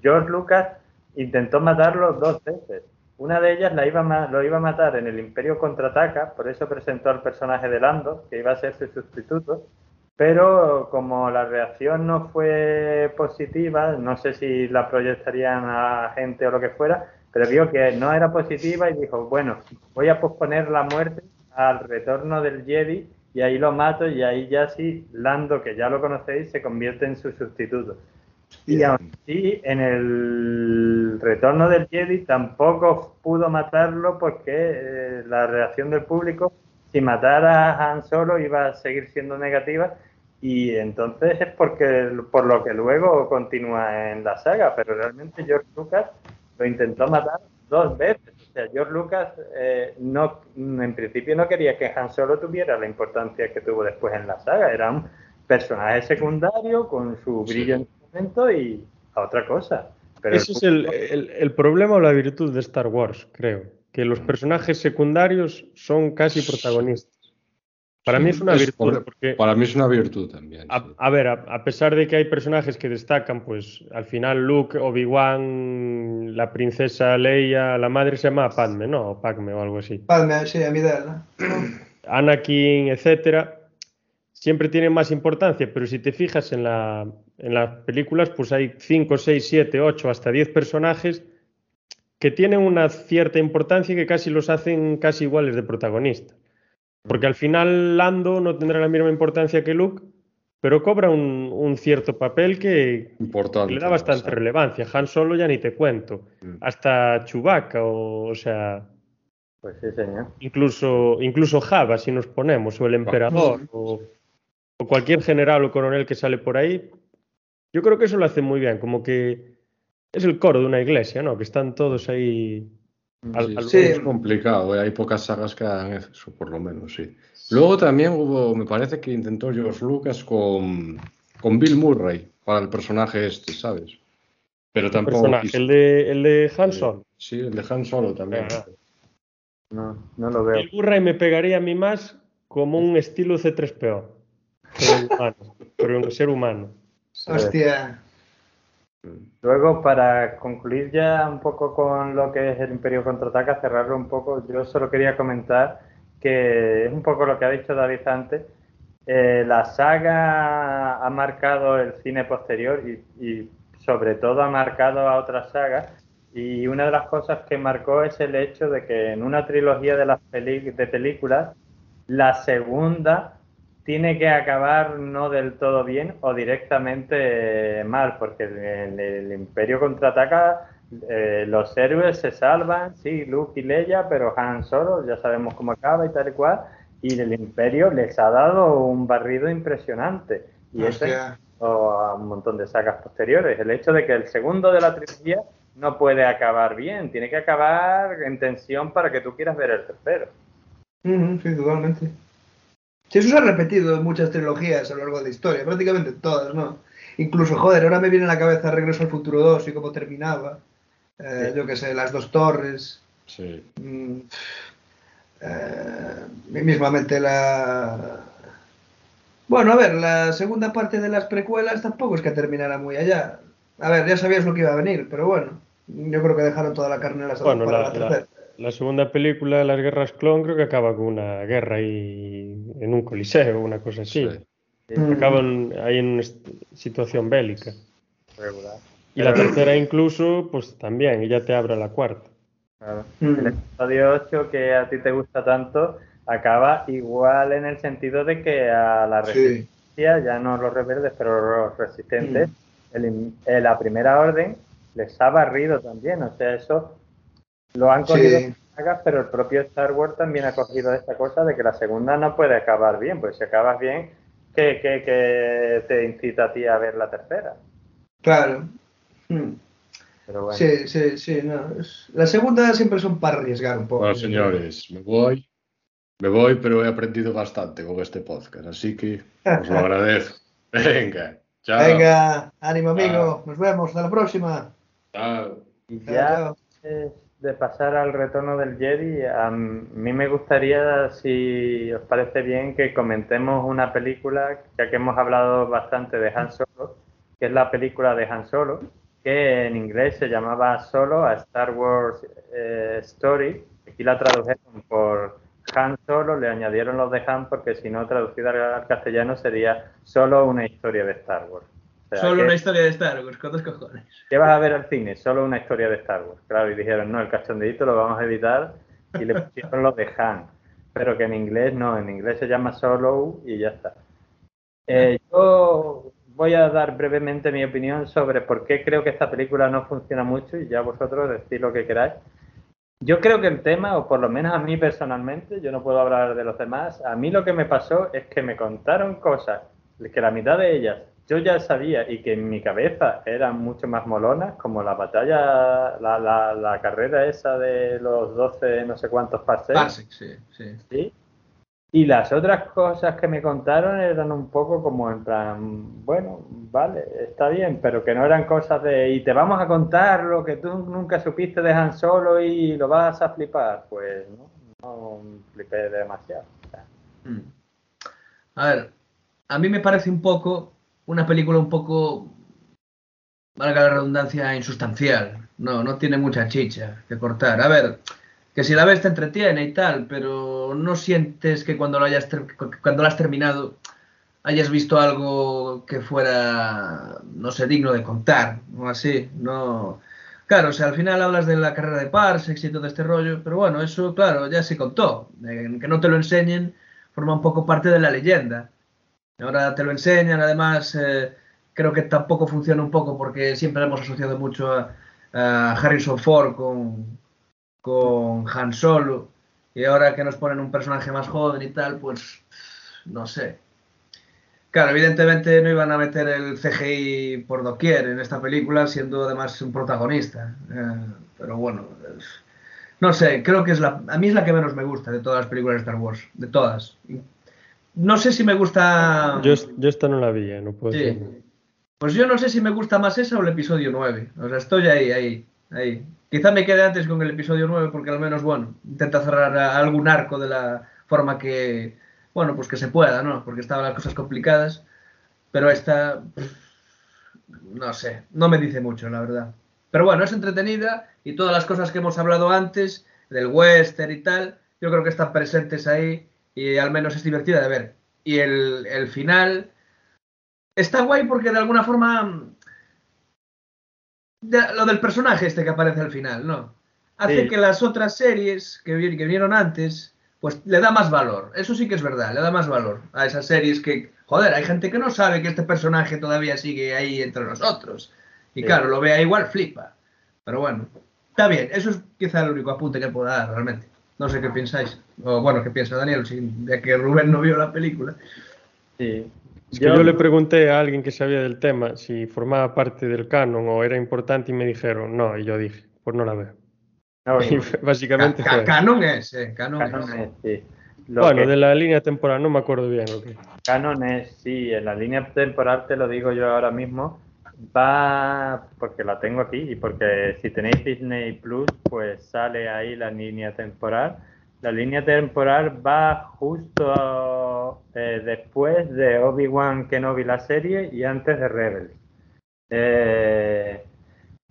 George Lucas intentó matarlo dos veces. Una de ellas la lo iba a matar en el Imperio Contraataca, por eso presentó al personaje de Lando, que iba a ser su sustituto pero como la reacción no fue positiva, no sé si la proyectarían a gente o lo que fuera, pero vio que no era positiva y dijo, bueno, voy a posponer la muerte al retorno del Jedi y ahí lo mato y ahí ya sí, Lando, que ya lo conocéis, se convierte en su sustituto. Y aún así, en el retorno del Jedi tampoco pudo matarlo porque eh, la reacción del público si matara a Han Solo iba a seguir siendo negativa y entonces es porque por lo que luego continúa en la saga, pero realmente George Lucas lo intentó matar dos veces. O sea, George Lucas eh, no, en principio no quería que Han Solo tuviera la importancia que tuvo después en la saga. Era un personaje secundario con su brillo en su momento y a otra cosa. Pero Ese es el, el, el problema o la virtud de Star Wars, creo que los personajes secundarios son casi protagonistas. Para mí es una virtud. Porque, para mí es una virtud también. A, ver, a, pesar de que hay personajes que destacan, pues al final Luke, Obi-Wan, la princesa Leia, la madre se llama Padme, ¿no? O Padme o algo así. Padme, sí, a mi ¿no? Anakin, etcétera, siempre tienen más importancia, pero si te fijas en, la, en las películas, pues hay 5, 6, 7, 8, hasta 10 personajes que tienen una cierta importancia y que casi los hacen casi iguales de protagonista. Porque al final Lando no tendrá la misma importancia que Luke, pero cobra un, cierto papel que, le da bastante relevancia. Han Solo ya ni te cuento. Mm. Hasta Chewbacca, o, sea... Pues sí, señor. Incluso, incluso Java, si nos ponemos, o el emperador, o, cualquier general o coronel que sale por ahí. Yo creo que eso lo hace muy bien, como que es el coro de una iglesia, ¿no? Que están todos ahí sí, es complicado, ¿eh? hay pocas sagas que hagan eso, por lo menos, sí. Luego también hubo, me parece que intentó George Lucas con, con Bill Murray para el personaje este, ¿sabes? Pero tampoco. ¿El, de, ¿El de Han Solo? Sí, el de Han Solo también. No, no lo veo. Bill Murray me pegaría a mí más como un estilo C3PO. Pero un ser humano. Hostia. Luego, para concluir ya un poco con lo que es el Imperio Contraataca, cerrarlo un poco, yo solo quería comentar que es un poco lo que ha dicho David antes. Eh, la saga ha marcado el cine posterior y, sobre todo ha marcado a otras sagas. Y una de las cosas que marcó es el hecho de que en una trilogía de, las de películas, la segunda tiene que acabar no del todo bien o directamente mal, porque el, Imperio contraataca, eh, los héroes se salvan, sí, Luke y Leia, pero Han Solo ya sabemos cómo acaba y tal y cual, y el Imperio les ha dado un barrido impresionante. Y eso a un montón de sagas posteriores. El hecho de que el segundo de la trilogía no puede acabar bien, tiene que acabar en tensión para que tú quieras ver el tercero. sí, totalmente. Sí, eso se ha repetido en muchas trilogías a lo largo de la historia, prácticamente todas, ¿no? Incluso, joder, ahora me viene a la cabeza Regreso al Futuro 2 y cómo terminaba. Eh, yo qué sé, las dos torres. Sí. Mm, eh, mismamente la... Bueno, a ver, la segunda parte de las precuelas tampoco es que terminara muy allá. A ver, ya sabías lo que iba a venir, pero bueno, yo creo que dejaron toda la carne en la, bueno, para la, tercera la segunda película de las guerras clon creo que acaba con una guerra ahí en un coliseo, una cosa así. Acaban ahí en una situación bélica. Y la tercera incluso, pues también, y ya te abre la cuarta. El episodio 8 que a ti te gusta tanto acaba igual en el sentido de que a la resistencia, ya no los rebeldes, pero los resistentes, en la primera orden les ha barrido también. O sea, eso lo han cogido sagas, pero el propio Star Wars también ha cogido esta cosa de que la segunda no puede acabar bien, pues si acabas bien, ¿qué, te incita a ti a ver la tercera? Claro. Hmm. Pero bueno. Sí, sí, sí. No. La segunda siempre son para arriesgar un poco. Bueno, señores, me voy. Me voy, pero he aprendido bastante con este podcast, así que os lo agradezco. Venga, chao. Venga, ánimo amigo. Nos vemos. Hasta la próxima. Chao. Y ya de pasar al retorno del Jedi, a mí me gustaría, si os parece bien, que comentemos una película, ya que hemos hablado bastante de Han Solo, que es la película de Han Solo, que en inglés se llamaba Solo a Star Wars eh, Story. Aquí la tradujeron por Han Solo, le añadieron los de Han porque si no traducida al castellano sería solo una historia de Star Wars. Solo una historia de Star Wars, con dos cojones. ¿Qué vas a ver al cine? Solo una historia de Star Wars. Claro, y dijeron, no, el cachondeito lo vamos a editar y le pusieron los de Han. Pero que en inglés no, en inglés se llama Solo y ya está. Eh, yo voy a dar brevemente mi opinión sobre por qué creo que esta película no funciona mucho y ya vosotros decís lo que queráis. Yo creo que el tema, o por lo menos a mí personalmente, yo no puedo hablar de los demás, a mí lo que me pasó es que me contaron cosas que la mitad de ellas yo ya sabía y que en mi cabeza eran mucho más molonas, como la batalla, la, la, la carrera esa de los 12 no sé cuántos pases. sí, sí. Y las otras cosas que me contaron eran un poco como en plan, bueno, vale, está bien, pero que no eran cosas de, y te vamos a contar lo que tú nunca supiste de Han Solo y lo vas a flipar. Pues no, no flipé demasiado. Mm. A ver, a mí me parece un poco una película un poco, valga la redundancia, insustancial. No, no tiene mucha chicha que cortar. A ver, que si la ves te entretiene y tal, pero no sientes que cuando lo hayas cuando lo has terminado hayas visto algo que fuera, no sé, digno de contar, o así, no... Claro, o sea, al final hablas de la carrera de Parsecs y todo este rollo, pero bueno, eso, claro, ya se contó. que no te lo enseñen forma un poco parte de la leyenda. Ahora te lo enseñan, además, eh, creo que tampoco funciona un poco porque siempre hemos asociado mucho a, Harrison Ford con, Han Solo, y ahora que nos ponen un personaje más joven y tal, pues no sé. Claro, evidentemente no iban a meter el CGI por doquier en esta película, siendo además un protagonista. Eh, pero bueno, no sé, creo que es la. A mí es la que menos me gusta de todas las películas de Star Wars, de todas. No sé si me gusta. Yo, yo esta no la vi, eh, no puedo sí. Pues yo no sé si me gusta más esa o el episodio 9. O sea, estoy ahí, ahí, ahí. Quizá me quede antes con el episodio 9 porque al menos, bueno, intenta cerrar algún arco de la forma que, bueno, pues que se pueda, ¿no? Porque estaban las cosas complicadas, pero esta, no sé, no me dice mucho, la verdad. Pero bueno, es entretenida y todas las cosas que hemos hablado antes, del western y tal, yo creo que están presentes ahí y al menos es divertida de ver. Y el, el final está guay porque de alguna forma lo del personaje este que aparece al final, ¿no? Hace que las otras series que, que vinieron antes pues le da más valor. Eso sí que es verdad, le da más valor a esas series que, joder, hay gente que no sabe que este personaje todavía sigue ahí entre nosotros. Y claro, lo vea igual, flipa. Pero bueno, está bien, eso es quizá el único apunte que puedo dar realmente. No sé qué pensáis. O bueno, qué piensa Daniel, ya que Rubén no vio la película. Sí. yo... yo le pregunté a alguien que sabía del tema si formaba parte del canon o era importante y me dijeron no, y yo dije, pues no la veo. Ah, básicamente Canon es, eh, Canon, es. sí. bueno, de la línea temporal no me acuerdo bien. Canon es, sí, en la línea temporal te lo digo yo ahora mismo, va, porque la tengo aquí y porque si tenéis Disney Plus, pues sale ahí la línea temporal. La línea temporal va justo eh, después de Obi-Wan Kenobi la serie y antes de Rebels. Eh,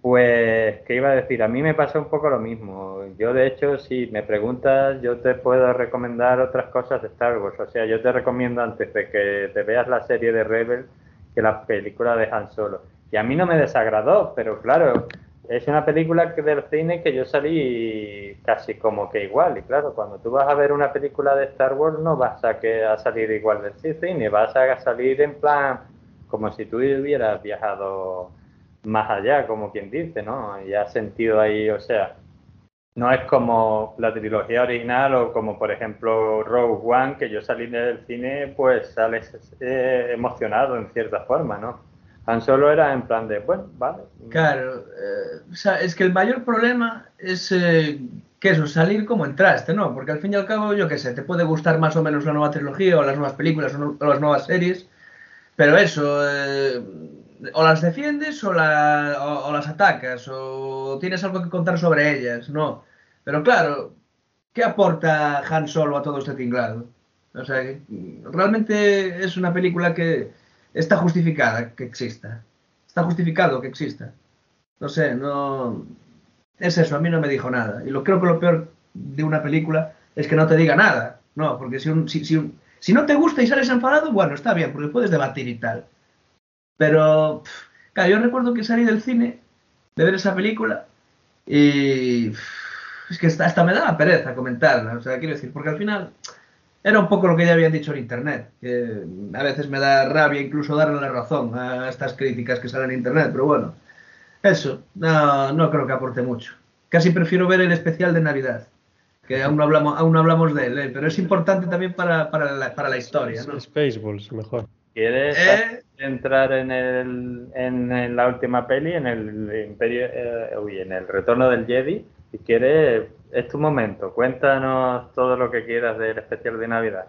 pues, ¿qué iba a decir? A mí me pasa un poco lo mismo. Yo, de hecho, si me preguntas, yo te puedo recomendar otras cosas de Star Wars. O sea, yo te recomiendo antes de que te veas la serie de Rebel que la película de Han Solo. Y a mí no me desagradó, pero claro, es una película que del cine que yo salí casi como que igual. Y claro, cuando tú vas a ver una película de Star Wars no vas a, que, a salir igual del cine, vas a salir en plan como si tú hubieras viajado más allá, como quien dice, ¿no? Y has sentido ahí, o sea, no es como la trilogía original o como por ejemplo Rogue One, que yo salí del cine, pues sales eh, emocionado en cierta forma, ¿no? Tan solo era en plan de, bueno, vale. Claro, eh, o sea, es que el mayor problema es eh, que eso, salir como entraste, ¿no? Porque al fin y al cabo, yo qué sé, te puede gustar más o menos la nueva trilogía o las nuevas películas o, las nuevas series, pero eso, o las defiendes o, las atacas, o tienes algo que contar sobre ellas, no. Pero claro, ¿qué aporta Han Solo a todo este tinglado? O sea, realmente es una película que está justificada que exista. Está justificado que exista. No sé, no... Es eso, a mí no me dijo nada. Y lo creo que lo peor de una película es que no te diga nada. No, porque si, si, si no te gusta y sales enfadado, bueno, está bien, porque puedes debatir y tal. Pero, claro, yo recuerdo que salí del cine de ver esa película y es que hasta, me daba pereza comentarla, o sea, quiero decir, porque al final era un poco lo que ya habían dicho en internet, que a veces me da rabia incluso darle la razón a estas críticas que salen en internet, pero bueno, eso, no, no creo que aporte mucho. Casi prefiero ver el especial de Navidad, que aún no hablamos, aún no hablamos de él, ¿eh? pero es importante también para, para, la, para la historia. ¿no? Spaceballs, mejor. ¿Quieres eh, entrar en, el, en, la última peli, en el Imperio, eh, uy, en el Retorno del Jedi? Si quieres, es tu momento. Cuéntanos todo lo que quieras del especial de Navidad.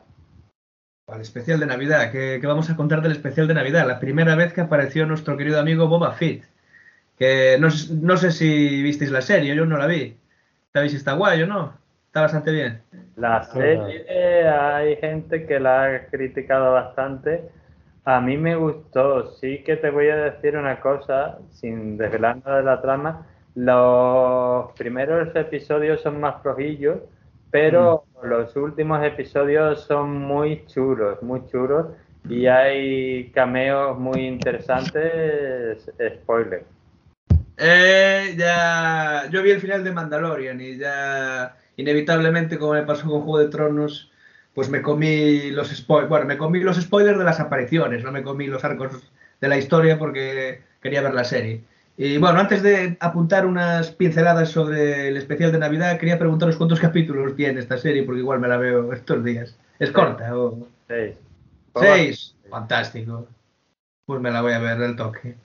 El especial de Navidad, ¿qué, vamos a contar del especial de Navidad? La primera vez que apareció nuestro querido amigo Boba Fett. Que no, no sé si visteis la serie, yo no la vi. ¿Sabéis si está guay o no? Está bastante bien. La serie hay gente que la ha criticado bastante. A mí me gustó. Sí que te voy a decir una cosa, sin desvelar nada de la trama. Los primeros episodios son más flojillos, pero mm. los últimos episodios son muy chulos, muy chulos. Y hay cameos muy interesantes. Spoiler. Eh, ya. Yo vi el final de Mandalorian y ya inevitablemente, como me pasó con Juego de Tronos, pues me comí los spoilers. Bueno, me comí los spoilers de las apariciones, no me comí los arcos de la historia porque quería ver la serie. Y bueno, antes de apuntar unas pinceladas sobre el especial de Navidad, quería preguntaros cuántos capítulos tiene esta serie, porque igual me la veo estos días. ¿Es corta o...? Seis. Seis. Fantástico. Pues me la voy a ver del toque.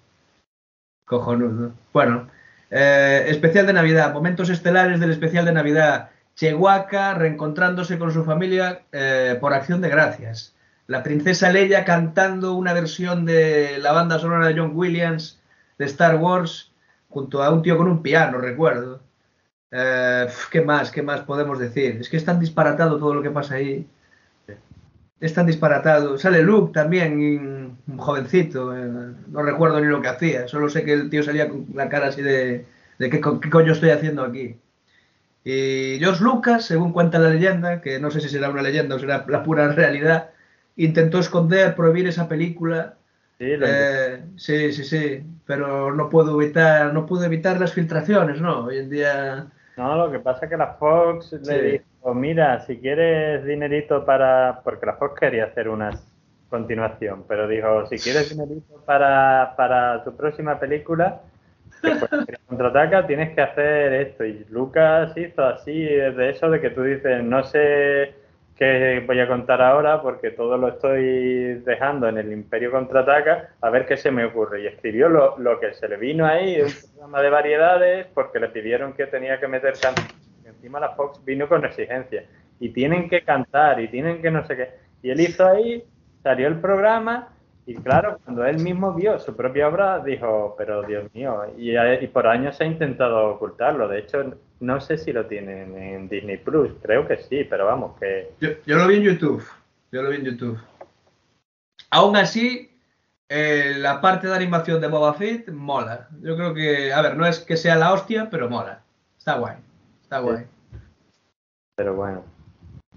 Cojonudo. Bueno, eh, especial de Navidad, momentos estelares del especial de Navidad. Chehuaca reencontrándose con su familia eh, por acción de gracias. La princesa Leia cantando una versión de la banda sonora de John Williams de Star Wars junto a un tío con un piano, recuerdo. Eh, ¿Qué más? ¿Qué más podemos decir? Es que es tan disparatado todo lo que pasa ahí. Es tan disparatado. Sale Luke también, un jovencito. Eh, no recuerdo ni lo que hacía. Solo sé que el tío salía con la cara así de, de ¿qué, qué coño estoy haciendo aquí? Y George Lucas, según cuenta la leyenda, que no sé si será una leyenda o será la pura realidad, intentó esconder, prohibir esa película. Sí, eh, sí, sí, sí, pero no puedo evitar, no puedo evitar las filtraciones, ¿no? Hoy en día. No, lo que pasa es que la Fox le dijo, mira, si quieres dinerito para, porque la Fox quería hacer una continuación, pero dijo, si quieres dinerito para, para tu próxima película, contraataca, tienes que hacer esto. Y Lucas hizo así, de eso de que tú dices, no sé qué voy a contar ahora porque todo lo estoy dejando en el Imperio Contraataca, a ver qué se me ocurre. Y escribió lo, lo que se le vino ahí, un programa de variedades, porque le pidieron que tenía que meter canciones. Encima la Fox vino con exigencia. Y tienen que cantar, y tienen que no sé qué. Y él hizo ahí, salió el programa y claro, cuando él mismo vio su propia obra, dijo, pero Dios mío, y, por años se ha intentado ocultarlo. De hecho, no sé si lo tienen en Disney Plus, creo que sí, pero vamos, que... Yo, lo vi en YouTube, yo lo vi en YouTube. Aún así, eh, la parte de animación de Boba Fett mola. Yo creo que, a ver, no es que sea la hostia, pero mola. Está guay, está guay. Pero bueno.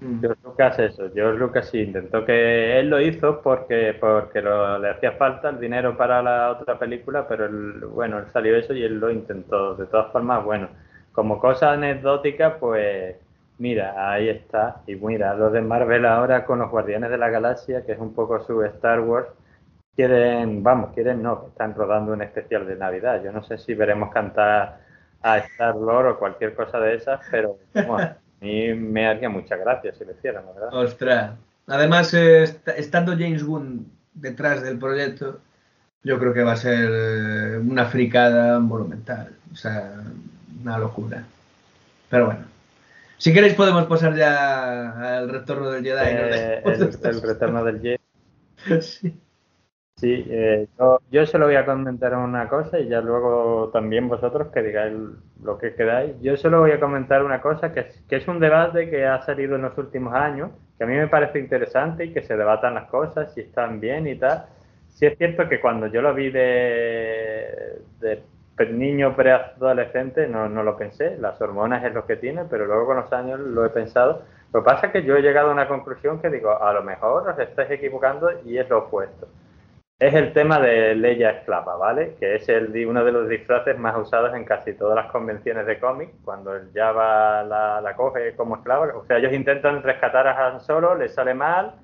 Mm. George Lucas eso, George Lucas sí intentó que él lo hizo porque porque le hacía falta el dinero para la otra película, pero bueno, él salió eso y él lo intentó. De todas formas, bueno, como cosa anecdótica, pues mira, ahí está. Y mira, los de Marvel ahora con los Guardianes de la Galaxia, que es un poco su Star Wars, quieren, vamos, quieren no, están rodando un especial de Navidad. Yo no sé si veremos cantar a Star Lord o cualquier cosa de esas, pero bueno, mí me haría mucha gracia si lo hicieran, ¿verdad? Ostras. Además, eh, estando James Gunn detrás del proyecto, yo creo que va a ser eh, una fricada monumental. O sea, una locura. Pero bueno. Si queréis podemos pasar ya al retorno del Jedi. Eh, el, retorno del Jedi. sí. Sí, eh, yo, solo voy a comentar una cosa y ya luego también vosotros que digáis lo que queráis. Yo solo voy a comentar una cosa que es, que es un debate que ha salido en los últimos años, que a mí me parece interesante y que se debatan las cosas, si están bien y tal. Sí es cierto que cuando yo lo vi de, de niño preadolescente no, no lo pensé, las hormonas es lo que tiene, pero luego con los años lo he pensado. Lo que pasa es que yo he llegado a una conclusión que digo, a lo mejor os estáis equivocando y es lo opuesto es el tema de Leia Esclava, ¿vale? Que es el, uno de los disfraces más usados en casi todas las convenciones de cómic, cuando el Java la, coge como esclava. O sea, ellos intentan rescatar a Han Solo, le sale mal,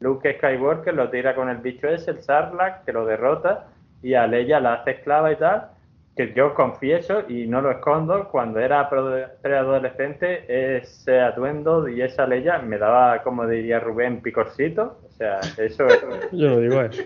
Luke Skywalker lo tira con el bicho ese, el Sarlacc, que lo derrota, y a Leia la hace esclava y tal. Que yo confieso y no lo escondo, cuando era preadolescente, ese atuendo y esa Leia me daba, como diría Rubén, picorcito. O sea, eso es. yo no digo eso.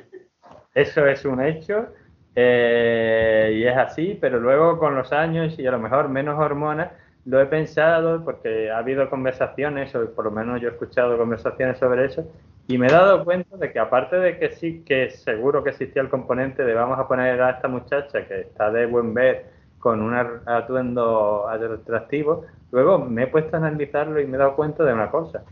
Eso es un hecho eh, y es así, pero luego con los años y a lo mejor menos hormonas, lo he pensado porque ha habido conversaciones, o por lo menos yo he escuchado conversaciones sobre eso, y me he dado cuenta de que aparte de que sí, que seguro que existía el componente de vamos a poner a esta muchacha que está de buen ver con un atuendo atractivo, luego me he puesto a analizarlo y me he dado cuenta de una cosa.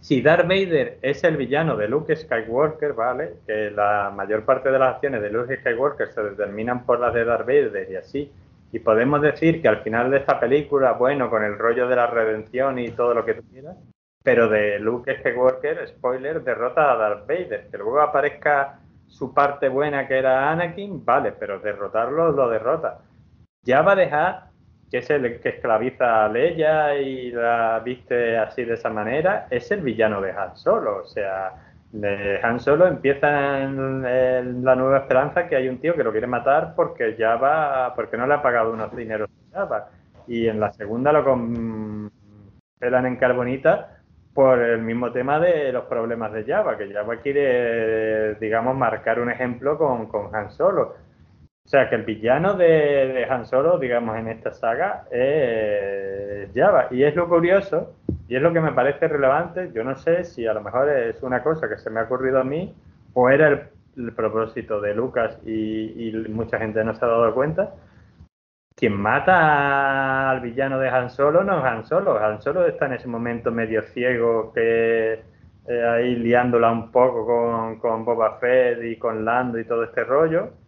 Si Darth Vader es el villano de Luke Skywalker, ¿vale? Que la mayor parte de las acciones de Luke Skywalker se determinan por las de Darth Vader y así. Y podemos decir que al final de esta película, bueno, con el rollo de la redención y todo lo que tú quieras, pero de Luke Skywalker, spoiler, derrota a Darth Vader. Que luego aparezca su parte buena que era Anakin, vale, pero derrotarlo lo derrota. Ya va a dejar que es el que esclaviza a Leia y la viste así de esa manera, es el villano de Han Solo. O sea, de Han Solo empieza la nueva esperanza que hay un tío que lo quiere matar porque ya va, porque no le ha pagado unos dineros Y en la segunda lo pelan en carbonita por el mismo tema de los problemas de Java, que Java quiere, digamos, marcar un ejemplo con, con Han Solo o sea, que el villano de, Han Solo, digamos, en esta saga es Java. Y es lo curioso, y es lo que me parece relevante. Yo no sé si a lo mejor es una cosa que se me ha ocurrido a mí, o era el, propósito de Lucas y, mucha gente no se ha dado cuenta. Quien mata al villano de Han Solo no es Han Solo. Han Solo está en ese momento medio ciego que eh, ahí liándola un poco con, con Boba Fett y con Lando y todo este rollo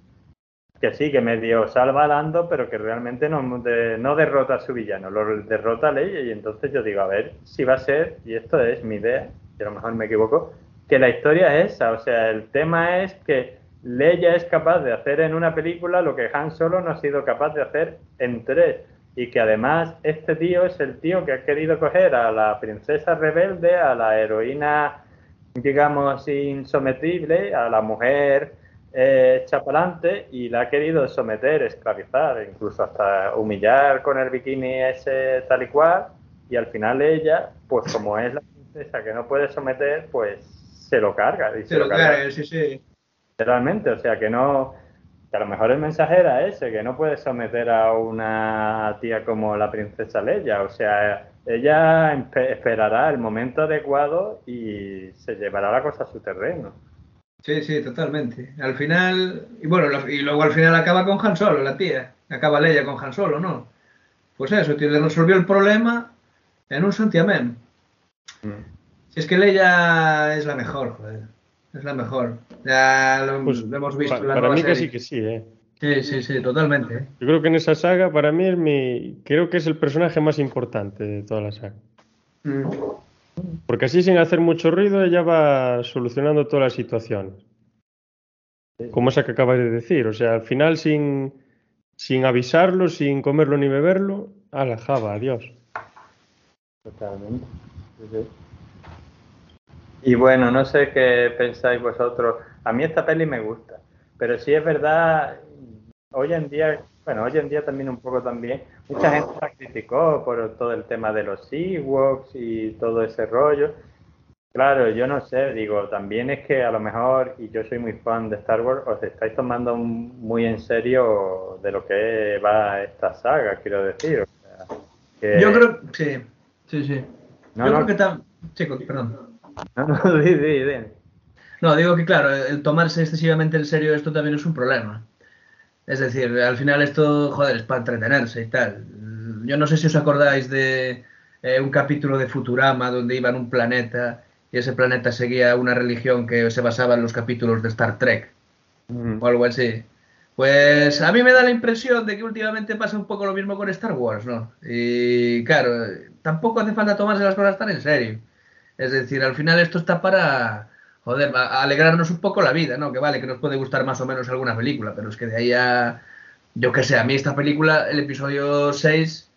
que sí, que medio salva a Lando, pero que realmente no, no derrota a su villano, lo derrota a Leia. Y entonces yo digo, a ver si va a ser, y esto es mi idea, que a lo mejor me equivoco, que la historia es esa. O sea, el tema es que Leia es capaz de hacer en una película lo que Han Solo no ha sido capaz de hacer en tres. Y que además este tío es el tío que ha querido coger a la princesa rebelde, a la heroína, digamos, insometible, a la mujer eh, chapalante y la ha querido someter, esclavizar, incluso hasta humillar con el bikini ese tal y cual. Y al final ella, pues como es la princesa que no puede someter, pues se lo carga. Y se, lo carga, sí, sí. Literalmente, o sea que no. Que a lo mejor el mensaje era ese, que no puede someter a una tía como la princesa Leia. O sea, ella esperará el momento adecuado y se llevará la cosa a su terreno. Sí, sí, totalmente. Al final, y bueno, y luego al final acaba con Han Solo, la tía. Acaba Leia con Han Solo, ¿no? Pues eso, tío, le resolvió el problema en un santiamén. Mm. Si es que Leia es la mejor, joder. Es la mejor. Ya lo, pues, hemos visto. la para mí que sí que sí, ¿eh? Sí, sí, sí, totalmente. ¿eh? Yo creo que en esa saga, para mí, es mi. Creo que es el personaje más importante de toda la saga. Mm. Porque así sin hacer mucho ruido ella va solucionando todas las situaciones. Como esa que acabas de decir. O sea, al final sin, sin avisarlo, sin comerlo ni beberlo, a la adiós. Totalmente. Y bueno, no sé qué pensáis vosotros. A mí esta peli me gusta. Pero sí es verdad, hoy en día bueno, hoy en día también un poco también, mucha gente la criticó por todo el tema de los Ewoks y todo ese rollo. Claro, yo no sé, digo, también es que a lo mejor, y yo soy muy fan de Star Wars, os estáis tomando muy en serio de lo que va esta saga, quiero decir. Yo creo, sí, sí, sí. yo creo que está... Chico, perdón. No, no, di, di, di. No, digo que claro, el tomarse excesivamente en serio esto también es un problema. Es decir, al final esto, joder, es para entretenerse y tal. Yo no sé si os acordáis de eh, un capítulo de Futurama donde iban a un planeta y ese planeta seguía una religión que se basaba en los capítulos de Star Trek o algo así. Pues a mí me da la impresión de que últimamente pasa un poco lo mismo con Star Wars, ¿no? Y claro, tampoco hace falta tomarse las cosas tan en serio. Es decir, al final esto está para, joder, a alegrarnos un poco la vida, ¿no? Que vale, que nos puede gustar más o menos alguna película, pero es que de ahí a, yo qué sé, a mí esta película, el episodio 6,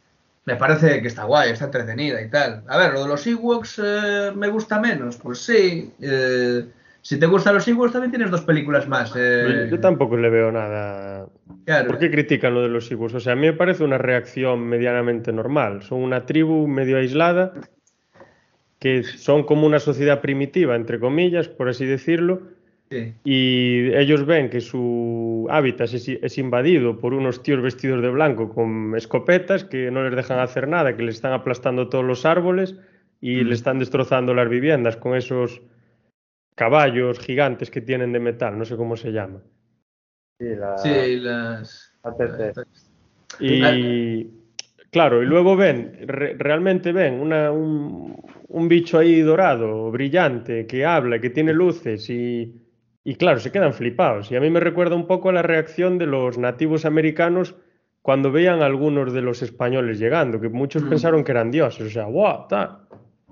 me parece que está guay, está entretenida y tal. A ver, lo de los Ewoks eh, me gusta menos, pues sí. Eh, si te gustan los Ewoks, también tienes dos películas más. Eh. Yo tampoco le veo nada. ¿Por qué critican lo de los Ewoks? O sea, a mí me parece una reacción medianamente normal. Son una tribu medio aislada que son como una sociedad primitiva, entre comillas, por así decirlo, y ellos ven que su hábitat es, invadido por unos tíos vestidos de blanco con escopetas que no les dejan hacer nada, que les están aplastando todos los árboles y mm. le están destrozando las viviendas con esos caballos gigantes que tienen de metal, no sé cómo se llama. Sí, las... Y claro, y luego ven, realmente ven una, un, un, bicho ahí dorado, brillante, que habla, que tiene luces y, y claro, se quedan flipados. Y a mí me recuerda un poco a la reacción de los nativos americanos cuando veían a algunos de los españoles llegando, que muchos mm. pensaron que eran dioses, o sea, ¡guau!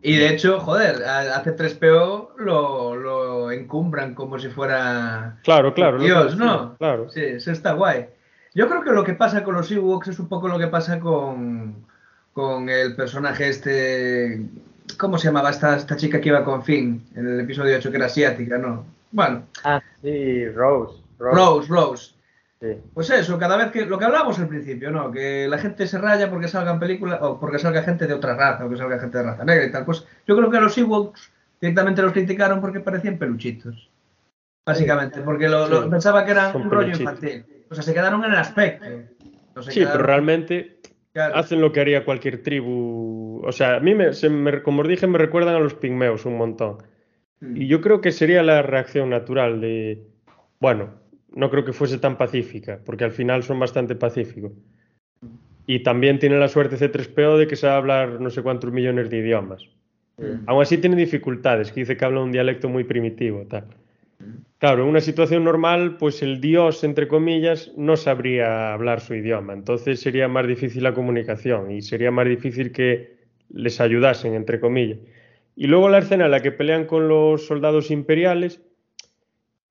Y de hecho, joder, hace 3PO lo, lo encumbran como si fuera claro, claro, Dios, ¿no? Claro. Sí, eso está guay. Yo creo que lo que pasa con los Ewoks es un poco lo que pasa con, con el personaje este... ¿Cómo se llamaba esta, esta chica que iba con Finn en el episodio 8 que era asiática, no? Bueno. Ah, sí, Rose. Rose, Rose. Pues eso, cada vez que lo que hablamos al principio, ¿no? Que la gente se raya porque salgan películas o porque salga gente de otra raza o que salga gente de raza negra y tal. Pues yo creo que a los Ewoks directamente los criticaron porque parecían peluchitos. Básicamente, porque lo, pensaba que eran un rollo infantil. O sea, se quedaron en el aspecto. sí, pero realmente hacen lo que haría cualquier tribu. O sea, a mí, me, como os dije, me recuerdan a los pigmeos un montón. Mm. Y yo creo que sería la reacción natural de, bueno, no creo que fuese tan pacífica, porque al final son bastante pacíficos. Y también tiene la suerte C3PO de que sabe hablar no sé cuántos millones de idiomas. Aún así tiene dificultades, que dice que habla un dialecto muy primitivo. Tal. Claro, en una situación normal, pues el dios, entre comillas, no sabría hablar su idioma. Entonces sería más difícil la comunicación y sería más difícil que les ayudasen, entre comillas. Y luego la escena en la que pelean con los soldados imperiales,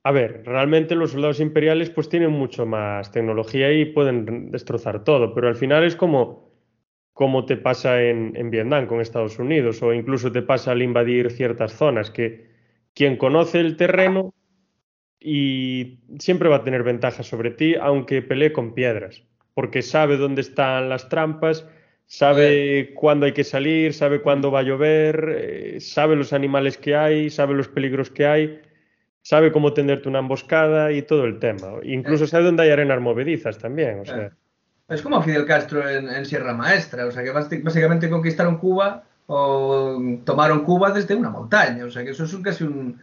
a ver, realmente los soldados imperiales pues tienen mucho más tecnología y pueden destrozar todo, pero al final es como, como te pasa en, en, Vietnam con Estados Unidos o incluso te pasa al invadir ciertas zonas, que quien conoce el terreno y siempre va a tener ventaja sobre ti, aunque pelee con piedras, porque sabe dónde están las trampas, sabe cuándo hay que salir, sabe cuándo va a llover, eh, sabe los animales que hay, sabe los peligros que hay sabe cómo tenderte una emboscada y todo el tema. Incluso sabe dónde hay arenas movedizas también. O sea. Es como Fidel Castro en, Sierra Maestra, o sea que básicamente conquistaron Cuba o tomaron Cuba desde una montaña, o sea que eso es casi un,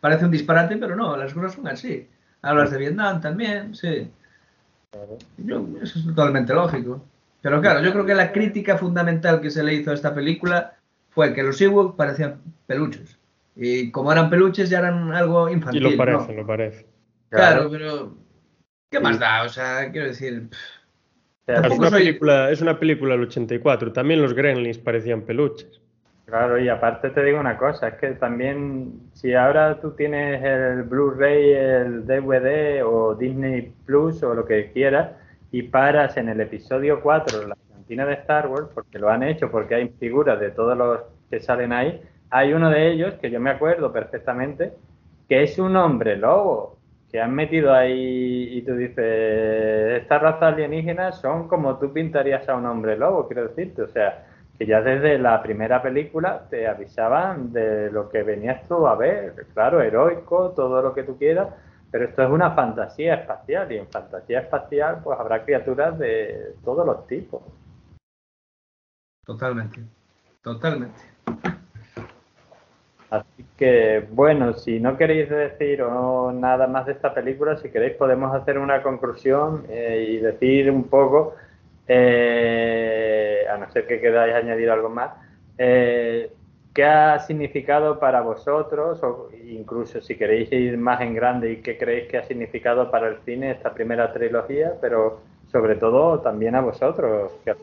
parece un disparate, pero no, las cosas son así. Hablas de Vietnam también, sí. eso es totalmente lógico. Pero claro, yo creo que la crítica fundamental que se le hizo a esta película fue que los Ewoks parecían peluches. Y como eran peluches, ya eran algo infantil. Y lo parece, lo parece. Claro, pero. ¿Qué más da? O sea, quiero decir. Es una, película, es una película del 84. También los Gremlins parecían peluches. Claro, y aparte te digo una cosa, es que también si ahora tú tienes el Blu-ray, el DVD o Disney Plus o lo que quieras y paras en el episodio 4, la cantina de Star Wars, porque lo han hecho, porque hay figuras de todos los que salen ahí, hay uno de ellos que yo me acuerdo perfectamente, que es un hombre lobo, que han metido ahí y tú dices, estas razas alienígenas son como tú pintarías a un hombre lobo, quiero decirte, o sea, que ya desde la primera película te avisaban de lo que venías tú a ver, claro, heroico, todo lo que tú quieras, pero esto es una fantasía espacial y en fantasía espacial pues habrá criaturas de todos los tipos. Totalmente, totalmente. Así que, bueno, si no queréis decir nada más de esta película, si queréis podemos hacer una conclusión eh, y decir un poco, eh, a no ser que queráis añadir algo más, eh, qué ha significado para vosotros, o incluso si queréis ir más en grande y qué creéis que ha significado para el cine esta primera trilogía, pero sobre todo también a vosotros, que la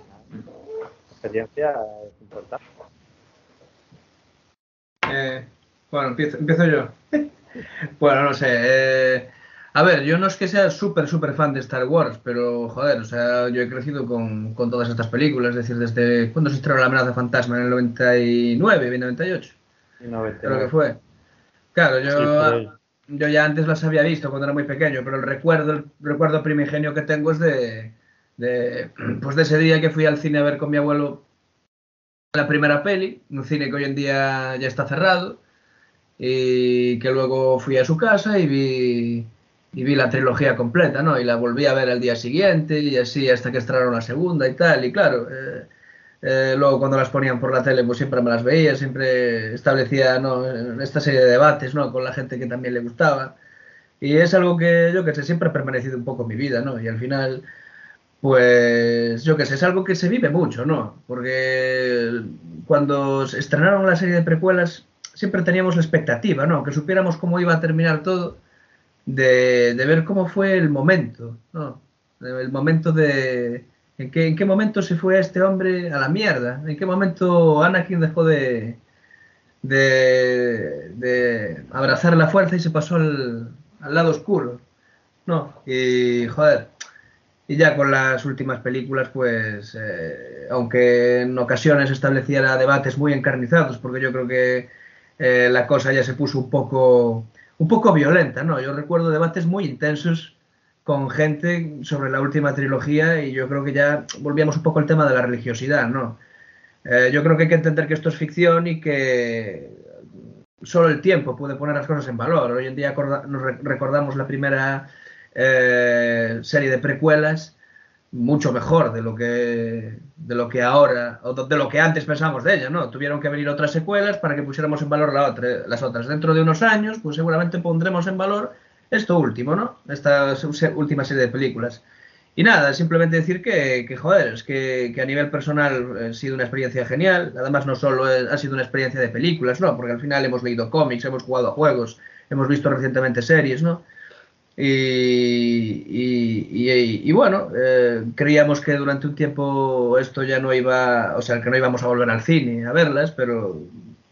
experiencia es importante. Eh, bueno, empiezo, yo. bueno, no sé. Eh, a ver, yo no es que sea súper, súper fan de Star Wars, pero joder, o sea, yo he crecido con, todas estas películas, es decir, desde cuando se estrenó La amenaza fantasma en el 99, 98. 99. Creo que fue. Claro, yo, yo ya antes las había visto cuando era muy pequeño, pero el recuerdo, el recuerdo primigenio que tengo es de, de, pues de ese día que fui al cine a ver con mi abuelo la primera peli, un cine que hoy en día ya está cerrado, y que luego fui a su casa y vi, y vi la trilogía completa, ¿no? Y la volví a ver al día siguiente y así hasta que estrenaron la segunda y tal, y claro, eh, eh, luego cuando las ponían por la tele pues siempre me las veía, siempre establecía ¿no? esta serie de debates ¿no? con la gente que también le gustaba. Y es algo que yo que sé, siempre ha permanecido un poco en mi vida, ¿no? Y al final Pues yo qué sé, es algo que se vive mucho, ¿no? Porque cuando estrenaron la serie de precuelas siempre teníamos la expectativa, ¿no? Que supiéramos cómo iba a terminar todo, de, ver cómo fue el momento, ¿no? El momento de... ¿en qué, ¿En qué momento se fue este hombre a la mierda? ¿En qué momento Anakin dejó de, de, de abrazar la fuerza y se pasó al, al lado oscuro? No, y joder, y ya con las últimas películas, pues, eh, aunque en ocasiones estableciera debates muy encarnizados, porque yo creo que eh, la cosa ya se puso un poco, un poco violenta, ¿no? Yo recuerdo debates muy intensos con gente sobre la última trilogía y yo creo que ya volvíamos un poco al tema de la religiosidad, ¿no? Eh, yo creo que hay que entender que esto es ficción y que solo el tiempo puede poner las cosas en valor. Hoy en día nos recordamos la primera eh, serie de precuelas mucho mejor de lo que de lo que ahora o de lo que antes pensamos de ella, ¿no? Tuvieron que venir otras secuelas para que pusiéramos en valor la otra, las otras. Dentro de unos años, pues seguramente pondremos en valor esto último, ¿no? Esta última serie de películas. Y nada, simplemente decir que, que joder, es que, que, a nivel personal ha sido una experiencia genial. Además, no solo ha sido una experiencia de películas, ¿no? Porque al final hemos leído cómics, hemos jugado a juegos, hemos visto recientemente series, ¿no? Y, bueno, eh, creíamos que durante un tiempo esto ya no iba, o sea, que no íbamos a volver al cine a verlas, pero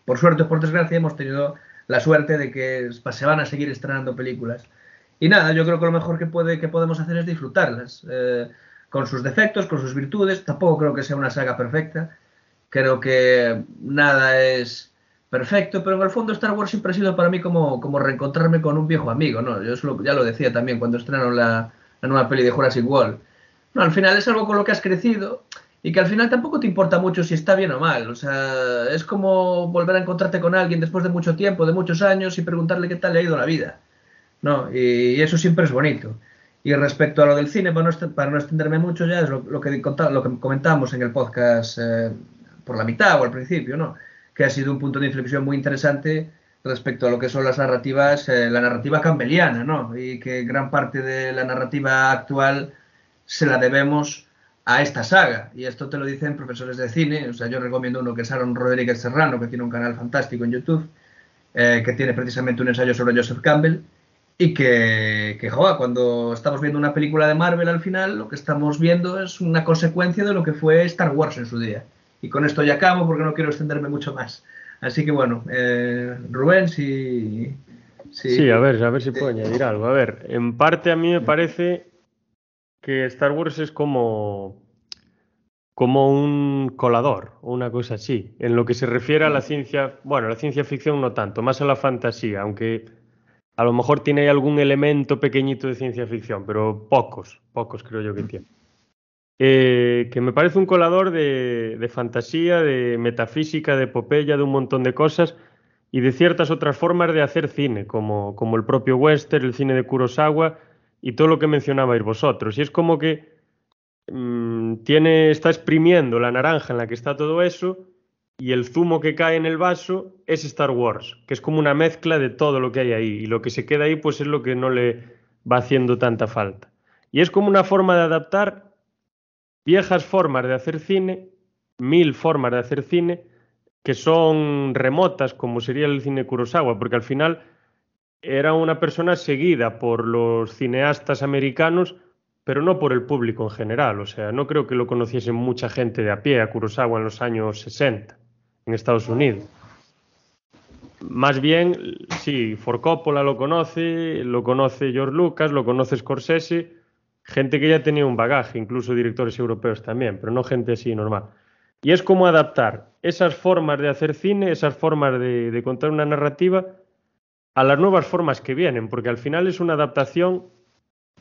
por suerte o por desgracia hemos tenido la suerte de que se van a seguir estrenando películas. Y nada, yo creo que lo mejor que, puede, que podemos hacer es disfrutarlas, eh, con sus defectos, con sus virtudes. Tampoco creo que sea una saga perfecta. Creo que nada es perfecto, pero en el fondo Star Wars siempre ha sido para mí como, como reencontrarme con un viejo amigo, ¿no? Yo ya lo decía también cuando estrenaron la, nueva peli de Jurassic World. No, al final es algo con lo que has crecido y que al final tampoco te importa mucho si está bien o mal. O sea, es como volver a encontrarte con alguien después de mucho tiempo, de muchos años y preguntarle qué tal le ha ido la vida. ¿No? Y, eso siempre es bonito. Y respecto a lo del cine, para no, para no extenderme mucho ya, es lo, que, lo que comentábamos en el podcast eh, por la mitad o al principio, ¿no? Que ha sido un punto de inflexión muy interesante respecto a lo que son las narrativas, eh, la narrativa campbelliana, ¿no? Y que gran parte de la narrativa actual se la debemos a esta saga. Y esto te lo dicen profesores de cine. O sea, yo recomiendo uno que es Aaron Rodríguez Serrano, que tiene un canal fantástico en YouTube, eh, que tiene precisamente un ensayo sobre Joseph Campbell. Y que, que joa, cuando estamos viendo una película de Marvel al final, lo que estamos viendo es una consecuencia de lo que fue Star Wars en su día. Y con esto ya acabo porque no quiero extenderme mucho más. Así que bueno, eh, Rubén, si, Sí, a ver, a ver si puedo añadir algo. A ver, en parte a mí me parece que Star Wars es como, como un colador o una cosa así. En lo que se refiere a la ciencia, bueno, la ciencia ficción no tanto, más a la fantasía, aunque a lo mejor tiene algún elemento pequeñito de ciencia ficción, pero pocos, pocos creo yo que tiene. Eh, que me parece un colador de, fantasía, de metafísica, de epopeya, de un montón de cosas y de ciertas otras formas de hacer cine, como, como el propio western, el cine de Kurosawa y todo lo que mencionabais vosotros. Y es como que mm, tiene, está exprimiendo la naranja en la que está todo eso y el zumo que cae en el vaso es Star Wars, que es como una mezcla de todo lo que hay ahí y lo que se queda ahí pues es lo que no le va haciendo tanta falta. Y es como una forma de adaptar viejas formas de hacer cine, mil formas de hacer cine, que son remotas, como sería el cine Kurosawa, porque al final era una persona seguida por los cineastas americanos, pero no por el público en general. O sea, no creo que lo conociesen mucha gente de a pie a Kurosawa en los años 60 en Estados Unidos. Más bien, sí, For Coppola lo conoce, lo conoce George Lucas, lo conoce Scorsese, gente que ya tenía un bagaje, incluso directores europeos también, pero no gente así normal. Y es como adaptar esas formas de hacer cine, esas formas de, contar una narrativa a las nuevas formas que vienen, porque al final es una adaptación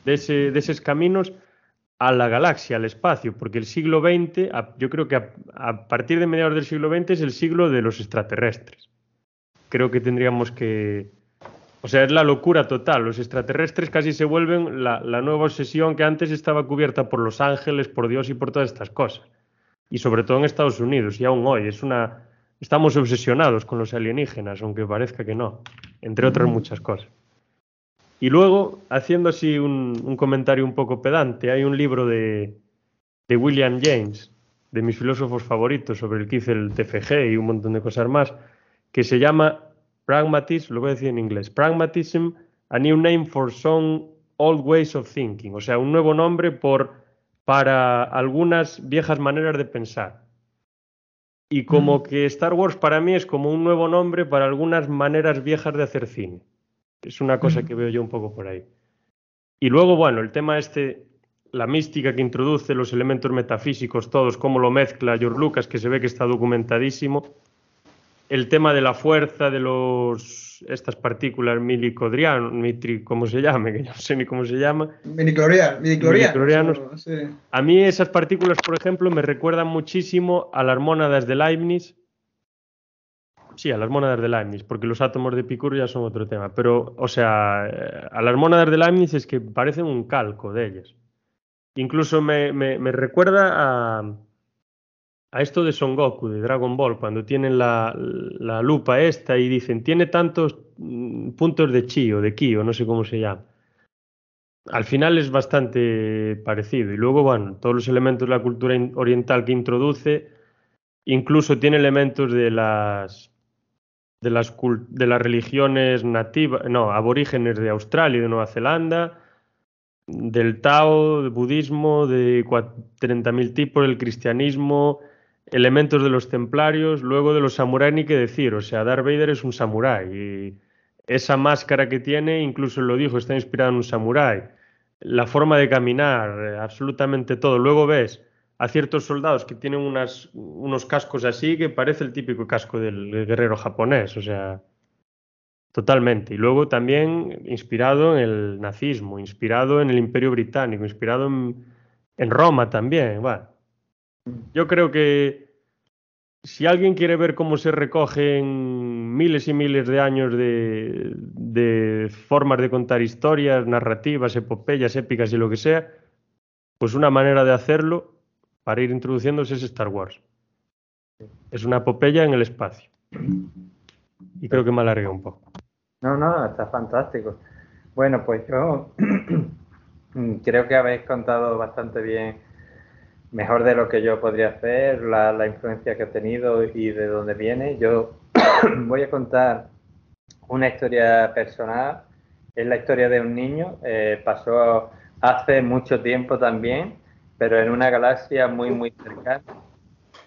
de, esos caminos a la galaxia, al espacio, porque el siglo XX, yo creo que a, partir de mediados del siglo XX es el siglo de los extraterrestres. Creo que tendríamos que, o sea, es la locura total. Los extraterrestres casi se vuelven la, nueva obsesión que antes estaba cubierta por los ángeles, por Dios y por todas estas cosas. Y sobre todo en Estados Unidos, y aún hoy. Es una... Estamos obsesionados con los alienígenas, aunque parezca que no, entre otras muchas cosas. Y luego, haciendo así un, comentario un poco pedante, hay un libro de, de William James, de mis filósofos favoritos, sobre el que hice el TFG y un montón de cosas más, que se llama Pragmatism, lo voy a decir en inglés, Pragmatism, a new name for some old ways of thinking, o sea, un nuevo nombre por, para algunas viejas maneras de pensar. Y como que Star Wars para mí es como un nuevo nombre para algunas maneras viejas de hacer cine. Es una cosa que veo yo un poco por ahí. Y luego, bueno, el tema este, la mística que introduce, los elementos metafísicos, todos, cómo lo mezcla George Lucas, que se ve que está documentadísimo. El tema de la fuerza, de los estas partículas milicodrianos, mitri, ¿cómo se llame? Que yo no sé ni cómo se llama. Miniclorianos. A mí esas partículas, por ejemplo, me recuerdan muchísimo a las mónadas de Leibniz. Sí, a las mónadas de Leibniz, porque los átomos de Picur ya son otro tema. Pero, o sea, eh, a las mónadas de Leibniz es que parecen un calco de ellas. Incluso me, me recuerda a, a esto de Son Goku, de Dragon Ball, cuando tienen la, lupa esta y dicen, tiene tantos mm, puntos de chi o de ki o no sé cómo se llama. Al final es bastante parecido. Y luego, bueno, todos los elementos de la cultura oriental que introduce, incluso tiene elementos de las de las, de las religiones nativas, no, aborígenes de Australia y de Nueva Zelanda, del Tao, del budismo, de 30.000 tipos, el cristianismo, elementos de los templarios, luego de los samuráis ni qué decir, o sea, Darth Vader es un samurái y esa máscara que tiene, incluso lo dijo, está inspirado en un samurái, la forma de caminar, absolutamente todo. Luego ves a ciertos soldados que tienen unos cascos así que parece el típico casco del guerrero japonés, o sea, totalmente. Y luego también inspirado en el nazismo, inspirado en el imperio británico, inspirado en, en Roma también, bueno yo creo que si alguien quiere ver cómo se recogen miles y miles de años de, formas de contar historias, narrativas, epopeyas, épicas y lo que sea, pues una manera de hacerlo para ir introduciéndose es Star Wars. Es una epopeya en el espacio. Y creo que me alargué un poco. No, no, está fantástico. Bueno, pues yo creo que habéis contado bastante bien mejor de lo que yo podría hacer, la, influencia que he tenido y de dónde viene. Yo voy a contar una historia personal. Es la historia de un niño. Eh, pasó hace mucho tiempo también, pero en una galaxia muy, muy cercana.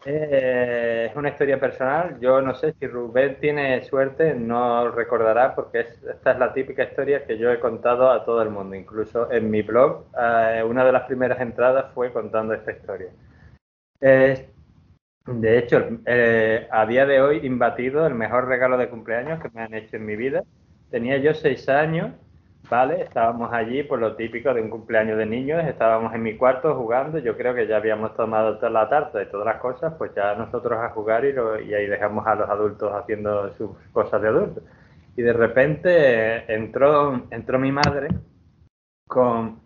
Eh, es una historia personal. Yo no sé si Rubén tiene suerte, no recordará, porque esta es la típica historia que yo he contado a todo el mundo. Incluso en mi blog, eh, una de las primeras entradas fue contando esta historia. de hecho, eh, a día de hoy, imbatido, el mejor regalo de cumpleaños que me han hecho en mi vida. Tenía yo seis años ¿vale? Estábamos allí por lo típico de un cumpleaños de niños, estábamos en mi cuarto jugando, yo creo que ya habíamos tomado toda la tarta y todas las cosas, pues ya nosotros a jugar y, y ahí dejamos a los adultos haciendo sus cosas de adultos. Y de repente entró, entró mi madre con...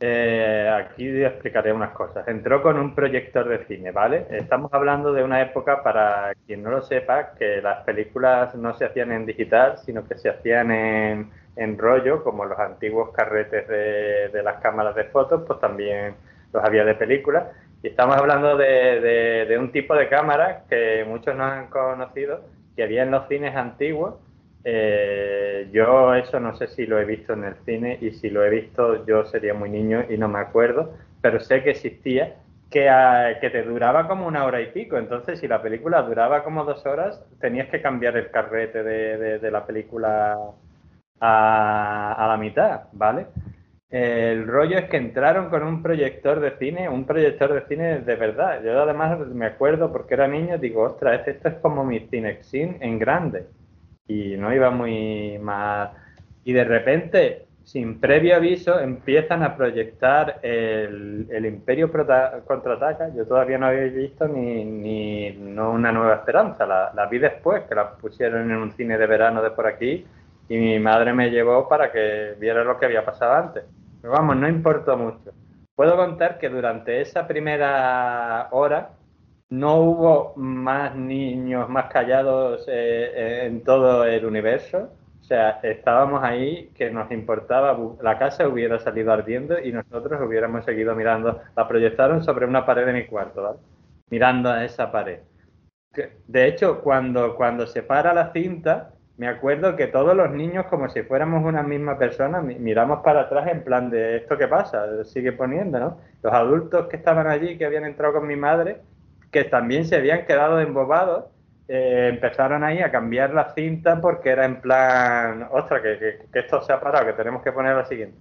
Eh, aquí explicaré unas cosas. Entró con un proyector de cine, ¿vale? Estamos hablando de una época, para quien no lo sepa, que las películas no se hacían en digital, sino que se hacían en, en rollo, como los antiguos carretes de, las cámaras de fotos, pues también los había de películas. Y estamos hablando de, un tipo de cámara que muchos no han conocido, que había en los cines antiguos. Eh, yo eso no sé si lo he visto en el cine y si lo he visto yo sería muy niño y no me acuerdo, pero sé que existía, que, que te duraba como una hora y pico. Entonces, si la película duraba como dos horas, tenías que cambiar el carrete de, de la película a, la mitad, ¿vale? El rollo es que entraron con un proyector de cine, un proyector de cine de verdad. Yo además me acuerdo porque era niño, digo, ostras, esto es como mi Cinexin en grande. Y no iba muy mal. Y de repente, sin previo aviso, empiezan a proyectar el, Imperio contraataca. Yo todavía no había visto ni, ni no una nueva esperanza. La, la vi después, que la pusieron en un cine de verano de por aquí y mi madre me llevó para que viera lo que había pasado antes. Pero vamos, no importó mucho. Puedo contar que durante esa primera hora no hubo más niños más callados eh, en todo el universo. O sea, estábamos ahí que nos importaba, la casa hubiera salido ardiendo y nosotros hubiéramos seguido mirando. La proyectaron sobre una pared de mi cuarto. Mirando a esa pared. De hecho, cuando, cuando se para la cinta, me acuerdo que todos los niños, como si fuéramos una misma persona, miramos para atrás en plan de esto que pasa, sigue poniendo, ¿no? Los adultos que estaban allí, que habían entrado con mi madre, que también se habían quedado embobados, eh, empezaron ahí a cambiar la cinta porque era en plan, ostras, que, que, esto se ha parado, que tenemos que poner la siguiente.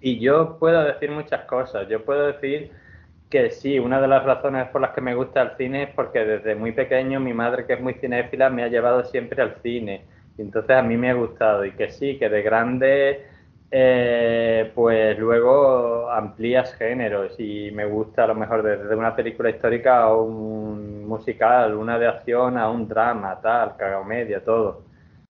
Y yo puedo decir muchas cosas, yo puedo decir que sí, una de las razones por las que me gusta el cine es porque desde muy pequeño mi madre, que es muy cinéfila, me ha llevado siempre al cine. Y entonces a mí me ha gustado. Y que sí, que de grande, eh, pues luego amplías géneros. Y me gusta a lo mejor desde una película histórica a un musical, una de acción a un drama, tal, comedia, todo.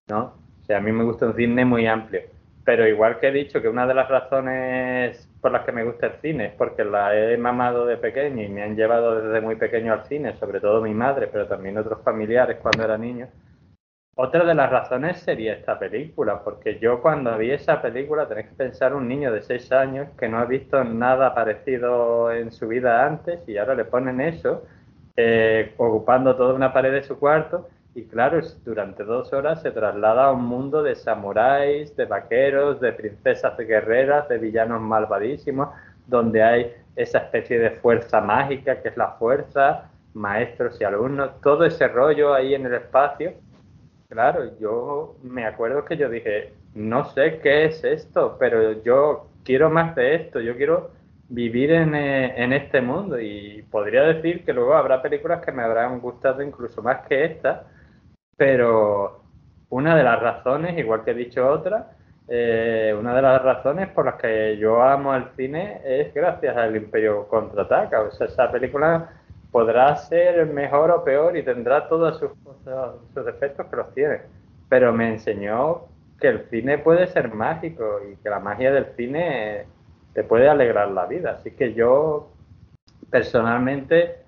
¿No? O sea, a mí me gusta un cine muy amplio. Pero igual que he dicho que una de las razones por las que me gusta el cine porque la he mamado de pequeño y me han llevado desde muy pequeño al cine, sobre todo mi madre, pero también otros familiares cuando era niño. Otra de las razones sería esta película, porque yo cuando vi esa película tenéis que pensar un niño de 6 años que no ha visto nada parecido en su vida antes y ahora le ponen eso, eh, ocupando toda una pared de su cuarto y claro, durante dos horas se traslada a un mundo de samuráis, de vaqueros, de princesas de guerreras, de villanos malvadísimos, donde hay esa especie de fuerza mágica que es la fuerza, maestros y alumnos, todo ese rollo ahí en el espacio. Claro, yo me acuerdo que yo dije, no sé qué es esto, pero yo quiero más de esto, yo quiero vivir en, eh, en este mundo y podría decir que luego habrá películas que me habrán gustado incluso más que esta, pero una de las razones, igual que he dicho otra, eh, una de las razones por las que yo amo el cine es gracias al Imperio Contraataca. O sea, esa película podrá ser mejor o peor y tendrá todos sus, sus defectos que los tiene, pero me enseñó que el cine puede ser mágico y que la magia del cine te puede alegrar la vida. Así que yo personalmente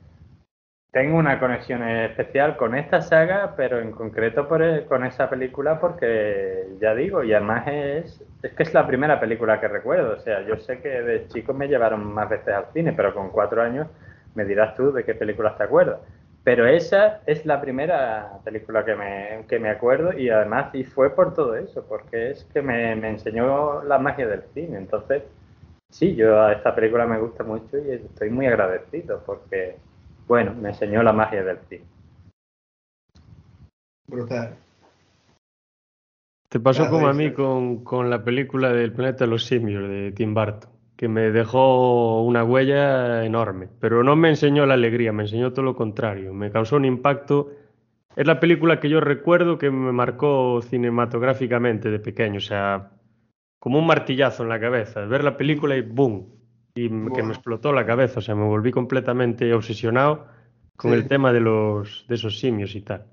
tengo una conexión especial con esta saga, pero en concreto por con esa película porque ya digo, y además es, es que es la primera película que recuerdo. O sea, yo sé que de chico me llevaron más veces al cine, pero con cuatro años me dirás tú de qué películas te acuerdas. Pero esa es la primera película que me, que me acuerdo y además y fue por todo eso, porque es que me enseñó la magia del cine. Entonces, sí, yo a esta película me gusta mucho y estoy muy agradecido porque bueno, me enseñó la magia del cine. Brutal. Te pasó como a mí con, con, la película del planeta de los simios de Tim Burton, que me dejó una huella enorme, pero no me enseñó la alegría, me enseñó todo lo contrario, me causó un impacto. Es la película que yo recuerdo que me marcó cinematográficamente de pequeño, o sea, como un martillazo en la cabeza, ver la película y ¡boom! Y que me explotó la cabeza, o sea, me volví completamente obsesionado con el tema de los de esos simios y tal.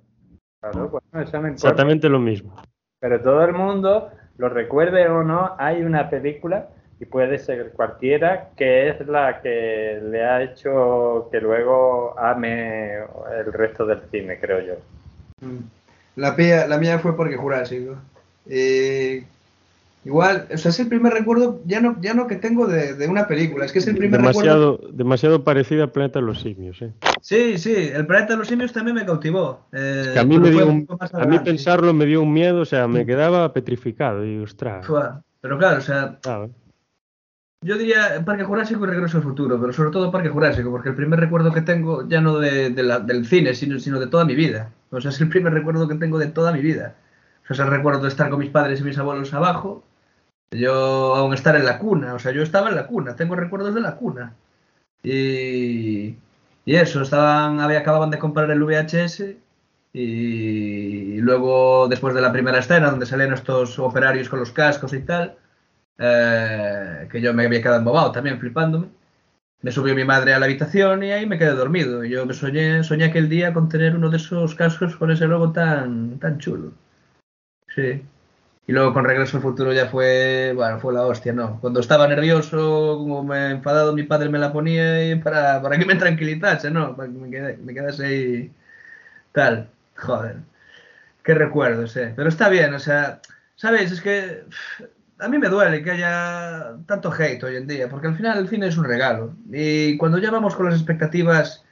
Claro, eso me Exactamente lo mismo. Pero todo el mundo, lo recuerde o no, hay una película y puede ser cualquiera que es la que le ha hecho que luego ame el resto del cine, creo yo. Mm. La mía, la mía fue porque Jurásico. Eh, Igual, o sea, es el primer recuerdo, ya no, ya no que tengo de, una película, es que es el primer demasiado, recuerdo. Demasiado parecido al Planeta de los Simios, ¿eh? Sí, sí, el Planeta de los Simios también me cautivó. Eh, a mí, me dio a mí pensarlo me dio un miedo, o sea, me quedaba petrificado y ostras. Pero claro, o sea. Yo diría Parque Jurásico y Regreso al Futuro, pero sobre todo Parque Jurásico, porque el primer recuerdo que tengo, ya no de, del cine, sino, sino de toda mi vida. O sea, es el primer recuerdo que tengo de toda mi vida. O sea, es el recuerdo de estar con mis padres y mis abuelos abajo yo aún estar en la cuna, o sea, yo estaba en la cuna, tengo recuerdos de la cuna. Y, y eso, estaban, había, acababan de comprar el VHS y luego, después de la primera escena, donde salían estos operarios con los cascos y tal, eh, que yo me había quedado embobado también, flipándome, me subió mi madre a la habitación y ahí me quedé dormido. Yo me soñé, soñé aquel día con tener uno de esos cascos con ese logo tan, tan chulo. Sí. Y luego con Regreso al Futuro ya fue, bueno, fue la hostia, ¿no? Cuando estaba nervioso, como me enfadado, mi padre me la ponía y para, para que me tranquilizase, ¿no? Para que me, quedase, me quedase ahí tal, joder. Qué recuerdos, eh. Pero está bien, o sea, ¿sabéis? Es que a mí me duele que haya tanto hate hoy en día, porque al final el cine es un regalo. Y cuando ya vamos con las expectativas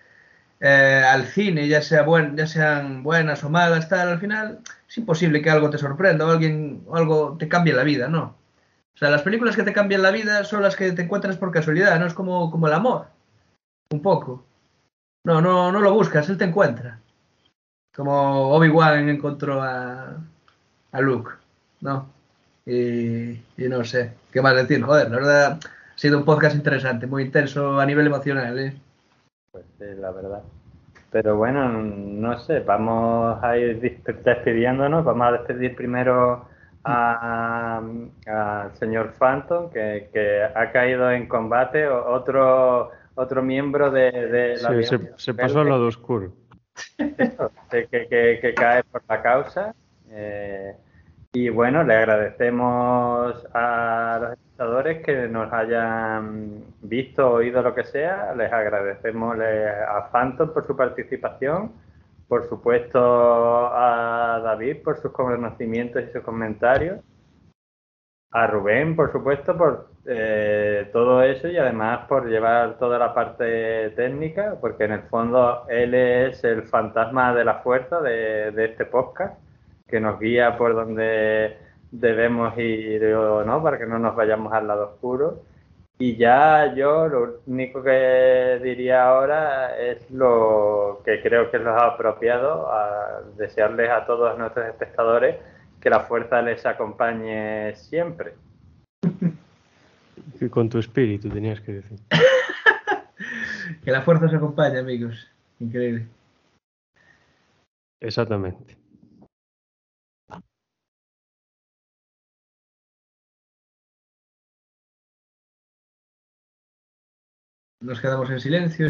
eh, al cine, ya, sea buen, ya sean buenas o malas, tal, al final es imposible que algo te sorprenda o, alguien, o algo te cambie la vida, ¿no? O sea, las películas que te cambian la vida son las que te encuentras por casualidad, no es como, como el amor, un poco. No, no, no lo buscas, él te encuentra. Como Obi-Wan encontró a, a Luke, ¿no? Y, y, no sé, ¿qué más decir? Joder, la verdad ha sido un podcast interesante, muy intenso a nivel emocional, ¿eh? Pues sí, la verdad. Pero bueno, no sé, vamos a ir despidiéndonos, vamos a despedir primero al señor Phantom, que, que, ha caído en combate, otro otro miembro de, la... Sí, se, se, pasó al lado oscuro. que, que, que, cae por la causa. Eh, y bueno, le agradecemos a los que nos hayan visto, oído lo que sea. Les agradecemos a Phantom por su participación. Por supuesto a David por sus conocimientos y sus comentarios. A Rubén, por supuesto, por eh, todo eso y además por llevar toda la parte técnica, porque en el fondo él es el fantasma de la fuerza de este podcast que nos guía por donde debemos ir o no, para que no nos vayamos al lado oscuro. Y ya yo lo único que diría ahora es lo que creo que es lo apropiado, a desearles a todos nuestros espectadores que la fuerza les acompañe siempre. Y con tu espíritu tenías que decir. que la fuerza os acompañe, amigos. Increíble. Exactamente. Nos quedamos en silencio.